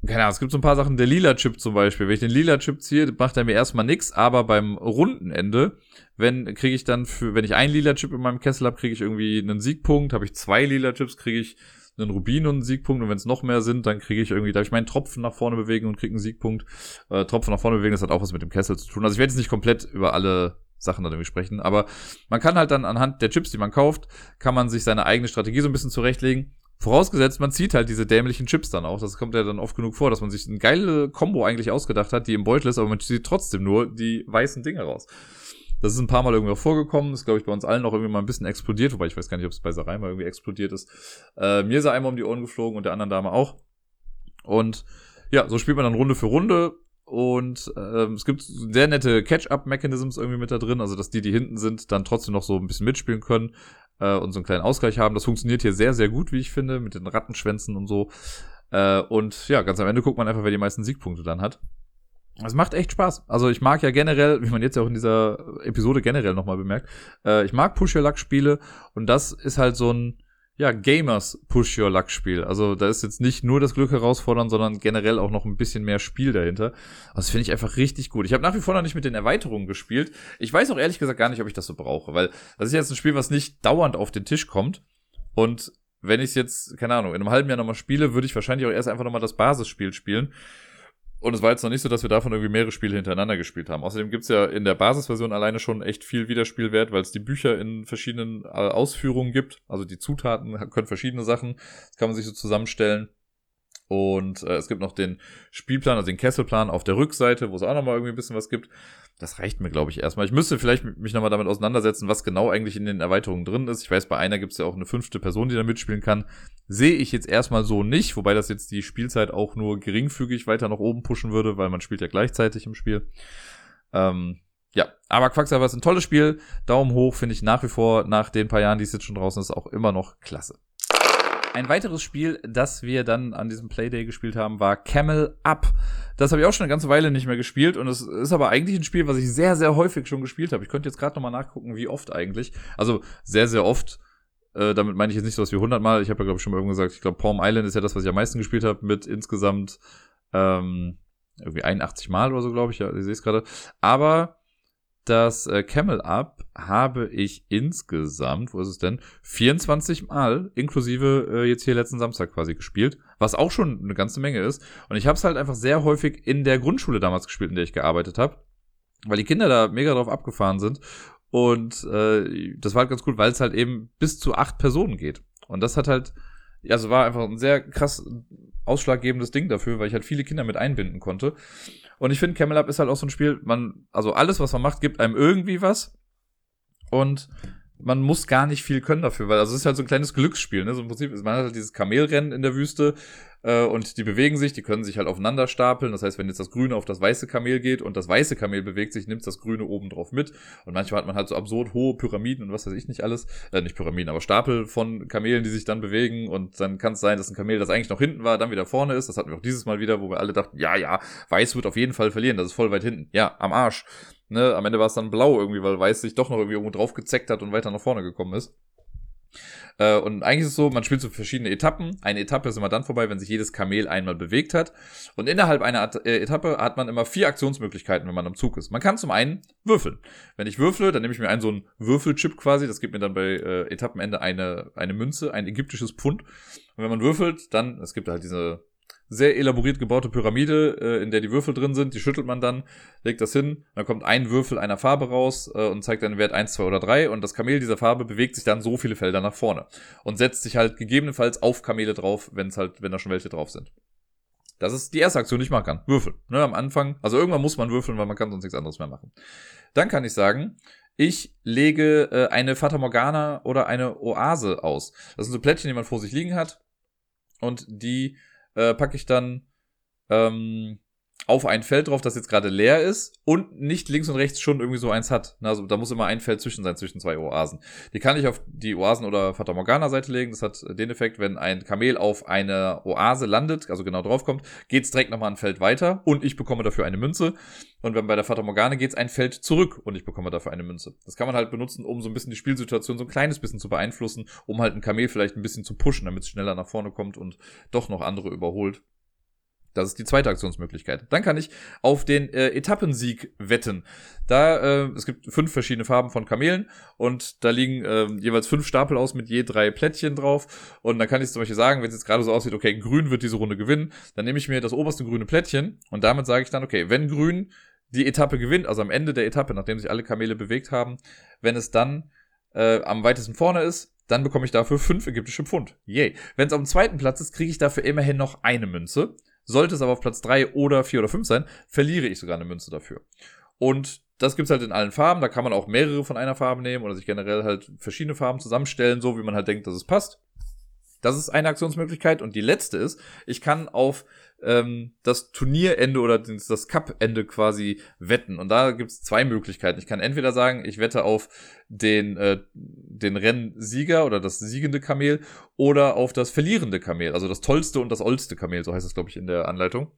keine Ahnung, es gibt so ein paar Sachen, der lila Chip zum Beispiel. Wenn ich den lila Chip ziehe, macht er mir erstmal nix, aber beim runden Ende, wenn kriege ich dann für, wenn ich einen lila Chip in meinem Kessel habe, kriege ich irgendwie einen Siegpunkt, habe ich zwei lila Chips, kriege ich einen Rubin und einen Siegpunkt und wenn es noch mehr sind, dann kriege ich irgendwie, darf ich meinen Tropfen nach vorne bewegen und kriege einen Siegpunkt. Äh, Tropfen nach vorne bewegen, das hat auch was mit dem Kessel zu tun. Also ich werde jetzt nicht komplett über alle Sachen dann irgendwie sprechen, aber man kann halt dann anhand der Chips, die man kauft, kann man sich seine eigene Strategie so ein bisschen zurechtlegen. Vorausgesetzt, man zieht halt diese dämlichen Chips dann auch. Das kommt ja dann oft genug vor, dass man sich eine geile Combo eigentlich ausgedacht hat, die im Beutel ist, aber man zieht trotzdem nur die weißen Dinge raus. Das ist ein paar Mal irgendwie auch vorgekommen. Ist, glaube ich, bei uns allen auch irgendwie mal ein bisschen explodiert, wobei ich weiß gar nicht, ob es bei Sarai mal irgendwie explodiert ist. Äh, mir ist er einmal um die Ohren geflogen und der anderen Dame auch. Und ja, so spielt man dann Runde für Runde. Und ähm, es gibt sehr nette Catch-up-Mechanisms irgendwie mit da drin, also dass die, die hinten sind, dann trotzdem noch so ein bisschen mitspielen können äh, und so einen kleinen Ausgleich haben. Das funktioniert hier sehr, sehr gut, wie ich finde, mit den Rattenschwänzen und so. Äh, und ja, ganz am Ende guckt man einfach, wer die meisten Siegpunkte dann hat. Es macht echt Spaß. Also ich mag ja generell, wie man jetzt ja auch in dieser Episode generell nochmal bemerkt, äh, ich mag Push-Your-Luck-Spiele und das ist halt so ein, ja, Gamers Push-Your-Luck-Spiel. Also da ist jetzt nicht nur das Glück herausfordern, sondern generell auch noch ein bisschen mehr Spiel dahinter. Das finde ich einfach richtig gut. Ich habe nach wie vor noch nicht mit den Erweiterungen gespielt. Ich weiß auch ehrlich gesagt gar nicht, ob ich das so brauche, weil das ist jetzt ein Spiel, was nicht dauernd auf den Tisch kommt und wenn ich jetzt, keine Ahnung, in einem halben Jahr nochmal spiele, würde ich wahrscheinlich auch erst einfach nochmal das Basisspiel spielen. Und es war jetzt noch nicht so, dass wir davon irgendwie mehrere Spiele hintereinander gespielt haben. Außerdem gibt's ja in der Basisversion alleine schon echt viel Wiederspielwert, weil es die Bücher in verschiedenen äh, Ausführungen gibt. Also die Zutaten können verschiedene Sachen. Das kann man sich so zusammenstellen. Und äh, es gibt noch den Spielplan, also den Kesselplan auf der Rückseite, wo es auch nochmal irgendwie ein bisschen was gibt. Das reicht mir, glaube ich, erstmal. Ich müsste vielleicht mich nochmal damit auseinandersetzen, was genau eigentlich in den Erweiterungen drin ist. Ich weiß, bei einer gibt es ja auch eine fünfte Person, die da mitspielen kann. Sehe ich jetzt erstmal so nicht, wobei das jetzt die Spielzeit auch nur geringfügig weiter nach oben pushen würde, weil man spielt ja gleichzeitig im Spiel. Ähm, ja, aber Quacksalber ist ein tolles Spiel. Daumen hoch finde ich nach wie vor, nach den paar Jahren, die es jetzt schon draußen ist, auch immer noch klasse. Ein weiteres Spiel, das wir dann an diesem Playday gespielt haben, war Camel Up. Das habe ich auch schon eine ganze Weile nicht mehr gespielt und es ist aber eigentlich ein Spiel, was ich sehr, sehr häufig schon gespielt habe. Ich könnte jetzt gerade nochmal nachgucken, wie oft eigentlich. Also sehr, sehr oft. Äh, damit meine ich jetzt nicht so was wie 100 Mal. Ich habe ja, glaube ich, schon mal irgendwo gesagt, ich glaube, Palm Island ist ja das, was ich am meisten gespielt habe, mit insgesamt ähm, irgendwie 81 Mal oder so, glaube ich. Ja, ihr seht es gerade. Aber das äh, Camel Up habe ich insgesamt, wo ist es denn, 24 Mal, inklusive äh, jetzt hier letzten Samstag quasi gespielt, was auch schon eine ganze Menge ist. Und ich habe es halt einfach sehr häufig in der Grundschule damals gespielt, in der ich gearbeitet habe, weil die Kinder da mega drauf abgefahren sind. Und äh, das war halt ganz cool, weil es halt eben bis zu acht Personen geht. Und das hat halt, also war einfach ein sehr krass ausschlaggebendes Ding dafür, weil ich halt viele Kinder mit einbinden konnte. Und ich finde, Camel Up ist halt auch so ein Spiel, man, also alles, was man macht, gibt einem irgendwie was. Und man muss gar nicht viel können dafür, weil also es ist halt so ein kleines Glücksspiel, ne? So im Prinzip, man hat halt dieses Kamelrennen in der Wüste äh, und die bewegen sich, die können sich halt aufeinander stapeln. Das heißt, wenn jetzt das Grüne auf das weiße Kamel geht und das weiße Kamel bewegt sich, nimmt das Grüne oben drauf mit. Und manchmal hat man halt so absurd hohe Pyramiden und was weiß ich nicht alles. Äh, nicht Pyramiden, aber Stapel von Kamelen, die sich dann bewegen. Und dann kann es sein, dass ein Kamel, das eigentlich noch hinten war, dann wieder vorne ist. Das hatten wir auch dieses Mal wieder, wo wir alle dachten, ja, ja, Weiß wird auf jeden Fall verlieren. Das ist voll weit hinten. Ja, am Arsch. Ne, am Ende war es dann blau irgendwie, weil Weiß sich doch noch irgendwie irgendwo drauf gezeckt hat und weiter nach vorne gekommen ist. Äh, und eigentlich ist es so, man spielt so verschiedene Etappen. Eine Etappe ist immer dann vorbei, wenn sich jedes Kamel einmal bewegt hat. Und innerhalb einer äh, Etappe hat man immer vier Aktionsmöglichkeiten, wenn man am Zug ist. Man kann zum einen würfeln. Wenn ich würfle, dann nehme ich mir einen so einen Würfelchip quasi. Das gibt mir dann bei äh, Etappenende eine, eine Münze, ein ägyptisches Pfund. Und wenn man würfelt, dann, es gibt halt diese sehr elaboriert gebaute Pyramide, äh, in der die Würfel drin sind. Die schüttelt man dann, legt das hin, dann kommt ein Würfel einer Farbe raus äh, und zeigt einen Wert 1, 2 oder 3 und das Kamel dieser Farbe bewegt sich dann so viele Felder nach vorne und setzt sich halt gegebenenfalls auf Kamele drauf, wenn es halt, wenn da schon welche drauf sind. Das ist die erste Aktion, die ich machen kann. Würfeln. Ne, am Anfang, also irgendwann muss man würfeln, weil man kann sonst nichts anderes mehr machen. Dann kann ich sagen, ich lege äh, eine Fata Morgana oder eine Oase aus. Das sind so Plättchen, die man vor sich liegen hat. Und die äh, packe ich dann ähm, auf ein Feld drauf, das jetzt gerade leer ist und nicht links und rechts schon irgendwie so eins hat. Also da muss immer ein Feld zwischen sein, zwischen zwei Oasen. Die kann ich auf die Oasen- oder Fata Morgana-Seite legen. Das hat den Effekt, wenn ein Kamel auf eine Oase landet, also genau draufkommt, geht's direkt nochmal ein Feld weiter und ich bekomme dafür eine Münze. Und wenn bei der Fata Morgana geht's ein Feld zurück und ich bekomme dafür eine Münze. Das kann man halt benutzen, um so ein bisschen die Spielsituation so ein kleines bisschen zu beeinflussen, um halt ein Kamel vielleicht ein bisschen zu pushen, damit es schneller nach vorne kommt und doch noch andere überholt. Das ist die zweite Aktionsmöglichkeit. Dann kann ich auf den äh, Etappensieg wetten. Da, äh, es gibt fünf verschiedene Farben von Kamelen und da liegen äh, jeweils fünf Stapel aus mit je drei Plättchen drauf. Und dann kann ich zum Beispiel sagen, wenn es jetzt gerade so aussieht, okay, grün wird diese Runde gewinnen, dann nehme ich mir das oberste grüne Plättchen und damit sage ich dann, okay, wenn grün die Etappe gewinnt, also am Ende der Etappe, nachdem sich alle Kamele bewegt haben, wenn es dann äh, am weitesten vorne ist, dann bekomme ich dafür fünf ägyptische Pfund. Yay. Wenn es auf dem zweiten Platz ist, kriege ich dafür immerhin noch eine Münze. Sollte es aber auf Platz drei oder vier oder fünf sein, verliere ich sogar eine Münze dafür. Und das gibt's halt in allen Farben. Da kann man auch mehrere von einer Farbe nehmen oder sich generell halt verschiedene Farben zusammenstellen, so wie man halt denkt, dass es passt. Das ist eine Aktionsmöglichkeit. Und die letzte ist, ich kann auf ähm, das Turnierende oder das Cup-Ende quasi wetten. Und da gibt's zwei Möglichkeiten. Ich kann entweder sagen, ich wette auf den, äh, den Rennsieger oder das siegende Kamel oder auf das verlierende Kamel, also das tollste und das oldste Kamel, so heißt es, glaube ich, in der Anleitung.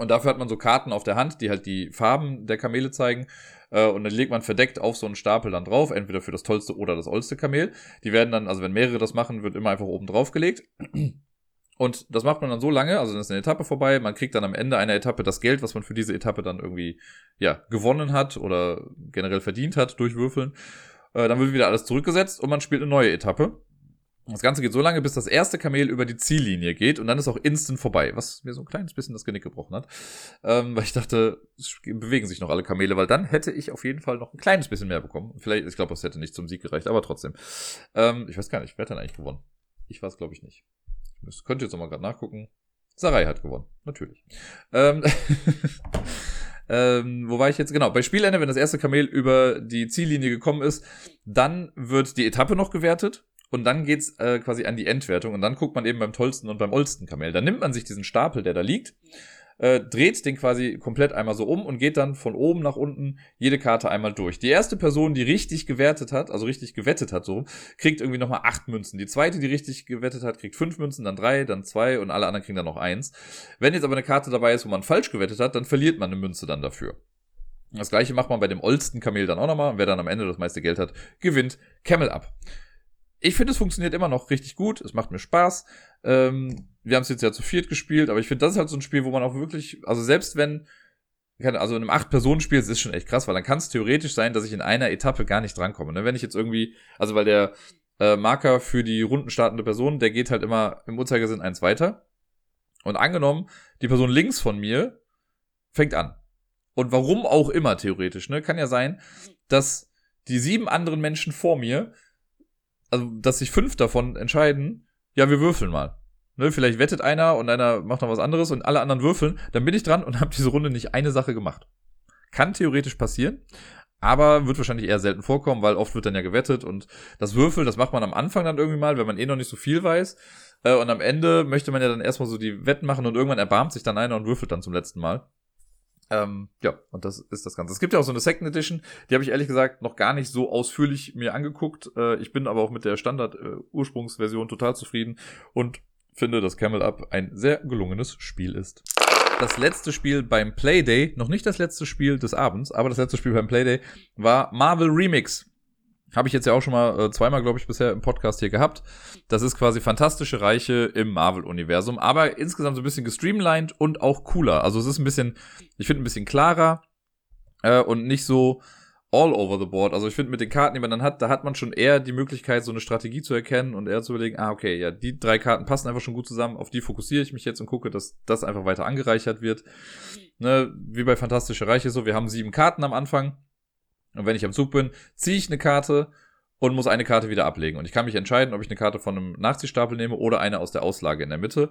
Und dafür hat man so Karten auf der Hand, die halt die Farben der Kamele zeigen. Äh, und dann legt man verdeckt auf so einen Stapel dann drauf, entweder für das tollste oder das oldste Kamel. Die werden dann, also wenn mehrere das machen, wird immer einfach oben drauf gelegt. Und das macht man dann so lange, also dann ist eine Etappe vorbei, man kriegt dann am Ende einer Etappe das Geld, was man für diese Etappe dann irgendwie, ja, gewonnen hat oder generell verdient hat durch Würfeln. Äh, dann wird wieder alles zurückgesetzt und man spielt eine neue Etappe. Das Ganze geht so lange, bis das erste Kamel über die Ziellinie geht und dann ist auch instant vorbei, was mir so ein kleines bisschen das Genick gebrochen hat. Ähm, weil ich dachte, es bewegen sich noch alle Kamele, weil dann hätte ich auf jeden Fall noch ein kleines bisschen mehr bekommen. Vielleicht, ich glaube, es hätte nicht zum Sieg gereicht, aber trotzdem. Ähm, ich weiß gar nicht, wer hat dann eigentlich gewonnen? Ich weiß, glaube ich, nicht. Könnt ihr jetzt nochmal gerade nachgucken. Sarai hat gewonnen, natürlich. Ähm, <laughs> ähm, wo war ich jetzt? Genau, bei Spielende, wenn das erste Kamel über die Ziellinie gekommen ist, dann wird die Etappe noch gewertet und dann geht's äh, quasi an die Endwertung und dann guckt man eben beim tollsten und beim oldsten Kamel. Dann nimmt man sich diesen Stapel, der da liegt, äh, dreht den quasi komplett einmal so um und geht dann von oben nach unten jede Karte einmal durch. Die erste Person, die richtig gewertet hat, also richtig gewettet hat, so, kriegt irgendwie nochmal acht Münzen. Die zweite, die richtig gewettet hat, kriegt fünf Münzen, dann drei, dann zwei und alle anderen kriegen dann noch eins. Wenn jetzt aber eine Karte dabei ist, wo man falsch gewettet hat, dann verliert man eine Münze dann dafür. Das gleiche macht man bei dem oldsten Kamel dann auch nochmal. Wer dann am Ende das meiste Geld hat, gewinnt Camel ab. Ich finde, es funktioniert immer noch richtig gut. Es macht mir Spaß. Ähm, wir haben es jetzt ja zu viert gespielt, aber ich finde, das ist halt so ein Spiel, wo man auch wirklich, also selbst wenn, also in einem Acht-Personen-Spiel, das ist schon echt krass, weil dann kann es theoretisch sein, dass ich in einer Etappe gar nicht drankomme. Ne? Wenn ich jetzt irgendwie, also weil der äh, Marker für die rundenstartende Person, der geht halt immer im Uhrzeigersinn eins weiter. Und angenommen, die Person links von mir fängt an. Und warum auch immer theoretisch, ne? Kann ja sein, dass die sieben anderen Menschen vor mir also dass sich fünf davon entscheiden, ja, wir würfeln mal. Ne, vielleicht wettet einer und einer macht noch was anderes und alle anderen würfeln, dann bin ich dran und <laughs> habe diese Runde nicht eine Sache gemacht. Kann theoretisch passieren, aber wird wahrscheinlich eher selten vorkommen, weil oft wird dann ja gewettet und das Würfeln, das macht man am Anfang dann irgendwie mal, wenn man eh noch nicht so viel weiß. Äh, und am Ende möchte man ja dann erstmal so die Wetten machen und irgendwann erbarmt sich dann einer und würfelt dann zum letzten Mal. Ähm, ja, und das ist das Ganze. Es gibt ja auch so eine Second Edition, die habe ich ehrlich gesagt noch gar nicht so ausführlich mir angeguckt. Äh, ich bin aber auch mit der Standard-Ursprungsversion äh, total zufrieden und finde, dass Camel Up ein sehr gelungenes Spiel ist. Das letzte Spiel beim Playday, noch nicht das letzte Spiel des Abends, aber das letzte Spiel beim Playday war Marvel Remix. Habe ich jetzt ja auch schon mal äh, zweimal, glaube ich, bisher im Podcast hier gehabt. Das ist quasi fantastische Reiche im Marvel-Universum, aber insgesamt so ein bisschen gestreamlined und auch cooler. Also es ist ein bisschen, ich finde ein bisschen klarer äh, und nicht so all over the board. Also ich finde mit den Karten, die man dann hat, da hat man schon eher die Möglichkeit, so eine Strategie zu erkennen und eher zu überlegen, ah, okay, ja, die drei Karten passen einfach schon gut zusammen, auf die fokussiere ich mich jetzt und gucke, dass das einfach weiter angereichert wird. Ne, wie bei Fantastische Reiche so, wir haben sieben Karten am Anfang und wenn ich am Zug bin, ziehe ich eine Karte und muss eine Karte wieder ablegen. Und ich kann mich entscheiden, ob ich eine Karte von einem Nachziehstapel nehme oder eine aus der Auslage in der Mitte.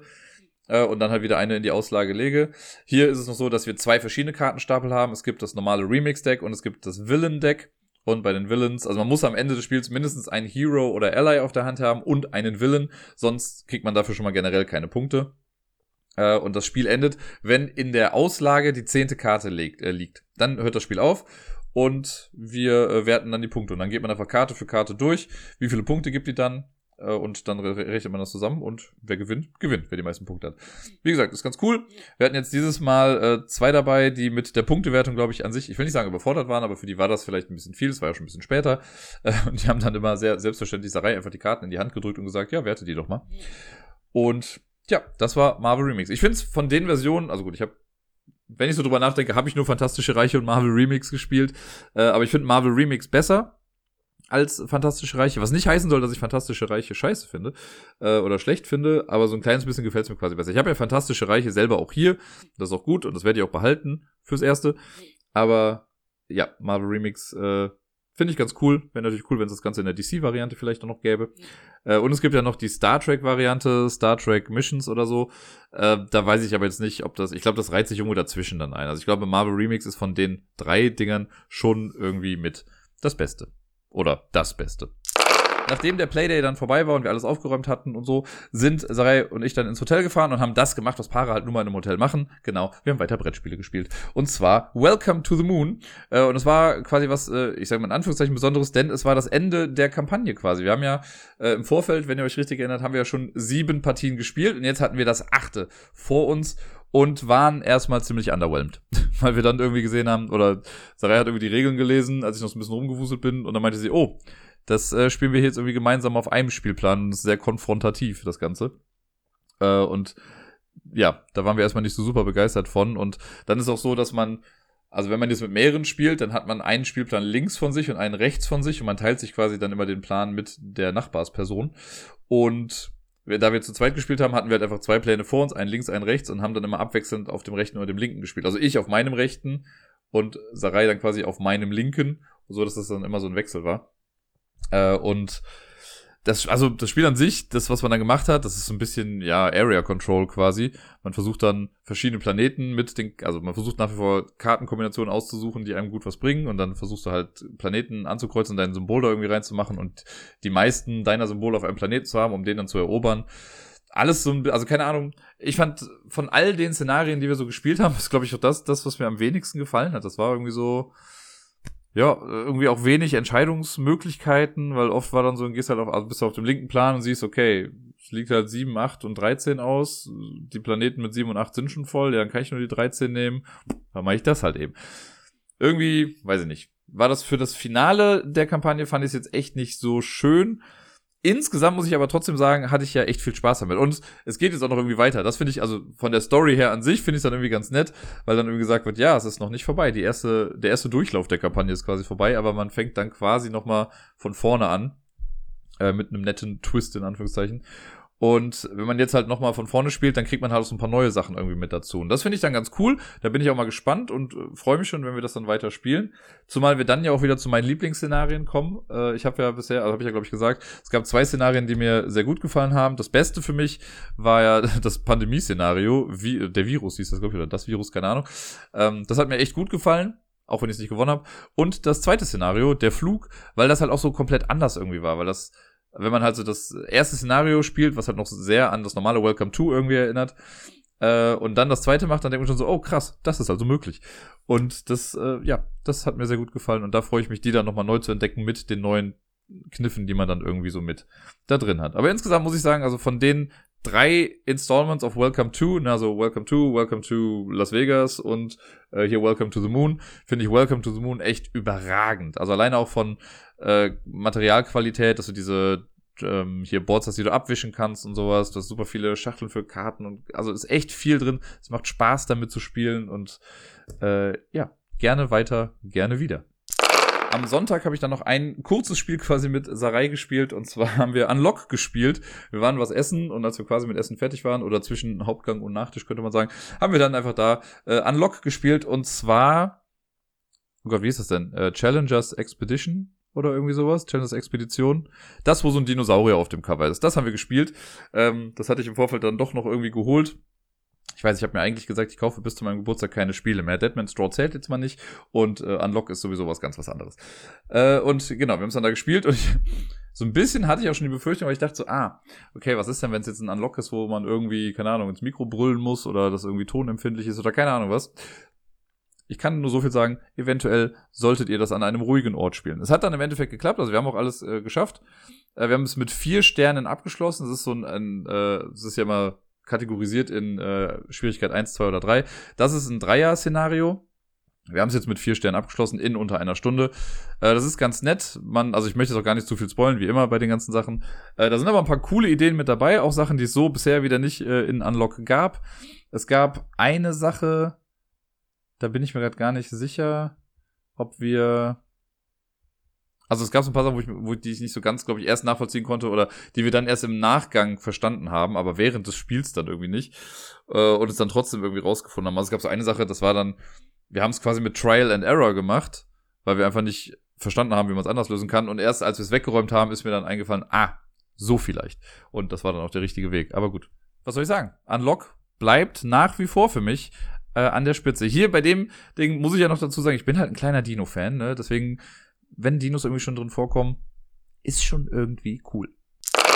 Äh, und dann halt wieder eine in die Auslage lege. Hier ist es noch so, dass wir zwei verschiedene Kartenstapel haben. Es gibt das normale Remix-Deck und es gibt das Villain-Deck. Und bei den Villains, also man muss am Ende des Spiels mindestens einen Hero oder Ally auf der Hand haben und einen Villain, sonst kriegt man dafür schon mal generell keine Punkte. Äh, und das Spiel endet, wenn in der Auslage die zehnte Karte äh, liegt. Dann hört das Spiel auf und wir äh, werten dann die Punkte. Und dann geht man einfach Karte für Karte durch. Wie viele Punkte gibt die dann? Äh, und dann rechnet man das zusammen und wer gewinnt, gewinnt, wer die meisten Punkte hat. Wie gesagt, ist ganz cool. Wir hatten jetzt dieses Mal äh, zwei dabei, die mit der Punktewertung, glaube ich, an sich, ich will nicht sagen überfordert waren, aber für die war das vielleicht ein bisschen viel, es war ja schon ein bisschen später. <laughs> Äh, und die haben dann immer sehr selbstverständlich Sarai einfach die Karten in die Hand gedrückt und gesagt, ja, werte die doch mal. Und Tja, das war Marvel Remix. Ich finde es von den Versionen, also gut, ich habe wenn ich so drüber nachdenke, habe ich nur Fantastische Reiche und Marvel Remix gespielt. Äh, aber ich finde Marvel Remix besser als Fantastische Reiche. Was nicht heißen soll, dass ich Fantastische Reiche scheiße finde äh, oder schlecht finde, aber so ein kleines bisschen gefällt es mir quasi besser. Ich habe ja Fantastische Reiche selber auch hier. Das ist auch gut und das werde ich auch behalten fürs Erste. Aber ja, Marvel Remix äh, finde ich ganz cool. Wäre natürlich cool, wenn es das Ganze in der DC-Variante vielleicht auch noch gäbe. Äh, und es gibt ja noch die Star Trek-Variante, Star Trek Missions oder so. Äh, da weiß ich aber jetzt nicht, ob das, ich glaube, das reiht sich irgendwo dazwischen dann ein. Also ich glaube, Marvel Remix ist von den drei Dingern schon irgendwie mit das Beste. Oder das Beste. Nachdem der Playday dann vorbei war und wir alles aufgeräumt hatten und so, sind Sarai und ich dann ins Hotel gefahren und haben das gemacht, was Paare halt nur mal in einem Hotel machen. Genau, wir haben weiter Brettspiele gespielt. Und zwar Welcome to the Moon. Äh, und es war quasi was, äh, ich sage mal in Anführungszeichen Besonderes, denn es war das Ende der Kampagne quasi. Wir haben ja äh, im Vorfeld, wenn ihr euch richtig erinnert, haben wir ja schon sieben Partien gespielt und jetzt hatten wir das achte vor uns und waren erstmal ziemlich underwhelmed. <laughs> Weil wir dann irgendwie gesehen haben, oder Sarai hat irgendwie die Regeln gelesen, als ich noch so ein bisschen rumgewuselt bin, und dann meinte sie, oh, das äh, spielen wir jetzt irgendwie gemeinsam auf einem Spielplan und ist sehr konfrontativ, das Ganze. Äh, und ja, da waren wir erstmal nicht so super begeistert von. Und dann ist auch so, dass man, also wenn man jetzt mit mehreren spielt, dann hat man einen Spielplan links von sich und einen rechts von sich und man teilt sich quasi dann immer den Plan mit der Nachbarsperson. Und da wir zu zweit gespielt haben, hatten wir halt einfach zwei Pläne vor uns, einen links, einen rechts und haben dann immer abwechselnd auf dem rechten oder dem linken gespielt. Also ich auf meinem rechten und Sarai dann quasi auf meinem linken, so dass das dann immer so ein Wechsel war. Äh, und das, also das Spiel an sich, das, was man dann gemacht hat, das ist so ein bisschen, ja, Area Control quasi. Man versucht dann verschiedene Planeten mit den, also man versucht nach wie vor Kartenkombinationen auszusuchen, die einem gut was bringen und dann versuchst du halt Planeten anzukreuzen, dein Symbol da irgendwie reinzumachen und die meisten deiner Symbole auf einem Planeten zu haben, um den dann zu erobern. Alles so, also keine Ahnung. Ich fand von all den Szenarien, die wir so gespielt haben, <laughs> ist glaube ich auch das, das, was mir am wenigsten gefallen hat. Das war irgendwie so, ja, irgendwie auch wenig Entscheidungsmöglichkeiten, weil oft war dann so, gehst halt auf, also bist du auf dem linken Plan und siehst, okay, es liegt halt 7, 8 und 13 aus. Die Planeten mit 7 und 8 sind schon voll, ja, dann kann ich nur die 13 nehmen. Dann mache ich das halt eben. Irgendwie, weiß ich nicht. War das für das Finale der Kampagne, fand ich es jetzt echt nicht so schön. Insgesamt muss ich aber trotzdem sagen, hatte ich ja echt viel Spaß damit. Und es geht jetzt auch noch irgendwie weiter. Das finde ich, also von der Story her an sich finde ich es dann irgendwie ganz nett, weil dann irgendwie gesagt wird, ja, es ist noch nicht vorbei. Die erste, der erste Durchlauf der Kampagne ist quasi vorbei, aber man fängt dann quasi nochmal von vorne an. Äh, mit einem netten Twist in Anführungszeichen. Und wenn man jetzt halt nochmal von vorne spielt, dann kriegt man halt auch so ein paar neue Sachen irgendwie mit dazu. Und das finde ich dann ganz cool. Da bin ich auch mal gespannt und äh, freue mich schon, wenn wir das dann weiter spielen. Zumal wir dann ja auch wieder zu meinen Lieblingsszenarien kommen. Äh, ich habe ja bisher, also habe ich ja glaube ich gesagt, es gab zwei Szenarien, die mir sehr gut gefallen haben. Das Beste für mich war ja <laughs> das Pandemie-Szenario, wie der Virus hieß das glaube ich oder das Virus, keine Ahnung. Ähm, das hat mir echt gut gefallen auch wenn ich es nicht gewonnen habe. Und das zweite Szenario, der Flug, weil das halt auch so komplett anders irgendwie war, weil das wenn man halt so das erste Szenario spielt, was halt noch sehr an das normale Welcome to irgendwie erinnert, äh, und dann das zweite macht, dann denkt man schon so, oh krass, das ist also möglich. Und das, äh, ja, das hat mir sehr gut gefallen und da freue ich mich, die dann nochmal neu zu entdecken mit den neuen Kniffen, die man dann irgendwie so mit da drin hat. Aber insgesamt muss ich sagen, also von den drei Installments of Welcome to, also Welcome to, Welcome to Las Vegas und äh, hier Welcome to the Moon, finde ich Welcome to the Moon echt überragend. Also alleine auch von äh, Materialqualität, dass du diese ähm, hier Boards hast, die du abwischen kannst und sowas. Du hast super viele Schachteln für Karten und also ist echt viel drin. Es macht Spaß damit zu spielen und äh, ja, gerne weiter, gerne wieder. Am Sonntag habe ich dann noch ein kurzes Spiel quasi mit Sarai gespielt und zwar <laughs> haben wir Unlock gespielt. Wir waren was essen und als wir quasi mit Essen fertig waren oder zwischen Hauptgang und Nachtisch könnte man sagen, haben wir dann einfach da äh, Unlock gespielt und zwar, oh Gott, wie ist das denn? Äh, Challengers Expedition oder irgendwie sowas. Challengers Expedition. Das, wo so ein Dinosaurier auf dem Cover ist. Das haben wir gespielt. Ähm, das hatte ich im Vorfeld dann doch noch irgendwie geholt. Ich weiß, ich habe mir eigentlich gesagt, ich kaufe bis zu meinem Geburtstag keine Spiele mehr. Deadman's Straw zählt jetzt mal nicht und äh, Unlock ist sowieso was ganz was anderes. Äh, und genau, wir haben es dann da gespielt und ich, <laughs> so ein bisschen hatte ich auch schon die Befürchtung, weil ich dachte so, ah, okay, was ist denn, wenn es jetzt ein Unlock ist, wo man irgendwie, keine Ahnung, ins Mikro brüllen muss oder das irgendwie tonempfindlich ist oder keine Ahnung was. Ich kann nur so viel sagen, eventuell solltet ihr das an einem ruhigen Ort spielen. Es hat dann im Endeffekt geklappt, also wir haben auch alles äh, geschafft. Äh, wir haben es mit vier Sternen abgeschlossen. Das ist so ein, ein äh, es ist ja mal kategorisiert in äh, Schwierigkeit 1, 2 oder 3. Das ist ein Dreier-Szenario. Wir haben es jetzt mit vier Sternen abgeschlossen in unter einer Stunde. Äh, das ist ganz nett. Man, also ich möchte jetzt auch gar nicht zu viel spoilen, wie immer bei den ganzen Sachen. Äh, da sind aber ein paar coole Ideen mit dabei, auch Sachen, die es so bisher wieder nicht äh, in Unlock gab. Es gab eine Sache, da bin ich mir gerade gar nicht sicher, ob wir also es gab so ein paar Sachen, wo ich, wo die ich nicht so ganz, glaube ich, erst nachvollziehen konnte oder die wir dann erst im Nachgang verstanden haben, aber während des Spiels dann irgendwie nicht. Äh, und es dann trotzdem irgendwie rausgefunden haben. Also es gab so eine Sache, das war dann, wir haben es quasi mit Trial and Error gemacht, weil wir einfach nicht verstanden haben, wie man es anders lösen kann. Und erst als wir es weggeräumt haben, ist mir dann eingefallen, ah, so vielleicht. Und das war dann auch der richtige Weg. Aber gut. Was soll ich sagen? Unlock bleibt nach wie vor für mich äh, an der Spitze. Hier bei dem Ding muss ich ja noch dazu sagen, ich bin halt ein kleiner Dino-Fan, ne? Deswegen wenn Dinos irgendwie schon drin vorkommen, ist schon irgendwie cool.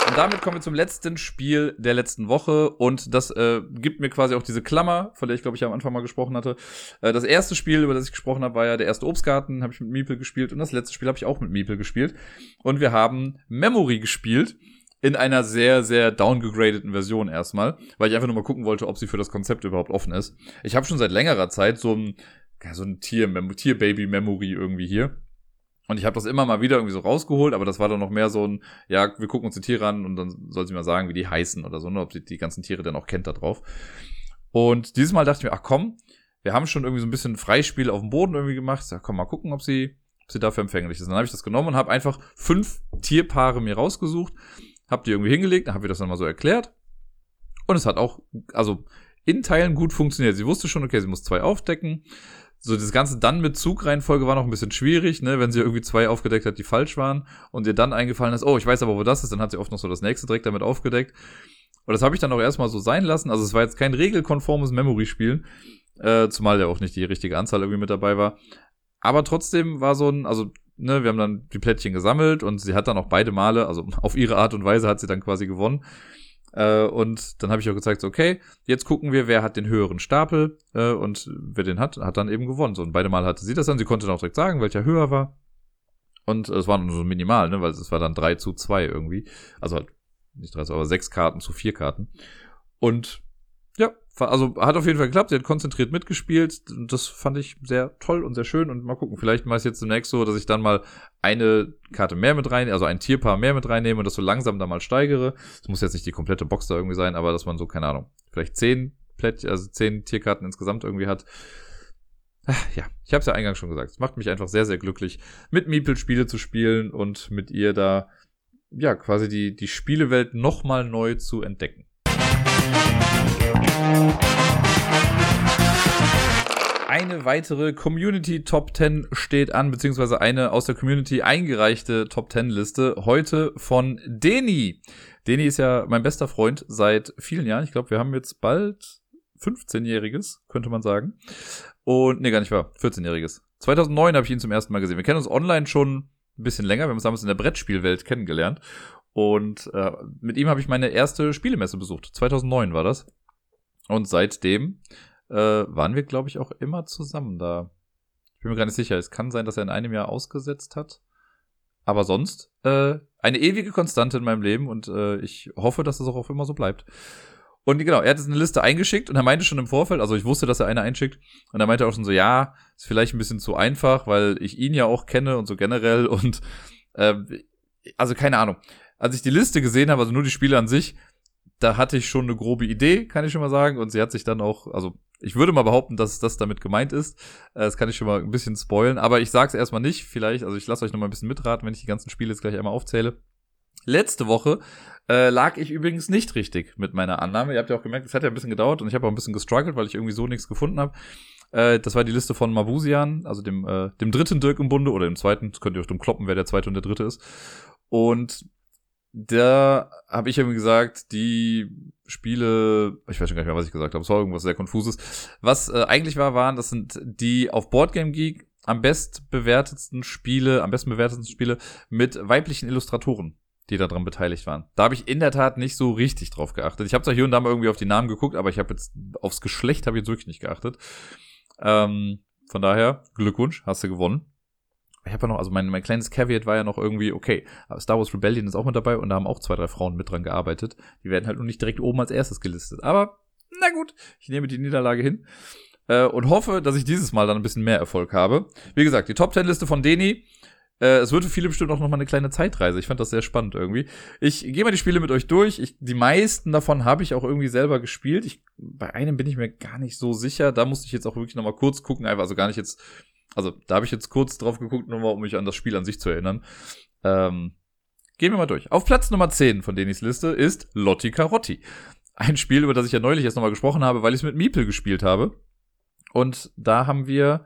Und damit kommen wir zum letzten Spiel der letzten Woche und das äh, gibt mir quasi auch diese Klammer, von der ich glaube ich am Anfang mal gesprochen hatte. Äh, das erste Spiel, über das ich gesprochen habe, war ja der erste Obstgarten, habe ich mit Meeple gespielt und das letzte Spiel habe ich auch mit Meeple gespielt und wir haben Memory gespielt in einer sehr sehr downgegradeten Version erstmal, weil ich einfach nur mal gucken wollte, ob sie für das Konzept überhaupt offen ist. Ich habe schon seit längerer Zeit so ein ja, so ein Tier Tier Baby Memory irgendwie hier und ich habe das immer mal wieder irgendwie so rausgeholt, aber das war dann noch mehr so ein, ja, wir gucken uns die Tiere an und dann soll sie mal sagen, wie die heißen oder so, ne, ob sie die ganzen Tiere dann auch kennt da drauf. Und dieses Mal dachte ich mir, ach komm, wir haben schon irgendwie so ein bisschen Freispiel auf dem Boden irgendwie gemacht. Ja, komm mal gucken, ob sie, ob sie dafür empfänglich ist. Dann habe ich das genommen und habe einfach fünf Tierpaare mir rausgesucht, habe die irgendwie hingelegt, dann habe ich das dann mal so erklärt. Und es hat auch, also in Teilen gut funktioniert. Sie wusste schon, okay, sie muss zwei aufdecken so das ganze dann mit Zugreihenfolge war noch ein bisschen schwierig, ne, wenn sie irgendwie zwei aufgedeckt hat, die falsch waren und ihr dann eingefallen ist, oh, ich weiß aber, wo das ist, dann hat sie oft noch so das nächste direkt damit aufgedeckt. Und das habe ich dann auch erstmal so sein lassen. Also es war jetzt kein regelkonformes Memory-Spiel, äh, zumal ja auch nicht die richtige Anzahl irgendwie mit dabei war. Aber trotzdem war so ein, also ne, wir haben dann die Plättchen gesammelt und sie hat dann auch beide Male, also auf ihre Art und Weise hat sie dann quasi gewonnen. Äh, und dann habe ich auch gezeigt, so, okay, jetzt gucken wir, wer hat den höheren Stapel äh, und wer den hat, hat dann eben gewonnen. So, und beide Mal hatte sie das dann. Sie konnte dann auch direkt sagen, welcher höher war. Und äh, es war nur so minimal, ne, weil es war dann 3 zu 2 irgendwie. Also halt nicht 3, aber 6 Karten zu 4 Karten. Und also hat auf jeden Fall geklappt. Sie hat konzentriert mitgespielt. Das fand ich sehr toll und sehr schön. Und mal gucken, vielleicht mache ich jetzt demnächst so, dass ich dann mal eine Karte mehr mit rein, also ein Tierpaar mehr mit reinnehme und das so langsam da mal steigere. Das muss jetzt nicht die komplette Box da irgendwie sein, aber dass man so, keine Ahnung, vielleicht zehn Plättchen, also zehn Tierkarten insgesamt irgendwie hat. Ja, ich habe es ja eingangs schon gesagt. Es macht mich einfach sehr, sehr glücklich, mit Meeple Spiele zu spielen und mit ihr da, ja, quasi die, die Spielewelt nochmal neu zu entdecken. Eine weitere Community Top 10 steht an, beziehungsweise eine aus der Community eingereichte Top 10 Liste. Heute von Deni. Deni ist ja mein bester Freund seit vielen Jahren. Ich glaube, wir haben jetzt bald 15-Jähriges, könnte man sagen. Und, nee, gar nicht wahr, 14-Jähriges. 2009 habe ich ihn zum ersten Mal gesehen. Wir kennen uns online schon ein bisschen länger. Wir haben uns damals in der Brettspielwelt kennengelernt. Und äh, mit ihm habe ich meine erste Spielemesse besucht. 2009 war das. Und seitdem äh, waren wir, glaube ich, auch immer zusammen da. Ich bin mir gar nicht sicher. Es kann sein, dass er in einem Jahr ausgesetzt hat. Aber sonst äh, eine ewige Konstante in meinem Leben und äh, ich hoffe, dass das auch immer so bleibt. Und genau, er hat jetzt eine Liste eingeschickt und er meinte schon im Vorfeld, also ich wusste, dass er eine einschickt, und er meinte auch schon so, ja, ist vielleicht ein bisschen zu einfach, weil ich ihn ja auch kenne und so generell und äh, also keine Ahnung als ich die Liste gesehen habe, also nur die Spiele an sich, da hatte ich schon eine grobe Idee, kann ich schon mal sagen. Und sie hat sich dann auch, also ich würde mal behaupten, dass das damit gemeint ist. Äh, das kann ich schon mal ein bisschen spoilen. Aber ich sag's erstmal nicht, vielleicht. Also ich lasse euch noch mal ein bisschen mitraten, wenn ich die ganzen Spiele jetzt gleich einmal aufzähle. Letzte Woche äh, lag ich übrigens nicht richtig mit meiner Annahme. Ihr habt ja auch gemerkt, es hat ja ein bisschen gedauert und ich habe auch ein bisschen gestruggelt, weil ich irgendwie so nichts gefunden habe. Äh, das war die Liste von Mabusian, also dem, äh, dem dritten Dirk im Bunde oder dem zweiten. Das könnt ihr euch drum kloppen, wer der zweite und der dritte ist. Und da habe ich irgendwie gesagt, die Spiele, ich weiß schon gar nicht mehr, was ich gesagt habe, es war irgendwas sehr konfuses. Was äh, eigentlich war, waren, das sind die auf Boardgame Geek am bestbewertetsten Spiele, am besten bewertetsten Spiele mit weiblichen Illustratoren, die daran beteiligt waren. Da habe ich in der Tat nicht so richtig drauf geachtet. Ich habe zwar hier und da mal irgendwie auf die Namen geguckt, aber ich habe jetzt aufs Geschlecht habe ich jetzt wirklich nicht geachtet. Ähm, von daher Glückwunsch, hast du gewonnen ich habe ja noch, also mein, mein kleines Caveat war ja noch irgendwie, okay, Star Wars Rebellion ist auch mit dabei und da haben auch zwei, drei Frauen mit dran gearbeitet. Die werden halt nur nicht direkt oben als erstes gelistet. Aber, na gut, ich nehme die Niederlage hin. Äh, und hoffe, dass ich dieses Mal dann ein bisschen mehr Erfolg habe. Wie gesagt, die Top 10 Liste von Deni. Äh, es wird für viele bestimmt auch noch mal eine kleine Zeitreise. Ich fand das sehr spannend irgendwie. Ich gehe mal die Spiele mit euch durch. Ich, die meisten davon habe ich auch irgendwie selber gespielt. Ich, bei einem bin ich mir gar nicht so sicher. Da musste ich jetzt auch wirklich noch mal kurz gucken. Einfach, also gar nicht jetzt, also da habe ich jetzt kurz drauf geguckt, nur mal, um mich an das Spiel an sich zu erinnern. Ähm, gehen wir mal durch. Auf Platz Nummer 10 von Denis Liste ist Lotti Carotti. Ein Spiel, über das ich ja neulich jetzt nochmal gesprochen habe, weil ich es mit Miepel gespielt habe. Und da haben wir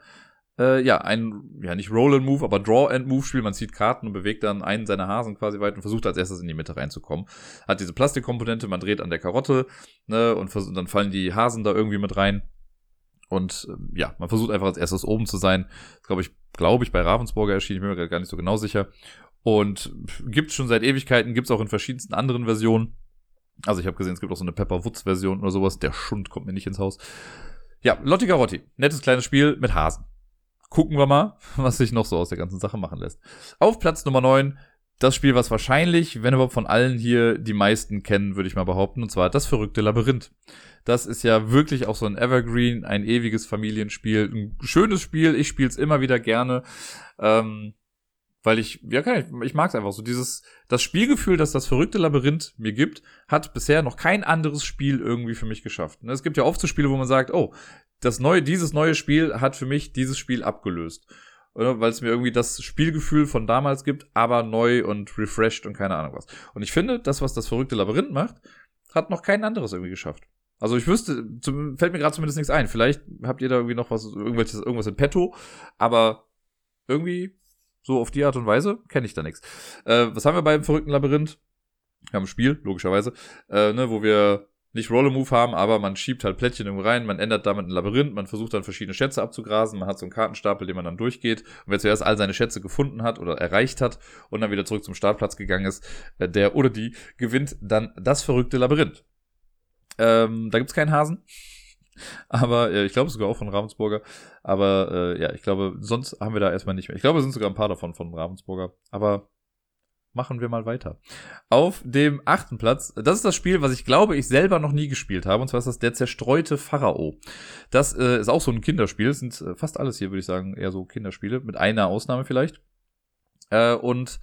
äh, ja ein, ja nicht Roll and Move, aber Draw and Move Spiel. Man zieht Karten und bewegt dann einen seiner Hasen quasi weit und versucht als erstes in die Mitte reinzukommen. Hat diese Plastikkomponente, man dreht an der Karotte, ne, und dann fallen die Hasen da irgendwie mit rein. Und äh, ja, man versucht einfach als erstes oben zu sein. Glaube ich, glaube ich, bei Ravensburger erschienen, ich bin mir gar nicht so genau sicher. Und gibt's schon seit Ewigkeiten, gibt's auch in verschiedensten anderen Versionen. Also ich habe gesehen, es gibt auch so eine Pepper Woods Version oder sowas. Der Schund kommt mir nicht ins Haus. Ja, Lotti Garotti. Nettes kleines Spiel mit Hasen. Gucken wir mal, <laughs> was sich noch so aus der ganzen Sache machen lässt. Auf Platz Nummer 9 das Spiel, was wahrscheinlich, wenn überhaupt von allen hier die meisten kennen, würde ich mal behaupten, und zwar das verrückte Labyrinth. Das ist ja wirklich auch so ein Evergreen, ein ewiges Familienspiel, ein schönes Spiel. Ich spiele es immer wieder gerne. Ähm, weil ich, ja, kann ich, ich mag es einfach so. Dieses, das Spielgefühl, das das verrückte Labyrinth mir gibt, hat bisher noch kein anderes Spiel irgendwie für mich geschafft. Es gibt ja oft so Spiele, wo man sagt, oh, das neue, dieses neue Spiel hat für mich dieses Spiel abgelöst. Weil es mir irgendwie das Spielgefühl von damals gibt, aber neu und refreshed und keine Ahnung was. Und ich finde, das, was das verrückte Labyrinth macht, hat noch kein anderes irgendwie geschafft. Also ich wüsste, zum, fällt mir gerade zumindest nichts ein. Vielleicht habt ihr da irgendwie noch was, irgendwelches, irgendwas in petto, aber irgendwie so auf die Art und Weise kenne ich da nichts. Äh, was haben wir beim verrückten Labyrinth? Wir haben ein Spiel, logischerweise, äh, ne, wo wir nicht Roller Move haben, aber man schiebt halt Plättchen irgendwo rein, man ändert damit ein Labyrinth, man versucht dann verschiedene Schätze abzugrasen, man hat so einen Kartenstapel, den man dann durchgeht. Und wer zuerst all seine Schätze gefunden hat oder erreicht hat und dann wieder zurück zum Startplatz gegangen ist, äh, der oder die gewinnt dann das verrückte Labyrinth. Ähm, da gibt's keinen Hasen. <laughs> Aber äh, ich glaube sogar auch von Ravensburger. Aber äh, ja, ich glaube, sonst haben wir da erstmal nicht mehr. Ich glaube, es sind sogar ein paar davon von Ravensburger. Aber machen wir mal weiter. Auf dem achten Platz, das ist das Spiel, was ich glaube, ich selber noch nie gespielt habe. Und zwar ist das der zerstreute Pharao. Das äh, ist auch so ein Kinderspiel. Das sind äh, fast alles hier, würde ich sagen, eher so Kinderspiele. Mit einer Ausnahme vielleicht. Äh, und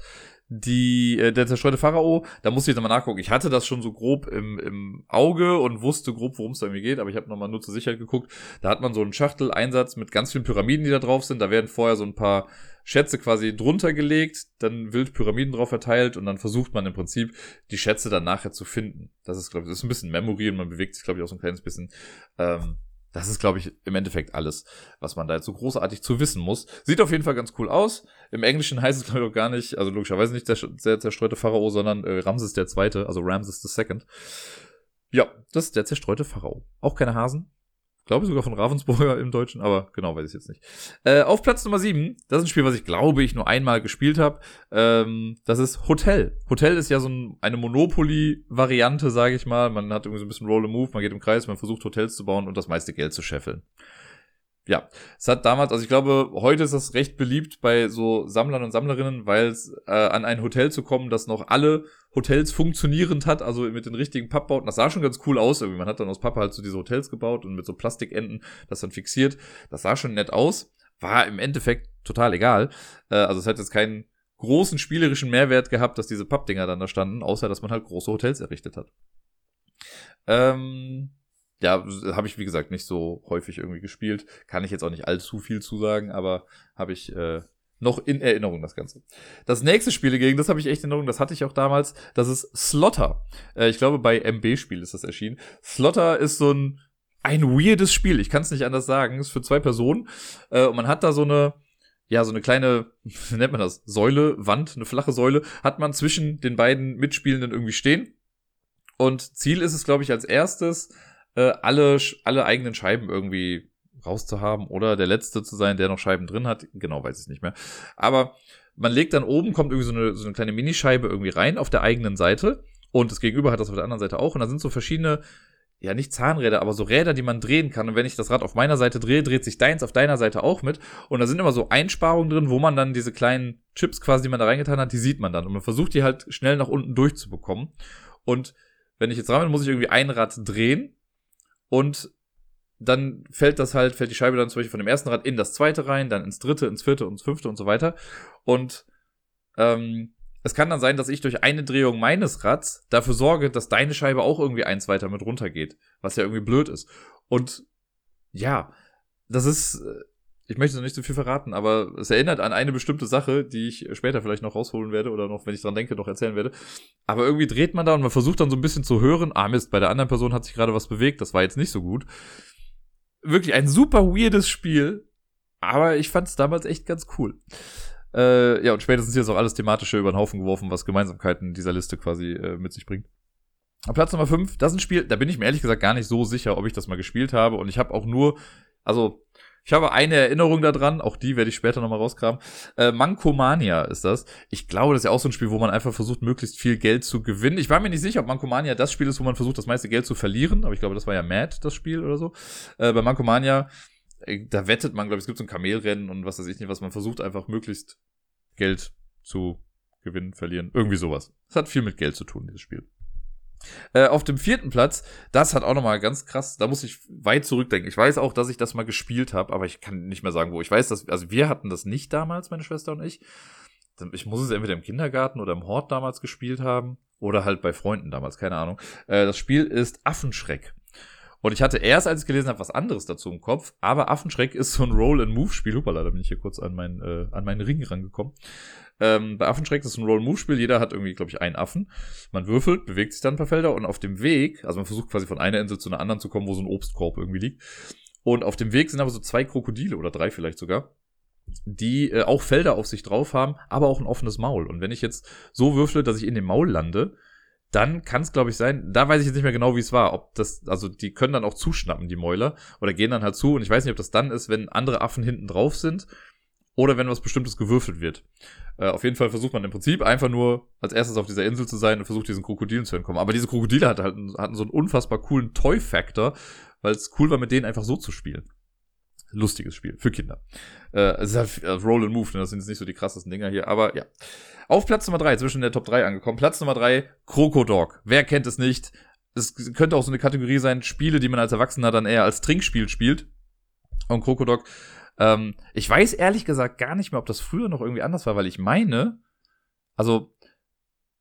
die, äh, der zerstreute Pharao, da musste ich nochmal nachgucken. Ich hatte das schon so grob im, im Auge und wusste grob, worum es da irgendwie geht, aber ich habe nochmal nur zur Sicherheit geguckt. Da hat man so einen Schachteleinsatz mit ganz vielen Pyramiden, die da drauf sind. Da werden vorher so ein paar Schätze quasi drunter gelegt, dann wild Pyramiden drauf verteilt und dann versucht man im Prinzip die Schätze dann nachher zu finden. Das ist, glaube ich, das ist ein bisschen Memory und man bewegt sich, glaube ich, auch so ein kleines bisschen. Ähm, das ist, glaube ich, im Endeffekt alles, was man da jetzt so großartig zu wissen muss. Sieht auf jeden Fall ganz cool aus. Im Englischen <laughs> heißt es, glaube ich, auch gar nicht, also logischerweise nicht der, der zerstreute Pharao, sondern äh, Ramses der Zweite, also Ramses Second. Ja, das ist der zerstreute Pharao. Auch keine Hasen, glaube sogar von Ravensburger <laughs> im Deutschen, aber genau weiß ich jetzt nicht. Äh, auf Platz Nummer 7, das ist ein Spiel, was ich glaube ich nur einmal gespielt habe. Ähm, das ist Hotel. Hotel ist ja so ein, eine Monopoly-Variante, sage ich mal. Man hat irgendwie so ein bisschen Roll and Move, man geht im Kreis, man versucht Hotels zu bauen und das meiste Geld zu scheffeln ja, es hat damals, also ich glaube, heute ist das recht beliebt bei so Sammlern und Sammlerinnen, weil es äh, an ein Hotel zu kommen, das noch alle Hotels funktionierend hat, also mit den richtigen Pappbauten. Das sah schon ganz cool aus. Irgendwie. Man hat dann aus Pappe halt so diese Hotels gebaut und mit so Plastikenden das dann fixiert. Das sah schon nett aus. War im Endeffekt total egal. Äh, also es hat jetzt keinen großen spielerischen Mehrwert gehabt, dass diese Pappdinger dann da standen, außer dass man halt große Hotels errichtet hat. Ähm, ja, habe ich wie gesagt nicht so häufig irgendwie gespielt. Kann ich jetzt auch nicht allzu viel zu sagen, aber habe ich äh, noch in Erinnerung das Ganze. Das nächste Spiel dagegen, das habe ich echt in Erinnerung, das hatte ich auch damals, das ist Slotter. Äh, ich glaube, bei MB-Spiel ist das erschienen. Slotter ist so ein, ein weirdes Spiel, ich kann es nicht anders sagen. Ist für zwei Personen. Äh, und man hat da so eine, ja, so eine kleine, wie <laughs> nennt man das, Säule, Wand, eine flache Säule, hat man zwischen den beiden Mitspielenden irgendwie stehen. Und Ziel ist es, glaube ich, als erstes, äh, alle, alle eigenen Scheiben irgendwie rauszuhaben oder der letzte zu sein, der noch Scheiben drin hat. Genau, weiß ich nicht mehr. Aber man legt dann oben, kommt irgendwie so eine, so eine kleine Minischeibe irgendwie rein auf der eigenen Seite und das Gegenüber hat das auf der anderen Seite auch und da sind so verschiedene ja, nicht Zahnräder, aber so Räder, die man drehen kann. Und wenn ich das Rad auf meiner Seite drehe, dreht sich deins auf deiner Seite auch mit. Und da sind immer so Einsparungen drin, wo man dann diese kleinen Chips quasi, die man da reingetan hat, die sieht man dann. Und man versucht die halt schnell nach unten durchzubekommen. Und wenn ich jetzt dran bin, muss ich irgendwie ein Rad drehen und dann fällt das halt, fällt die Scheibe dann zum Beispiel von dem ersten Rad in das zweite rein, dann ins dritte, ins vierte, ins fünfte und so weiter. Und ähm, es kann dann sein, dass ich durch eine Drehung meines Rads dafür sorge, dass deine Scheibe auch irgendwie eins weiter mit runtergeht, was ja irgendwie blöd ist. Und ja, das ist, äh, ich möchte noch nicht zu so viel verraten, aber es erinnert an eine bestimmte Sache, die ich später vielleicht noch rausholen werde oder noch, wenn ich dran denke, noch erzählen werde. Aber irgendwie dreht man da und man versucht dann so ein bisschen zu hören, ah Mist, bei der anderen Person hat sich gerade was bewegt, das war jetzt nicht so gut. Wirklich ein super weirdes Spiel, aber ich fand es damals echt ganz cool. Äh, ja, und spätestens hier ist auch alles thematische über den Haufen geworfen, was Gemeinsamkeiten dieser Liste quasi äh, mit sich bringt. Platz Nummer 5, das ist ein Spiel, da bin ich mir ehrlich gesagt gar nicht so sicher, ob ich das mal gespielt habe. Und ich habe auch nur, also ich habe eine Erinnerung daran, auch die werde ich später nochmal rauskramen. Äh, Mankomania ist das. Ich glaube, das ist ja auch so ein Spiel, wo man einfach versucht, möglichst viel Geld zu gewinnen. Ich war mir nicht sicher, ob Mankomania das Spiel ist, wo man versucht, das meiste Geld zu verlieren. Aber ich glaube, das war ja Mad, das Spiel oder so. Äh, bei Mankomania äh, da wettet man, glaube ich, es gibt so ein Kamelrennen und was weiß ich nicht, was man versucht, einfach möglichst Geld zu gewinnen, verlieren. Irgendwie sowas. Es hat viel mit Geld zu tun, dieses Spiel. Äh, auf dem vierten Platz, das hat auch nochmal ganz krass, da muss ich weit zurückdenken. Ich weiß auch, dass ich das mal gespielt habe, aber ich kann nicht mehr sagen, wo. Ich weiß, dass, also wir hatten das nicht damals, meine Schwester und ich. Ich muss es entweder im Kindergarten oder im Hort damals gespielt haben oder halt bei Freunden damals, keine Ahnung. Äh, das Spiel ist Affenschreck. Und ich hatte erst, als ich gelesen habe, was anderes dazu im Kopf, aber Affenschreck ist so ein Roll-and-Move-Spiel. Hupala, da bin ich hier kurz an, mein, äh, an meinen Ring rangekommen. Ähm, bei Affenschreck ist es ein Roll-and-Move-Spiel. Jeder hat irgendwie, glaube ich, einen Affen. Man würfelt, bewegt sich dann ein paar Felder und auf dem Weg, also man versucht quasi von einer Insel zu einer anderen zu kommen, wo so ein Obstkorb irgendwie liegt. Und auf dem Weg sind aber so zwei Krokodile oder drei vielleicht sogar die äh, auch Felder auf sich drauf haben, aber auch ein offenes Maul. Und wenn ich jetzt so würfle, dass ich in dem Maul lande, dann kann es, glaube ich, sein, da weiß ich jetzt nicht mehr genau, wie es war, ob das, also die können dann auch zuschnappen, die Mäuler, oder gehen dann halt zu, und ich weiß nicht, ob das dann ist, wenn andere Affen hinten drauf sind, oder wenn was Bestimmtes gewürfelt wird. Äh, auf jeden Fall versucht man im Prinzip einfach nur als erstes auf dieser Insel zu sein und versucht diesen Krokodilen zu entkommen. Aber diese Krokodile hatten halt hatten so einen unfassbar coolen Toy-Factor, weil es cool war, mit denen einfach so zu spielen. Lustiges Spiel für Kinder. Äh, es ist halt äh, Roll and Move, ne? das sind jetzt nicht so die krassesten Dinger hier, aber ja. Auf Platz Nummer drei, zwischen der Top 3 angekommen. Platz Nummer drei, Krokodog. Wer kennt es nicht? Es könnte auch so eine Kategorie sein, Spiele, die man als Erwachsener dann eher als Trinkspiel spielt. Und Krokodog, ähm, ich weiß ehrlich gesagt gar nicht mehr, ob das früher noch irgendwie anders war, weil ich meine, also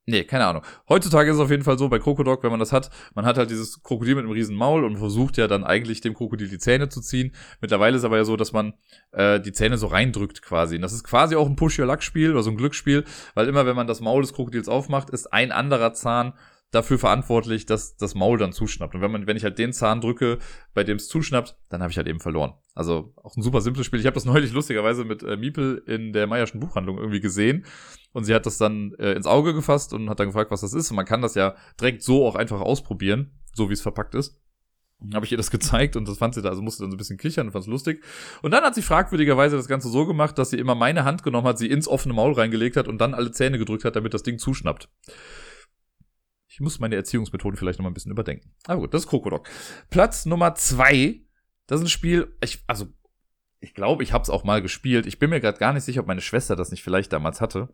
Nee, keine Ahnung. Heutzutage ist es auf jeden Fall so, bei Krokodok, wenn man das hat, man hat halt dieses Krokodil mit einem riesen Maul und versucht ja dann eigentlich dem Krokodil die Zähne zu ziehen. Mittlerweile ist aber ja so, dass man äh, die Zähne so reindrückt quasi. Und das ist quasi auch ein Push-Your-Luck-Spiel oder so ein Glücksspiel, weil immer wenn man das Maul des Krokodils aufmacht, ist ein anderer Zahn dafür verantwortlich, dass das Maul dann zuschnappt. Und wenn man, wenn ich halt den Zahn drücke, bei dem es zuschnappt, dann habe ich halt eben verloren. Also auch ein super simples Spiel. Ich habe das <laughs> neulich lustigerweise mit äh, Miepel in der Meierschen Buchhandlung irgendwie gesehen. Und sie hat das dann äh, ins Auge gefasst und hat dann gefragt, was das ist. Und man kann das ja direkt so auch einfach ausprobieren, so wie es verpackt ist. Habe ich ihr das <laughs> gezeigt und das fand sie da, also musste dann so ein bisschen kichern und fand es lustig. Und dann hat sie fragwürdigerweise das Ganze so gemacht, dass sie immer meine Hand genommen hat, sie ins offene Maul reingelegt hat und dann alle Zähne gedrückt hat, damit das Ding zuschnappt. Ich muss meine Erziehungsmethoden vielleicht noch mal ein bisschen überdenken. Aber gut, das ist Krokodok. Platz Nummer zwei. Das ist ein Spiel, ich, also, ich glaube, ich habe es auch mal gespielt. Ich bin mir gerade gar nicht sicher, ob meine Schwester das nicht vielleicht damals hatte.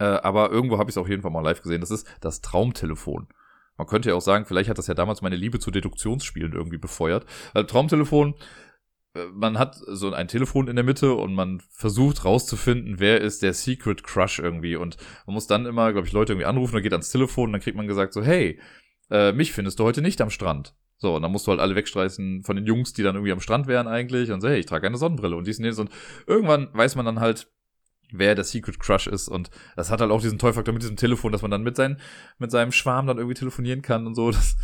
Äh, aber irgendwo habe ich es auf jeden Fall mal live gesehen. Das ist das Traumtelefon. Man könnte ja auch sagen, vielleicht hat das ja damals meine Liebe zu Deduktionsspielen irgendwie befeuert. Also Traumtelefon man hat so ein Telefon in der Mitte und man versucht rauszufinden, wer ist der Secret Crush irgendwie. Und man muss dann immer, glaube ich, Leute irgendwie anrufen, dann geht ans Telefon und dann kriegt man gesagt so, hey, äh, mich findest du heute nicht am Strand. So, und dann musst du halt alle wegstreißen von den Jungs, die dann irgendwie am Strand wären eigentlich und so, hey, ich trage eine Sonnenbrille und dies und jenes. Und irgendwann weiß man dann halt, wer der Secret Crush ist. Und das hat halt auch diesen Teufaktor mit diesem Telefon, dass man dann mit, sein, mit seinem Schwarm dann irgendwie telefonieren kann und so. Das,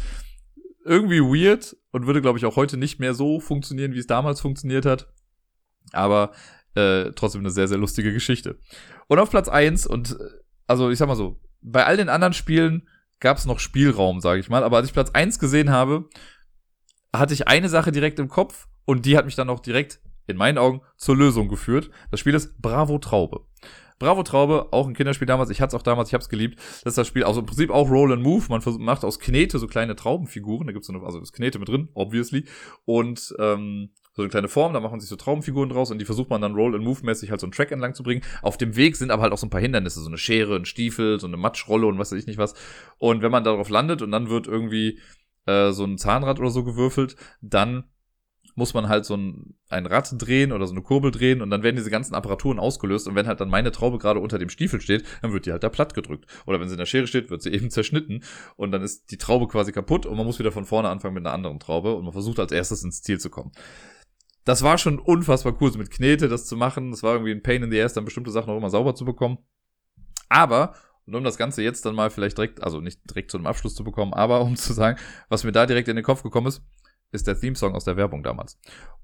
irgendwie weird und würde, glaube ich, auch heute nicht mehr so funktionieren, wie es damals funktioniert hat. Aber äh, trotzdem eine sehr, sehr lustige Geschichte. Und auf Platz eins und äh, also ich sag mal so, bei all den anderen Spielen gab es noch Spielraum, sage ich mal. Aber als ich Platz eins gesehen habe, hatte ich eine Sache direkt im Kopf und die hat mich dann auch direkt, in meinen Augen, zur Lösung geführt. Das Spiel ist Bravo Traube. Bravo Traube, auch ein Kinderspiel damals. Ich hatte es auch damals, ich habe es geliebt. Das ist das Spiel, also im Prinzip auch Roll and Move. Man macht aus Knete so kleine Traubenfiguren. Da gibt's so eine, also ist Knete mit drin, obviously. Und ähm, so eine kleine Form, da macht man sich so Traubenfiguren draus und die versucht man dann Roll and Move mäßig halt so einen Track entlang zu bringen. Auf dem Weg sind aber halt auch so ein paar Hindernisse, so eine Schere, ein Stiefel, so eine Matschrolle und was weiß ich nicht was. Und wenn man darauf landet und dann wird irgendwie äh, so ein Zahnrad oder so gewürfelt, dann muss man halt so ein, ein Rad drehen oder so eine Kurbel drehen und dann werden diese ganzen Apparaturen ausgelöst und wenn halt dann meine Traube gerade unter dem Stiefel steht, dann wird die halt da platt gedrückt. Oder wenn sie in der Schere steht, wird sie <laughs> eben zerschnitten und dann ist die Traube quasi kaputt und man muss wieder von vorne anfangen mit einer anderen Traube und man versucht als erstes ins Ziel zu kommen. Das war schon unfassbar cool, so mit Knete das zu machen. Das war irgendwie ein Pain in the Ass, dann bestimmte Sachen auch immer sauber zu bekommen. Aber, und um das Ganze jetzt dann mal vielleicht direkt, also nicht direkt zu einem Abschluss zu bekommen, aber <laughs> um zu sagen, was mir da direkt in den Kopf gekommen ist, ist der Theme-Song aus der Werbung damals.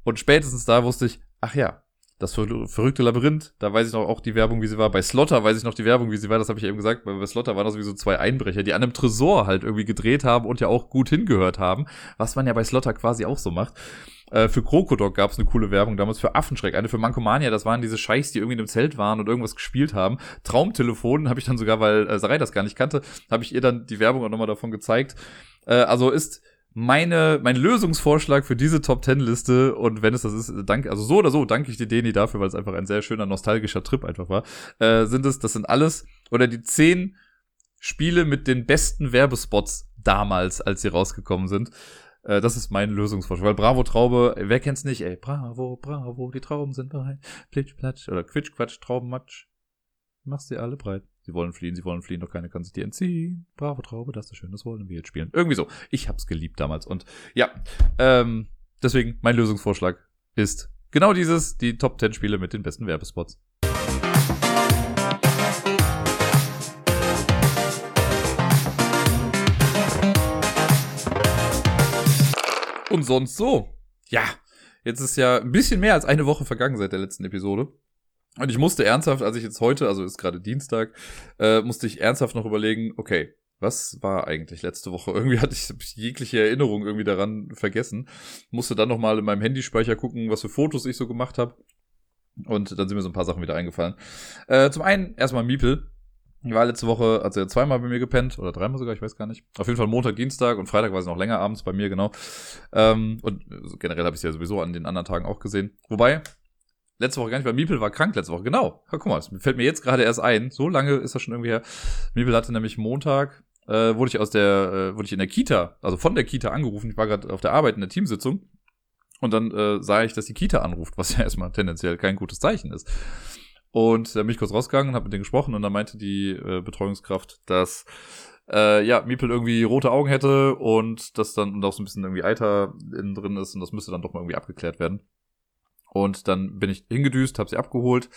Und spätestens da wusste ich, ach ja, das verrückte Labyrinth, da weiß ich noch auch die Werbung, wie sie war. Bei Slotter weiß ich noch die Werbung, wie sie war, das habe ich eben gesagt. Bei Slotter waren das wie so zwei Einbrecher, die an einem Tresor halt irgendwie gedreht haben und ja auch gut hingehört haben, was man ja bei Slotter quasi auch so macht. Äh, für Krokodok gab es eine coole Werbung damals für Affenschreck. Eine für Mankomania, das waren diese Scheichs, die irgendwie in einem Zelt waren und irgendwas gespielt haben. Traumtelefon habe ich dann sogar, weil äh, Sarai das gar nicht kannte, habe ich ihr dann die Werbung auch nochmal davon gezeigt. Äh, also ist meine, mein Lösungsvorschlag für diese Top Ten Liste und wenn es das ist, danke, also so oder so danke ich dir Deni dafür, weil es einfach ein sehr schöner nostalgischer Trip einfach war, äh, sind es, das sind alles oder die zehn Spiele mit den besten Werbespots damals, als sie rausgekommen sind. Äh, das ist mein Lösungsvorschlag, weil Bravo Traube, wer kennt's nicht, ey, Bravo, Bravo, die Trauben sind bereit, Plitsch, Platsch oder Quitsch, Quatsch, Traubenmatsch, machst sie alle breit. Sie wollen fliehen, sie wollen fliehen, doch keiner kann sich dir entziehen. Bravo Traube, das ist schön, das wollen wir jetzt spielen. Irgendwie so. Ich hab's geliebt damals. Und ja, ähm, deswegen mein Lösungsvorschlag ist genau dieses, die Top 10 Spiele mit den besten Werbespots. Und sonst so. Ja, jetzt ist ja ein bisschen mehr als eine Woche vergangen seit der letzten Episode. Und ich musste ernsthaft, als ich jetzt heute, also ist gerade Dienstag, äh, musste ich ernsthaft noch überlegen, okay, was war eigentlich letzte Woche? <laughs> Irgendwie hatte ich jegliche Erinnerung irgendwie daran vergessen. Musste dann nochmal in meinem Handyspeicher gucken, was für Fotos ich so gemacht habe. Und dann sind mir so ein paar Sachen wieder eingefallen. Äh, zum einen erstmal Miepel. Die war letzte Woche, hat sie zweimal bei mir gepennt, oder dreimal sogar, ich weiß gar nicht. Auf jeden Fall Montag, Dienstag und Freitag war sie noch länger abends bei mir, genau. Ähm, und generell habe ich sie ja sowieso an den anderen Tagen auch gesehen. Wobei, letzte Woche gar nicht, weil Miepel war krank letzte Woche. Genau. Ja, guck mal, das fällt mir jetzt gerade erst ein. So lange ist das schon irgendwie her. Miepel hatte nämlich Montag, äh, wurde ich aus der, äh, wurde ich in der Kita, also von der Kita angerufen. Ich war gerade auf der Arbeit in der Teamsitzung. Und dann äh, sah ich, dass die Kita anruft, was ja <laughs> erstmal tendenziell kein gutes Zeichen ist. Und da bin ich kurz rausgegangen und habe mit denen gesprochen und dann meinte die äh, Betreuungskraft, dass äh, ja, Miepel irgendwie rote Augen hätte und das dann und auch so ein bisschen irgendwie Eiter innen drin ist und das müsste dann doch mal irgendwie abgeklärt werden. Und dann bin ich hingedüst, habe sie abgeholt,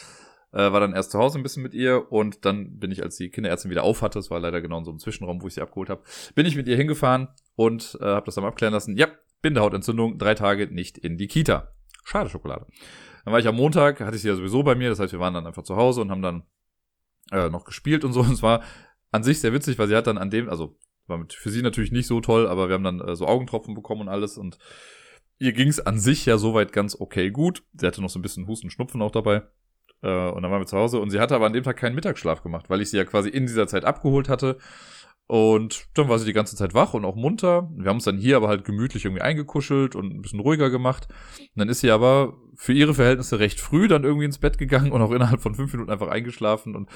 äh, war dann erst zu Hause ein bisschen mit ihr und dann bin ich, als die Kinderärztin wieder auf hatte, es war leider genau in so einem Zwischenraum, wo ich sie abgeholt habe, bin ich mit ihr hingefahren und äh, habe das dann abklären lassen. Ja, Bindehautentzündung, drei Tage nicht in die Kita. Schade Schokolade. Dann war ich am Montag, hatte ich sie ja sowieso bei mir, das heißt, wir waren dann einfach zu Hause und haben dann äh, noch gespielt und so. <laughs> Und es war an sich sehr witzig, weil sie hat dann an dem, also war für sie natürlich nicht so toll, aber wir haben dann äh, so Augentropfen bekommen und alles und ihr ging es an sich ja soweit ganz okay gut. Sie hatte noch so ein bisschen Husten, Schnupfen auch dabei. Äh, und dann waren wir zu Hause und sie hatte aber an dem Tag keinen Mittagsschlaf gemacht, weil ich sie ja quasi in dieser Zeit abgeholt hatte. Und dann war sie die ganze Zeit wach und auch munter. Wir haben uns dann hier aber halt gemütlich irgendwie eingekuschelt und ein bisschen ruhiger gemacht. Und dann ist sie aber für ihre Verhältnisse recht früh dann irgendwie ins Bett gegangen und auch innerhalb von fünf Minuten einfach eingeschlafen. Und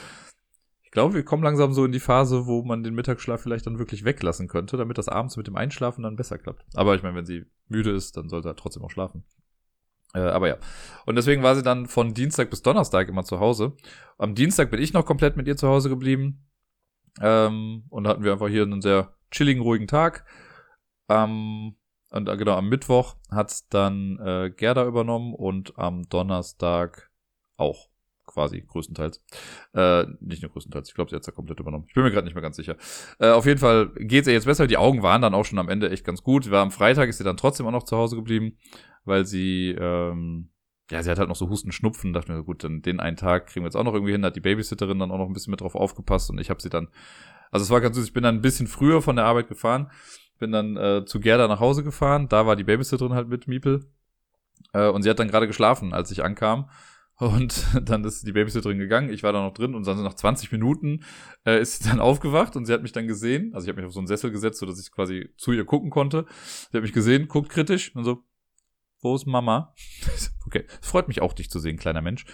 glaube, wir kommen langsam so in die Phase, wo man den Mittagsschlaf vielleicht dann wirklich weglassen könnte, damit das abends mit dem Einschlafen dann besser klappt. Aber ich meine, wenn sie müde ist, dann sollte er trotzdem auch schlafen. Äh, aber ja. Und deswegen war sie dann von Dienstag bis Donnerstag immer zu Hause. Am Dienstag bin ich noch komplett mit ihr zu Hause geblieben. Ähm, und hatten wir einfach hier einen sehr chilligen, ruhigen Tag. Ähm, und äh, genau, am Mittwoch hat dann äh, Gerda übernommen und am Donnerstag auch quasi größtenteils. Äh, nicht nur größtenteils, ich glaube, sie hat es ja komplett übernommen. Ich bin mir gerade nicht mehr ganz sicher. Äh, auf jeden Fall geht es ihr jetzt besser. Die Augen waren dann auch schon am Ende echt ganz gut. War am Freitag ist sie dann trotzdem auch noch zu Hause geblieben, weil sie, ähm, ja, sie hat halt noch so Husten, Schnupfen. Dachte mir, gut, dann den einen Tag kriegen wir jetzt auch noch irgendwie hin. Da hat die Babysitterin dann auch noch ein bisschen mit drauf aufgepasst und ich habe sie dann, also es war ganz süß, ich bin dann ein bisschen früher von der Arbeit gefahren, bin dann äh, zu Gerda nach Hause gefahren. Da war die Babysitterin halt mit Miepel. Äh, und sie hat dann gerade geschlafen, als ich ankam. Und <laughs> dann ist die Babysitterin gegangen, ich war da noch drin und dann nach 20 Minuten äh, ist sie dann <laughs> aufgewacht und sie hat mich dann gesehen. Also ich habe mich auf so einen Sessel gesetzt, so dass ich quasi zu ihr gucken konnte. Sie hat mich gesehen, guckt kritisch und so, wo ist Mama? <laughs> okay, freut mich auch, dich zu sehen, kleiner Mensch.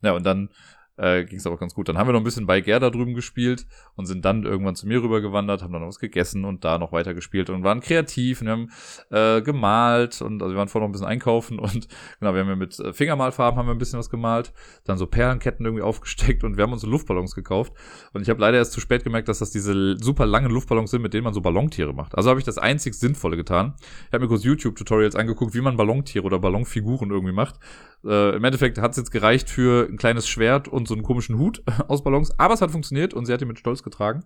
Ja, und dann äh, ging es aber ganz gut. Dann haben wir noch ein bisschen bei Gerda drüben gespielt und sind dann irgendwann zu mir rübergewandert, haben dann noch was gegessen und da noch weiter gespielt und waren kreativ und wir haben äh, gemalt und also wir waren vorher noch ein bisschen einkaufen und genau, wir haben ja mit äh, Fingermalfarben haben wir ein bisschen was gemalt, dann so Perlenketten irgendwie aufgesteckt und wir haben uns so Luftballons gekauft und ich habe leider erst zu spät gemerkt, dass das diese super langen Luftballons sind, mit denen man so Ballontiere macht. Also habe ich das einzig Sinnvolle getan. Ich habe mir kurz YouTube-Tutorials angeguckt, wie man Ballontiere oder Ballonfiguren irgendwie macht. Äh, Im Endeffekt hat es jetzt gereicht für ein kleines Schwert und so einen komischen Hut <laughs> aus Ballons, aber es hat funktioniert und sie hat ihn mit Stolz getragen.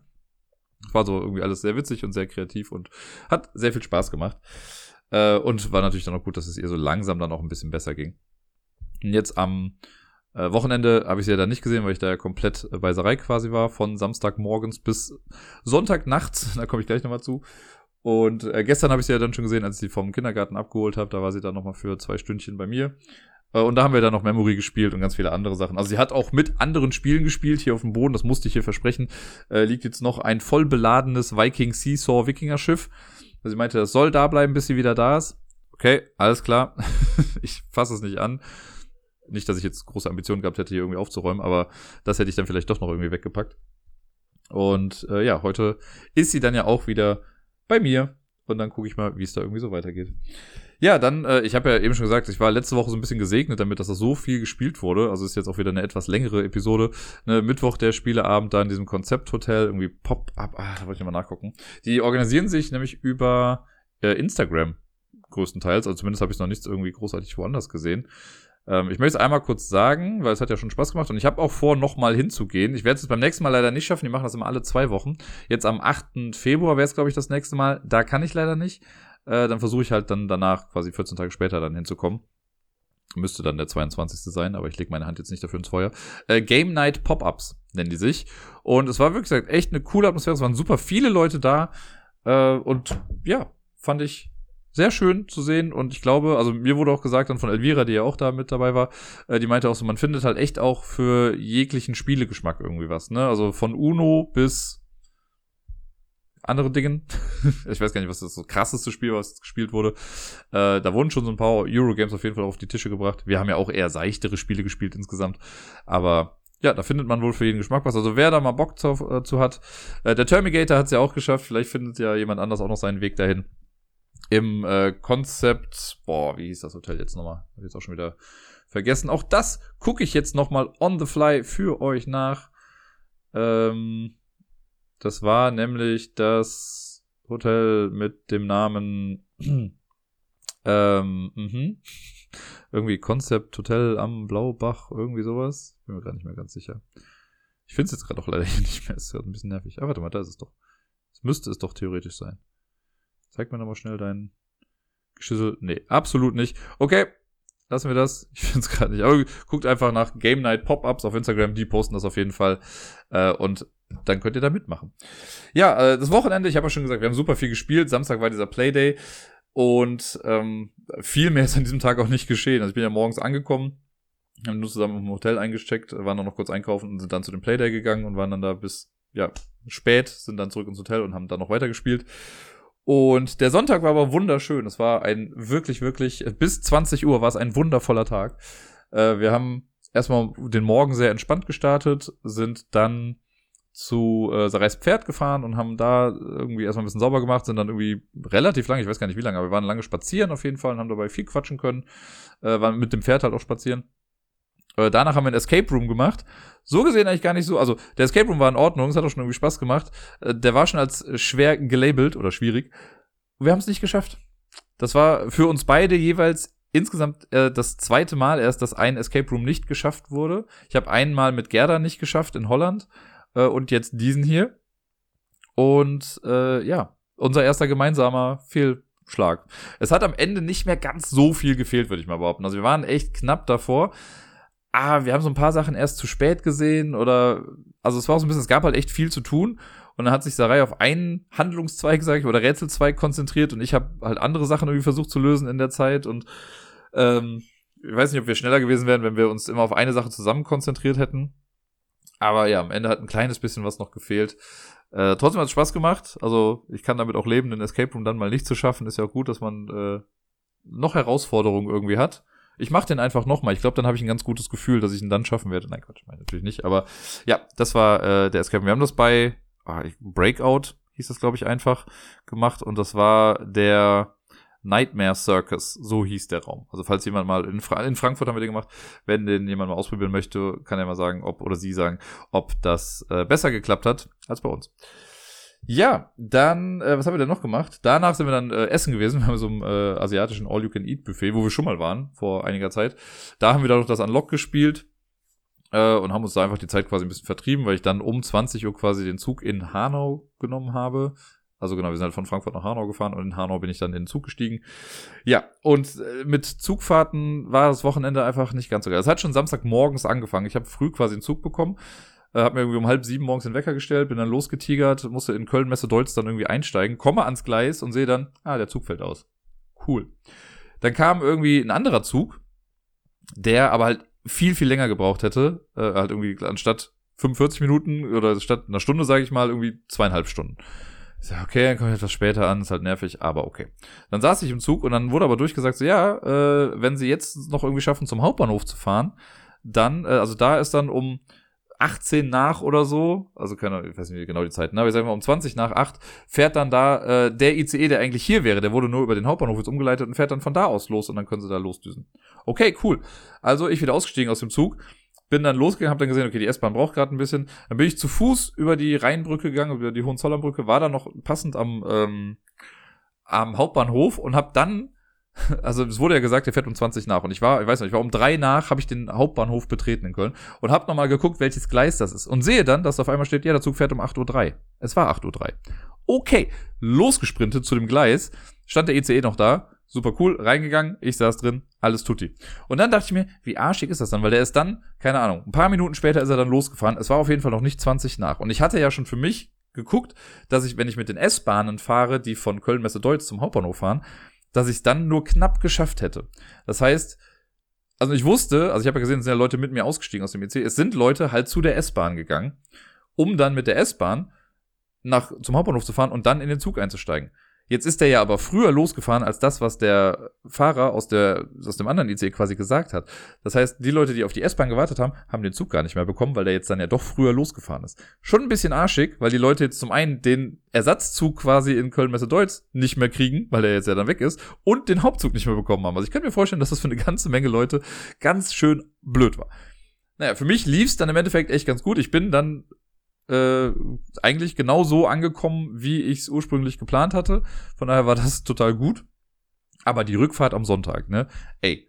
War so irgendwie alles sehr witzig und sehr kreativ und hat sehr viel Spaß gemacht. Äh, und war natürlich dann auch gut, dass es ihr so langsam dann auch ein bisschen besser ging. Und jetzt am äh, Wochenende habe ich sie ja dann nicht gesehen, weil ich da ja komplett bei Sarai quasi war, von Samstagmorgens bis Sonntagnachts. <laughs> Da komme ich gleich nochmal zu. Und äh, gestern habe ich sie ja dann schon gesehen, als ich sie vom Kindergarten abgeholt habe. Da war sie dann nochmal für zwei Stündchen bei mir. Äh, und da haben wir dann noch Memory gespielt und ganz viele andere Sachen. Also sie hat auch mit anderen Spielen gespielt hier auf dem Boden, das musste ich hier versprechen. Äh, liegt jetzt noch ein voll beladenes Viking Seesaw Wikinger Schiff. Also sie meinte, das soll da bleiben, bis sie wieder da ist. Okay, alles klar. <laughs> ich fasse es nicht an. Nicht, dass ich jetzt große Ambitionen gehabt hätte, hier irgendwie aufzuräumen, aber das hätte ich dann vielleicht doch noch irgendwie weggepackt. Und äh, ja, heute ist sie dann ja auch wieder bei mir. Und dann gucke ich mal, wie es da irgendwie so weitergeht. Ja, dann, äh, ich habe ja eben schon gesagt, ich war letzte Woche so ein bisschen gesegnet damit, dass da so viel gespielt wurde. Also ist jetzt auch wieder eine etwas längere Episode. Ne, Mittwoch der Spieleabend da in diesem Konzepthotel, irgendwie Pop-up, ah, da wollte ich mal nachgucken. Die organisieren sich nämlich über äh, Instagram größtenteils. Also zumindest habe ich noch nichts irgendwie großartig woanders gesehen. Ähm, ich möchte es einmal kurz sagen, weil es hat ja schon Spaß gemacht und ich habe auch vor, nochmal hinzugehen. Ich werde es beim nächsten Mal leider nicht schaffen. Die machen das immer alle zwei Wochen. Jetzt am 8. Februar wäre es, glaube ich, das nächste Mal. Da kann ich leider nicht. Äh, dann versuche ich halt dann danach, quasi 14 Tage später, dann hinzukommen. Müsste dann der 22. sein, aber ich lege meine Hand jetzt nicht dafür ins Feuer. Äh, Game Night Pop-Ups nennen die sich. Und es war wirklich gesagt, echt eine coole Atmosphäre. Es waren super viele Leute da. Äh, und ja, fand ich sehr schön zu sehen und ich glaube, also mir wurde auch gesagt dann von Elvira, die ja auch da mit dabei war, äh, die meinte auch so, man findet halt echt auch für jeglichen Spielegeschmack irgendwie was, ne? Also von Uno bis andere Dingen. <laughs> ich weiß gar nicht, was das so krasseste Spiel, was gespielt wurde. Äh, da wurden schon so ein paar Eurogames auf jeden Fall auf die Tische gebracht. Wir haben ja auch eher seichtere Spiele gespielt insgesamt. Aber ja, da findet man wohl für jeden Geschmack was. Also wer da mal Bock zu, äh, zu hat. Äh, der Terminator hat es ja auch geschafft. Vielleicht findet ja jemand anders auch noch seinen Weg dahin. Im äh, Konzept, boah, wie hieß das Hotel jetzt nochmal? Hab jetzt auch schon wieder vergessen. Auch das gucke ich jetzt nochmal on the fly für euch nach. Ähm, das war nämlich das Hotel mit dem Namen <clears throat> ähm, mhm. <laughs> irgendwie Concept Hotel am Blaubach, irgendwie sowas. Bin mir gerade nicht mehr ganz sicher. Ich finde es jetzt gerade auch leider <laughs> hier nicht mehr. Es ist gerade ein bisschen nervig. Aber warte mal, da ist es doch. Es müsste es doch theoretisch sein. Zeig mir nochmal schnell deinen Geschüssel. Nee, absolut nicht. Okay, lassen wir das. Ich finde es <laughs> gerade nicht. Aber guckt einfach nach Game Night Pop-Ups auf Instagram. Die posten das auf jeden Fall. Äh, und dann könnt ihr da mitmachen. Ja, äh, das Wochenende, ich habe ja schon gesagt, wir haben super viel gespielt. Samstag war dieser Playday. Und ähm, viel mehr ist an diesem Tag auch nicht geschehen. Also ich bin ja morgens angekommen, haben nur zusammen im Hotel eingesteckt, waren dann noch kurz einkaufen und sind dann zu dem Playday gegangen und waren dann da bis ja spät, sind dann zurück ins Hotel und haben dann noch weitergespielt. Und der Sonntag war aber wunderschön. Es war ein wirklich, wirklich, bis 20 Uhr war es ein wundervoller Tag. Äh, wir haben erstmal den Morgen sehr entspannt gestartet, sind dann zu äh, Sarais Pferd gefahren und haben da irgendwie erstmal ein bisschen sauber gemacht, sind dann irgendwie relativ lange, ich weiß gar nicht wie lange, aber wir waren lange spazieren auf jeden Fall und haben dabei viel quatschen können, äh, waren mit dem Pferd halt auch spazieren. Äh, danach haben wir ein Escape Room gemacht. So gesehen eigentlich gar nicht so. Also, der Escape Room war in Ordnung, es hat auch schon irgendwie Spaß gemacht. Äh, der war schon als schwer gelabelt oder schwierig. Wir haben es nicht geschafft. Das war für uns beide jeweils insgesamt äh, das zweite Mal erst, dass ein Escape Room nicht geschafft wurde. Ich habe einmal mit Gerda nicht geschafft in Holland äh, und jetzt diesen hier. Und äh, ja, unser erster gemeinsamer Fehlschlag. Es hat am Ende nicht mehr ganz so viel gefehlt, würde ich mal behaupten. Also wir waren echt knapp davor ah, wir haben so ein paar Sachen erst zu spät gesehen oder, also es war auch so ein bisschen, es gab halt echt viel zu tun und dann hat sich Sarai auf einen Handlungszweig, sag ich, oder Rätselzweig konzentriert und ich habe halt andere Sachen irgendwie versucht zu lösen in der Zeit und ähm, ich weiß nicht, ob wir schneller gewesen wären, wenn wir uns immer auf eine Sache zusammen konzentriert hätten. Aber ja, am Ende hat ein kleines bisschen was noch gefehlt. Äh, trotzdem hat es Spaß gemacht. Also ich kann damit auch leben, den Escape Room dann mal nicht zu schaffen. Ist ja auch gut, dass man äh, noch Herausforderungen irgendwie hat Ich mache den einfach nochmal. Ich glaube, dann habe ich ein ganz gutes Gefühl, dass ich ihn dann schaffen werde. Nein, Quatsch, meine natürlich nicht. Aber ja, das war äh, der Escape. Wir haben das bei ah, Breakout, hieß das, glaube ich, einfach gemacht. Und das war der Nightmare Circus, so hieß der Raum. Also falls jemand mal in, Fra in Frankfurt haben wir den gemacht, wenn den jemand mal ausprobieren möchte, kann er mal sagen, ob oder sie sagen, ob das äh, besser geklappt hat als bei uns. Ja, dann, äh, was haben wir denn noch gemacht? Danach sind wir dann äh, essen gewesen. <laughs> Wir haben so einem äh, asiatischen All-You-Can-Eat-Buffet, wo wir schon mal waren, vor einiger Zeit. Da haben wir dann noch das Unlock gespielt äh, und haben uns da einfach die Zeit quasi ein bisschen vertrieben, weil ich dann um 20 Uhr quasi den Zug in Hanau genommen habe. Also genau, wir sind halt von Frankfurt nach Hanau gefahren und in Hanau bin ich dann in den Zug gestiegen. Ja, und äh, mit Zugfahrten war das Wochenende einfach nicht ganz so geil. Es hat schon Samstagmorgens angefangen. Ich habe früh quasi einen Zug bekommen, äh, habe mir irgendwie um halb sieben morgens den Wecker gestellt, bin dann losgetigert, musste in Köln Messe Deutz dann irgendwie einsteigen, komme ans Gleis und sehe dann, ah, der Zug fällt aus. Cool. Dann kam irgendwie ein anderer Zug, der aber halt viel, viel länger gebraucht hätte, äh, halt irgendwie anstatt 45 Minuten oder statt einer Stunde, sage ich mal, irgendwie zweieinhalb Stunden. Ich sag, okay, dann komme ich etwas später an, ist halt nervig, aber okay. Dann saß ich im Zug und dann wurde aber durchgesagt, so, ja, äh, wenn sie jetzt noch irgendwie schaffen, zum Hauptbahnhof zu fahren, dann, äh, also da ist dann um 18 nach oder so, also keine, ich weiß nicht genau die Zeiten, aber ich sag mal um 20 nach 8 fährt dann da äh, der ICE, der eigentlich hier wäre, der wurde nur über den Hauptbahnhof jetzt umgeleitet und fährt dann von da aus los und dann können sie da losdüsen. Okay, cool. Also ich wieder ausgestiegen aus dem Zug, bin dann losgegangen, habe dann gesehen, okay, die S-Bahn braucht gerade ein bisschen. Dann bin ich zu Fuß über die Rheinbrücke gegangen, über die Hohenzollernbrücke, war dann noch passend am, ähm, am Hauptbahnhof und habe dann, <laughs> also es wurde ja gesagt, der fährt um 20 nach und ich war, ich weiß nicht, ich war um drei nach, habe ich den Hauptbahnhof betreten in Köln und habe nochmal geguckt, welches Gleis das ist und sehe dann, dass auf einmal steht, ja, der Zug fährt um 8.03 Uhr. Es war 8.03 Uhr. Okay, losgesprintet zu dem Gleis, stand der ICE noch da, super cool, reingegangen, ich saß drin, alles tutti. Und dann dachte ich mir, wie arschig ist das dann? Weil der ist dann, keine Ahnung, ein paar Minuten später ist er dann losgefahren. Es war auf jeden Fall noch nicht 20 nach. Und ich hatte ja schon für mich geguckt, dass ich, wenn ich mit den S-Bahnen fahre, die von Köln Messe Deutz zum Hauptbahnhof fahren, dass ich es dann nur knapp geschafft hätte. Das heißt, also ich wusste, also ich habe ja gesehen, es sind ja Leute mit mir ausgestiegen aus dem EC, es sind Leute halt zu der S-Bahn gegangen, um dann mit der S-Bahn nach zum Hauptbahnhof zu fahren und dann in den Zug einzusteigen. Jetzt ist er ja aber früher losgefahren als das, was der Fahrer aus, der, aus dem anderen IC quasi gesagt hat. Das heißt, die Leute, die auf die S-Bahn gewartet haben, haben den Zug gar nicht mehr bekommen, weil der jetzt dann ja doch früher losgefahren ist. Schon ein bisschen arschig, weil die Leute jetzt zum einen den Ersatzzug quasi in Köln-Messe-Deutz nicht mehr kriegen, weil der jetzt ja dann weg ist, und den Hauptzug nicht mehr bekommen haben. Also ich kann mir vorstellen, dass das für eine ganze Menge Leute ganz schön blöd war. Naja, für mich lief's dann im Endeffekt echt ganz gut. Ich bin dann äh, eigentlich genau so angekommen, wie ich es ursprünglich geplant hatte. Von daher war das total gut. Aber die Rückfahrt am Sonntag, ne? Ey,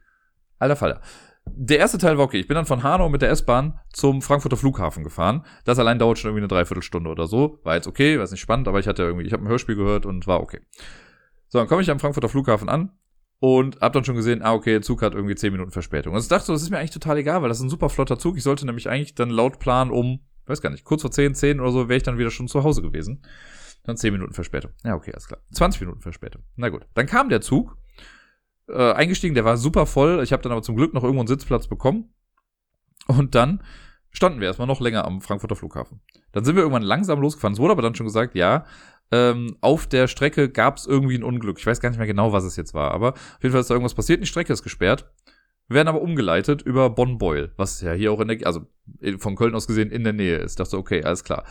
alter Fall. Der erste Teil war okay. Ich bin dann von Hanau mit der S-Bahn zum Frankfurter Flughafen gefahren. Das allein dauert schon irgendwie eine Dreiviertelstunde oder so. War jetzt okay, war jetzt nicht spannend, aber ich hatte irgendwie, ich habe ein Hörspiel gehört und war okay. So, dann komme ich am Frankfurter Flughafen an und hab dann schon gesehen, ah, okay, der Zug hat irgendwie 10 Minuten Verspätung. Und ich dachte so, das ist mir eigentlich total egal, weil das ist ein super flotter Zug. Ich sollte nämlich eigentlich dann laut Plan um weiß gar nicht, kurz vor 10, 10 oder so wäre ich dann wieder schon zu Hause gewesen. Dann 10 Minuten Verspätung. Ja, okay, alles klar. 20 Minuten Verspätung. Na gut. Dann kam der Zug, äh, eingestiegen, der war super voll. Ich habe dann aber zum Glück noch irgendwo einen Sitzplatz bekommen. Und dann standen wir erstmal noch länger am Frankfurter Flughafen. Dann sind wir irgendwann langsam losgefahren. Es wurde aber dann schon gesagt, ja, ähm, auf der Strecke gab es irgendwie ein Unglück. Ich weiß gar nicht mehr genau, was es jetzt war, aber auf jeden Fall ist da irgendwas passiert. Die Strecke ist gesperrt werden aber umgeleitet über Bonn-Beul, was ja hier auch in der, also von Köln aus gesehen in der Nähe ist. Dachte, okay, alles klar.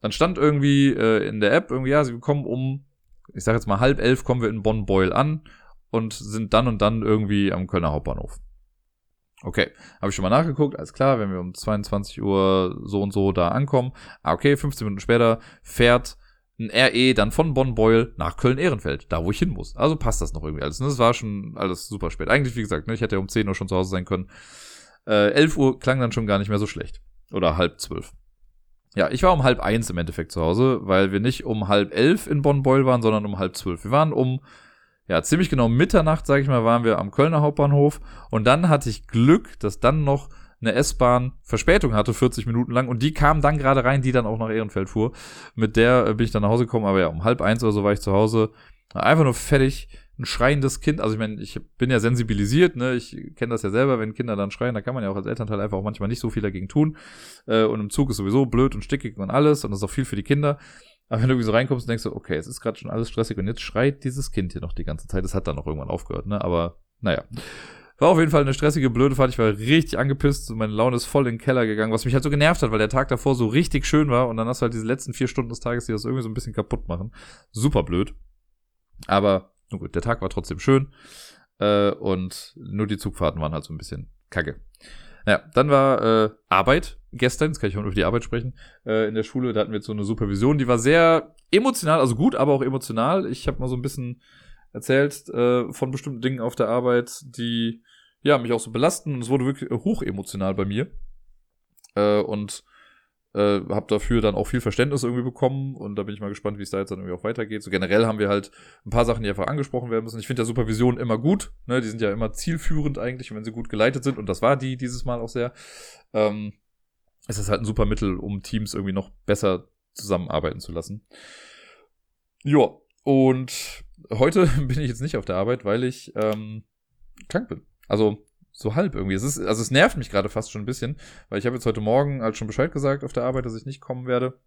Dann stand irgendwie äh, in der App irgendwie, ja, sie kommen um, ich sag jetzt mal halb elf kommen wir in Bonn-Beul an und sind dann und dann irgendwie am Kölner Hauptbahnhof. Okay, habe ich schon mal nachgeguckt, alles klar, wenn wir um 22 Uhr so und so da ankommen. Ah, okay, 15 Minuten später fährt ein RE dann von Bonn-Beul nach Köln-Ehrenfeld, da wo ich hin muss. Also passt das noch irgendwie alles. Ne? Das war schon alles super spät. Eigentlich, wie gesagt, ne, ich hätte ja um 10 Uhr schon zu Hause sein können. Äh, 11 Uhr klang dann schon gar nicht mehr so schlecht. Oder halb zwölf. Ja, ich war um halb eins im Endeffekt zu Hause, weil wir nicht um halb elf in Bonn-Beul waren, sondern um halb zwölf. Wir waren um, ja, ziemlich genau Mitternacht, sag ich mal, waren wir am Kölner Hauptbahnhof. Und dann hatte ich Glück, dass dann noch eine S-Bahn Verspätung hatte, 40 Minuten lang. Und die kam dann gerade rein, die dann auch nach Ehrenfeld fuhr. Mit der äh, bin ich dann nach Hause gekommen, aber ja, um halb eins oder so war ich zu Hause. Einfach nur fertig. Ein schreiendes Kind. Also ich meine, ich bin ja sensibilisiert, ne? Ich kenne das ja selber, wenn Kinder dann schreien, da kann man ja auch als Elternteil einfach auch manchmal nicht so viel dagegen tun. Äh, und im Zug ist sowieso blöd und stickig und alles. Und das ist auch viel für die Kinder. Aber wenn du irgendwie so reinkommst denkst so, okay, es ist gerade schon alles stressig und jetzt schreit dieses Kind hier noch die ganze Zeit. Es hat dann noch irgendwann aufgehört, ne? Aber naja. War auf jeden Fall eine stressige, blöde Fahrt. Ich war richtig angepisst und meine Laune ist voll in den Keller gegangen, was mich halt so genervt hat, weil der Tag davor so richtig schön war und dann hast du halt diese letzten vier Stunden des Tages, die das irgendwie so ein bisschen kaputt machen. Super blöd. Aber, nun gut, der Tag war trotzdem schön. Äh, und nur die Zugfahrten waren halt so ein bisschen kacke. Ja, dann war äh, Arbeit gestern, jetzt kann ich auch über die Arbeit sprechen, äh, in der Schule. Da hatten wir jetzt so eine Supervision, die war sehr emotional, also gut, aber auch emotional. Ich habe mal so ein bisschen erzählt äh, von bestimmten Dingen auf der Arbeit, die ja mich auch so belasten. Und es wurde wirklich hoch emotional bei mir. Äh, und äh, habe dafür dann auch viel Verständnis irgendwie bekommen und da bin ich mal gespannt, wie es da jetzt dann irgendwie auch weitergeht. So generell haben wir halt ein paar Sachen, die einfach angesprochen werden müssen. Ich finde ja Supervision immer gut, ne? Die sind ja immer zielführend eigentlich, wenn sie gut geleitet sind und das war die dieses Mal auch sehr. Ähm, ist das halt ein super Mittel, um Teams irgendwie noch besser zusammenarbeiten zu lassen. Ja, und heute <laughs> bin ich jetzt nicht auf der Arbeit, weil ich ähm, krank bin. Also so halb irgendwie. Es ist, also es nervt mich gerade fast schon ein bisschen, weil ich habe jetzt heute Morgen halt schon Bescheid gesagt auf der Arbeit, dass ich nicht kommen werde.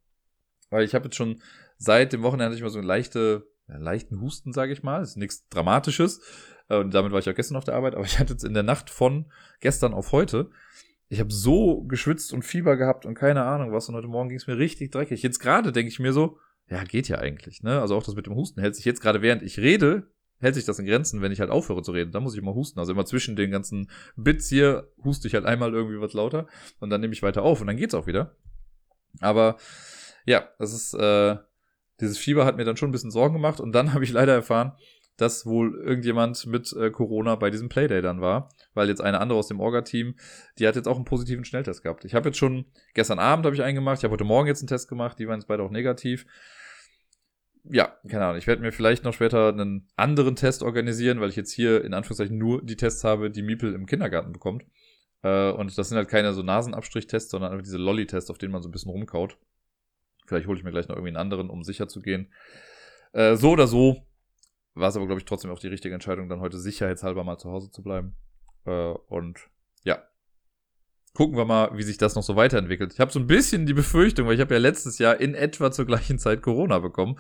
Weil ich habe jetzt schon seit dem Wochenende ich mal so einen leichte, ja, leichten Husten, sage ich mal. Das ist nichts Dramatisches. Äh, und damit war ich auch gestern auf der Arbeit, aber ich hatte jetzt in der Nacht von gestern auf heute. Ich habe so geschwitzt und Fieber gehabt und keine Ahnung was. Und heute Morgen ging es mir richtig dreckig. Jetzt gerade denke ich mir so, ja, geht ja eigentlich, ne? Also auch das mit dem Husten hält sich jetzt gerade während ich rede, hält sich das in Grenzen, wenn ich halt aufhöre zu reden. Dann muss ich mal husten. Also immer zwischen den ganzen Bits hier huste ich halt einmal irgendwie was lauter und dann nehme ich weiter auf und dann geht's auch wieder. Aber ja, das ist, äh, dieses Fieber hat mir dann schon ein bisschen Sorgen gemacht und dann <laughs> habe ich leider erfahren, dass wohl irgendjemand mit äh, Corona bei diesem Playday dann war, weil jetzt eine andere aus dem Orga-Team, die hat jetzt auch einen positiven Schnelltest gehabt. Ich habe jetzt schon, gestern Abend habe ich einen gemacht, ich habe heute Morgen jetzt einen Test gemacht, die waren jetzt beide auch negativ ja, keine Ahnung. Ich werde mir vielleicht noch später einen anderen Test organisieren, weil ich jetzt hier in Anführungszeichen nur die Tests habe, die Miepel im Kindergarten bekommt. Äh, und das sind halt keine so Nasenabstrichtests, sondern einfach diese Lolly-Tests, auf denen man so ein bisschen rumkaut. Vielleicht hole ich mir gleich noch irgendwie einen anderen, um sicher zu gehen. Äh, so oder so war es aber, glaube ich, trotzdem auch die richtige Entscheidung, dann heute sicherheitshalber mal zu Hause zu bleiben. Äh, und ja, gucken wir mal, wie sich das noch so weiterentwickelt. Ich habe so ein bisschen die Befürchtung, weil ich habe ja letztes Jahr in etwa zur gleichen Zeit Corona bekommen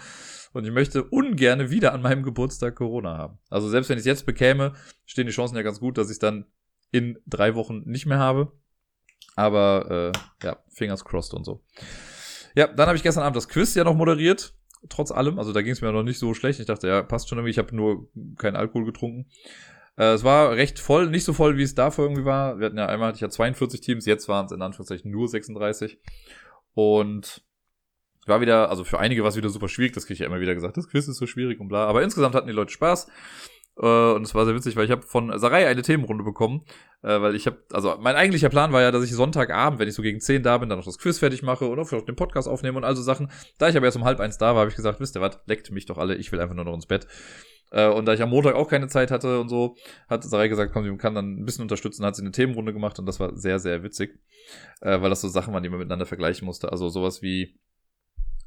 und ich möchte ungerne wieder an meinem Geburtstag Corona haben. Also selbst wenn ich es jetzt bekäme, stehen die Chancen ja ganz gut, dass ich es dann in drei Wochen nicht mehr habe. Aber äh, ja, Fingers crossed und so. Ja, dann habe ich gestern Abend das Quiz ja noch moderiert. Trotz allem, also da ging es mir noch nicht so schlecht. Ich dachte, ja, passt schon irgendwie. Ich habe nur keinen Alkohol getrunken. Äh, es war recht voll, nicht so voll, wie es davor irgendwie war. Wir hatten ja einmal, ich hatte 42 Teams, jetzt waren es in Anführungszeichen nur 36. Und war wieder, also für einige war es wieder super schwierig, das kriege ich ja immer wieder gesagt, das Quiz ist so schwierig und bla. Aber insgesamt hatten die Leute Spaß. Äh, und es war sehr witzig, weil ich habe von Sarai eine Themenrunde bekommen, äh, weil ich habe, also mein eigentlicher Plan war ja, dass ich Sonntagabend, wenn ich so gegen 10 da bin, dann noch das Quiz fertig mache oder vielleicht den Podcast aufnehme und all so Sachen. Da ich aber erst um halb eins da war, habe ich gesagt, wisst ihr was, leckt mich doch alle, ich will einfach nur noch ins Bett. Äh, und da ich am Montag auch keine Zeit hatte und so, hat Sarai gesagt, komm, sie kann dann ein bisschen unterstützen, hat sie eine Themenrunde gemacht und das war sehr, sehr witzig, weil das so Sachen waren, die man miteinander vergleichen musste. Also sowas wie,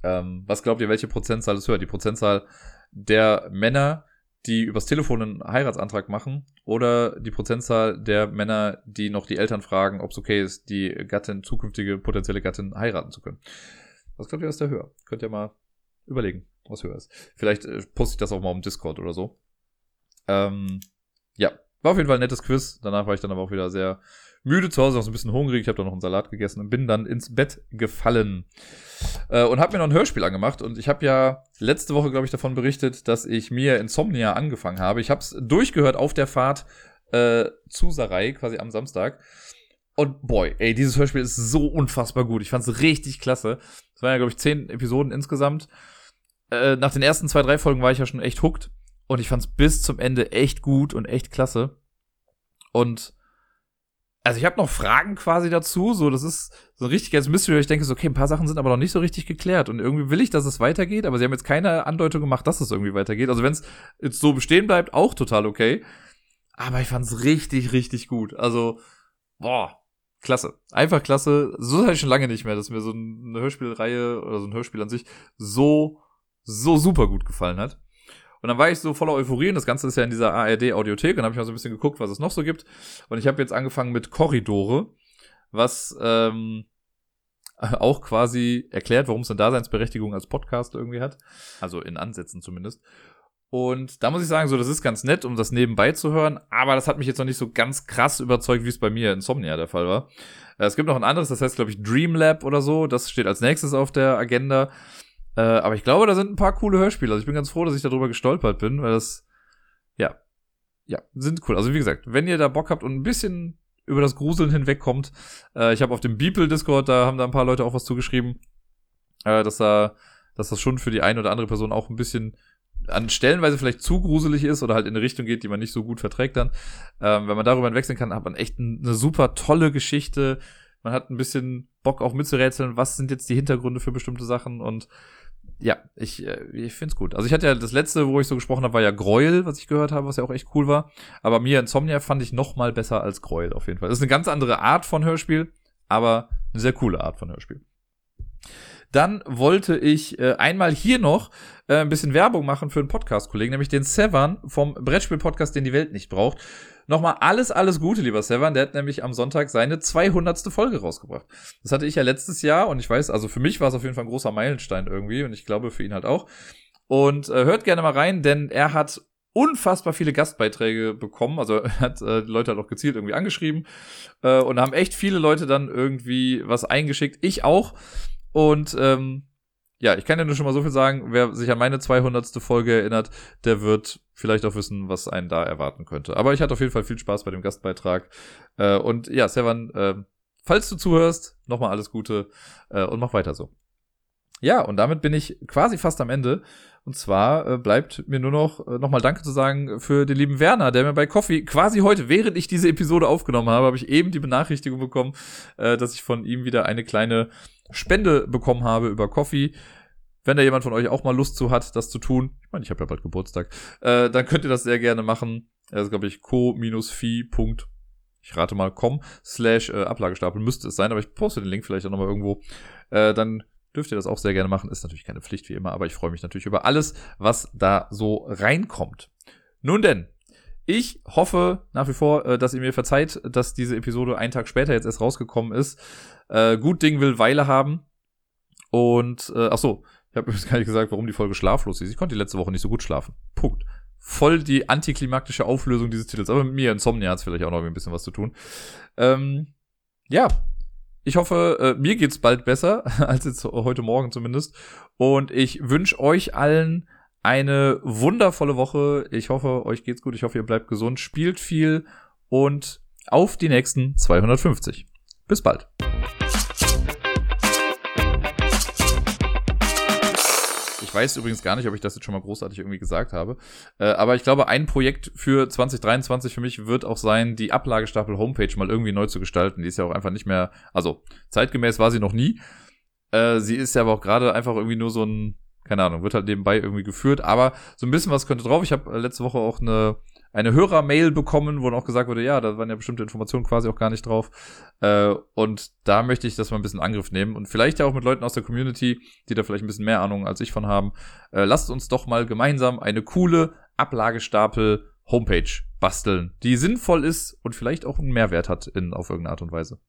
ähm, was glaubt ihr, welche Prozentzahl ist höher? Die Prozentzahl der Männer, die übers Telefon einen Heiratsantrag machen oder die Prozentzahl der Männer, die noch die Eltern fragen, ob es okay ist, die Gattin, zukünftige potenzielle Gattin heiraten zu können. Was glaubt ihr, was der höher? Könnt ihr mal überlegen was höher ist. Vielleicht äh, poste ich das auch mal im Discord oder so. Ähm, ja, war auf jeden Fall ein nettes Quiz. Danach war ich dann aber auch wieder sehr müde zu Hause, noch so ein bisschen hungrig. Ich habe dann noch einen Salat gegessen und bin dann ins Bett gefallen. Äh, und habe mir noch ein Hörspiel angemacht. Und ich habe ja letzte Woche, glaube ich, davon berichtet, dass ich mir Insomnia angefangen habe. Ich habe es durchgehört auf der Fahrt äh, zu Sarai, quasi am Samstag. Und boy, ey, dieses Hörspiel ist so unfassbar gut. Ich fand es richtig klasse. Es waren ja, glaube ich, zehn Episoden insgesamt. Äh, nach den ersten zwei, drei Folgen war ich ja schon echt hooked. Und ich fand es bis zum Ende echt gut und echt klasse. Und also ich habe noch Fragen quasi dazu, so das ist so ein richtiges Mystery, ich denke so, okay, ein paar Sachen sind aber noch nicht so richtig geklärt und irgendwie will ich, dass es weitergeht, aber sie haben jetzt keine Andeutung gemacht, dass es irgendwie weitergeht. Also wenn es jetzt so bestehen bleibt, auch total okay. Aber ich fand's richtig, richtig gut. Also, boah, klasse. Einfach klasse. So hatte ich schon lange nicht mehr, dass mir so eine Hörspielreihe oder so ein Hörspiel an sich so so super gut gefallen hat. Und dann war ich so voller Euphorie und das Ganze ist ja in dieser ARD-Audiothek und habe ich mal so ein bisschen geguckt, was es noch so gibt. Und ich habe jetzt angefangen mit Korridore, was ähm, <laughs> auch quasi erklärt, warum es eine Daseinsberechtigung als Podcast irgendwie hat. Also in Ansätzen zumindest. Und da muss ich sagen, so, das ist ganz nett, um das nebenbei zu hören, aber das hat mich jetzt noch nicht so ganz krass überzeugt, wie es bei mir in Insomnia der Fall war. Äh, es gibt noch ein anderes, das heißt, glaube ich, Dreamlab oder so. Das steht als nächstes auf der Agenda. Äh, aber ich glaube, da sind ein paar coole Hörspiele. Also ich bin ganz froh, dass ich darüber gestolpert bin, weil das, ja, ja, sind cool. Also wie gesagt, wenn ihr da Bock habt und ein bisschen über das Gruseln hinwegkommt, äh, ich habe auf dem Beeple Discord, da haben da ein paar Leute auch was zugeschrieben, äh, dass da, dass das schon für die eine oder andere Person auch ein bisschen an Stellenweise vielleicht zu gruselig ist oder halt in eine Richtung geht, die man nicht so gut verträgt dann. Ähm, wenn man darüber hinwechseln kann, hat man echt eine super tolle Geschichte. Man hat ein bisschen Bock auch mitzurätseln, was sind jetzt die Hintergründe für bestimmte Sachen und ja, ich, äh, ich find's gut. Also ich hatte ja das letzte, wo ich so gesprochen habe, war ja Gräuel, was ich gehört habe, was ja auch echt cool war. Aber mir Insomnia fand ich noch mal besser als Gräuel auf jeden Fall. Das ist eine ganz andere Art von Hörspiel, aber eine sehr coole Art von Hörspiel. Dann wollte ich äh, einmal hier noch äh, ein bisschen Werbung machen für einen Podcast-Kollegen, nämlich den Severn vom Brettspiel-Podcast, den die Welt nicht braucht. Nochmal alles, alles Gute, lieber Severn. Der hat nämlich am Sonntag seine 200. Folge rausgebracht. Das hatte ich ja letztes Jahr und ich weiß, also für mich war es auf jeden Fall ein großer Meilenstein irgendwie und ich glaube für ihn halt auch. Und äh, hört gerne mal rein, denn er hat unfassbar viele Gastbeiträge bekommen. Also hat äh, die Leute halt auch gezielt irgendwie angeschrieben äh, und haben echt viele Leute dann irgendwie was eingeschickt. Ich auch. Und ähm, ja, ich kann ja nur schon mal so viel sagen, wer sich an meine 200. Folge erinnert, der wird vielleicht auch wissen, was einen da erwarten könnte. Aber ich hatte auf jeden Fall viel Spaß bei dem Gastbeitrag. Äh, und ja, Sevan, äh, falls du zuhörst, nochmal alles Gute äh, und mach weiter so. Ja, und damit bin ich quasi fast am Ende. Und zwar äh, bleibt mir nur noch äh, nochmal Danke zu sagen für den lieben Werner, der mir bei Coffee quasi heute, während ich diese Episode aufgenommen habe, habe ich eben die Benachrichtigung bekommen, äh, dass ich von ihm wieder eine kleine Spende bekommen habe über Coffee. Wenn da jemand von euch auch mal Lust zu hat, das zu tun, ich meine, ich habe ja bald Geburtstag, äh, dann könnt ihr das sehr gerne machen. Das ist, glaube ich, co-fi. Ich rate mal com slash äh, Ablagestapel müsste es sein, aber ich poste den Link vielleicht auch nochmal irgendwo. Äh, dann dürft ihr das auch sehr gerne machen. Ist natürlich keine Pflicht wie immer, aber ich freue mich natürlich über alles, was da so reinkommt. Nun denn, ich hoffe nach wie vor, äh, dass ihr mir verzeiht, dass diese Episode einen Tag später jetzt erst rausgekommen ist. Äh, gut Ding will Weile haben. Und, äh, ach so, ich habe <laughs> übrigens gar nicht gesagt, warum die Folge schlaflos ist. Ich konnte die letzte Woche nicht so gut schlafen. Punkt. Voll die antiklimaktische Auflösung dieses Titels. Aber mit mir, Insomnia, hat es vielleicht auch noch ein bisschen was zu tun. Ähm, ja, ich hoffe, äh, mir geht's bald besser, <laughs> als jetzt heute Morgen zumindest. Und ich wünsche euch allen eine wundervolle Woche. Ich hoffe, euch geht's gut. Ich hoffe, ihr bleibt gesund, spielt viel und auf die nächsten 250. Bis bald. Ich weiß übrigens gar nicht, ob ich das jetzt schon mal großartig irgendwie gesagt habe. Äh, aber ich glaube, ein Projekt für 2023 für mich wird auch sein, die Ablagestapel Homepage mal irgendwie neu zu gestalten. Die ist ja auch einfach nicht mehr, also zeitgemäß war sie noch nie. Äh, sie ist ja aber auch gerade einfach irgendwie nur so ein, keine Ahnung, wird halt nebenbei irgendwie geführt. Aber so ein bisschen was könnte drauf. Ich habe letzte Woche auch eine eine Hörermail bekommen, wo auch gesagt wurde, ja, da waren ja bestimmte Informationen quasi auch gar nicht drauf. Äh, und da möchte ich das mal ein bisschen Angriff nehmen und vielleicht ja auch mit Leuten aus der Community, die da vielleicht ein bisschen mehr Ahnung als ich von haben. Äh, lasst uns doch mal gemeinsam eine coole Ablagestapel Homepage basteln, die sinnvoll ist und vielleicht auch einen Mehrwert hat in, auf irgendeine Art und Weise.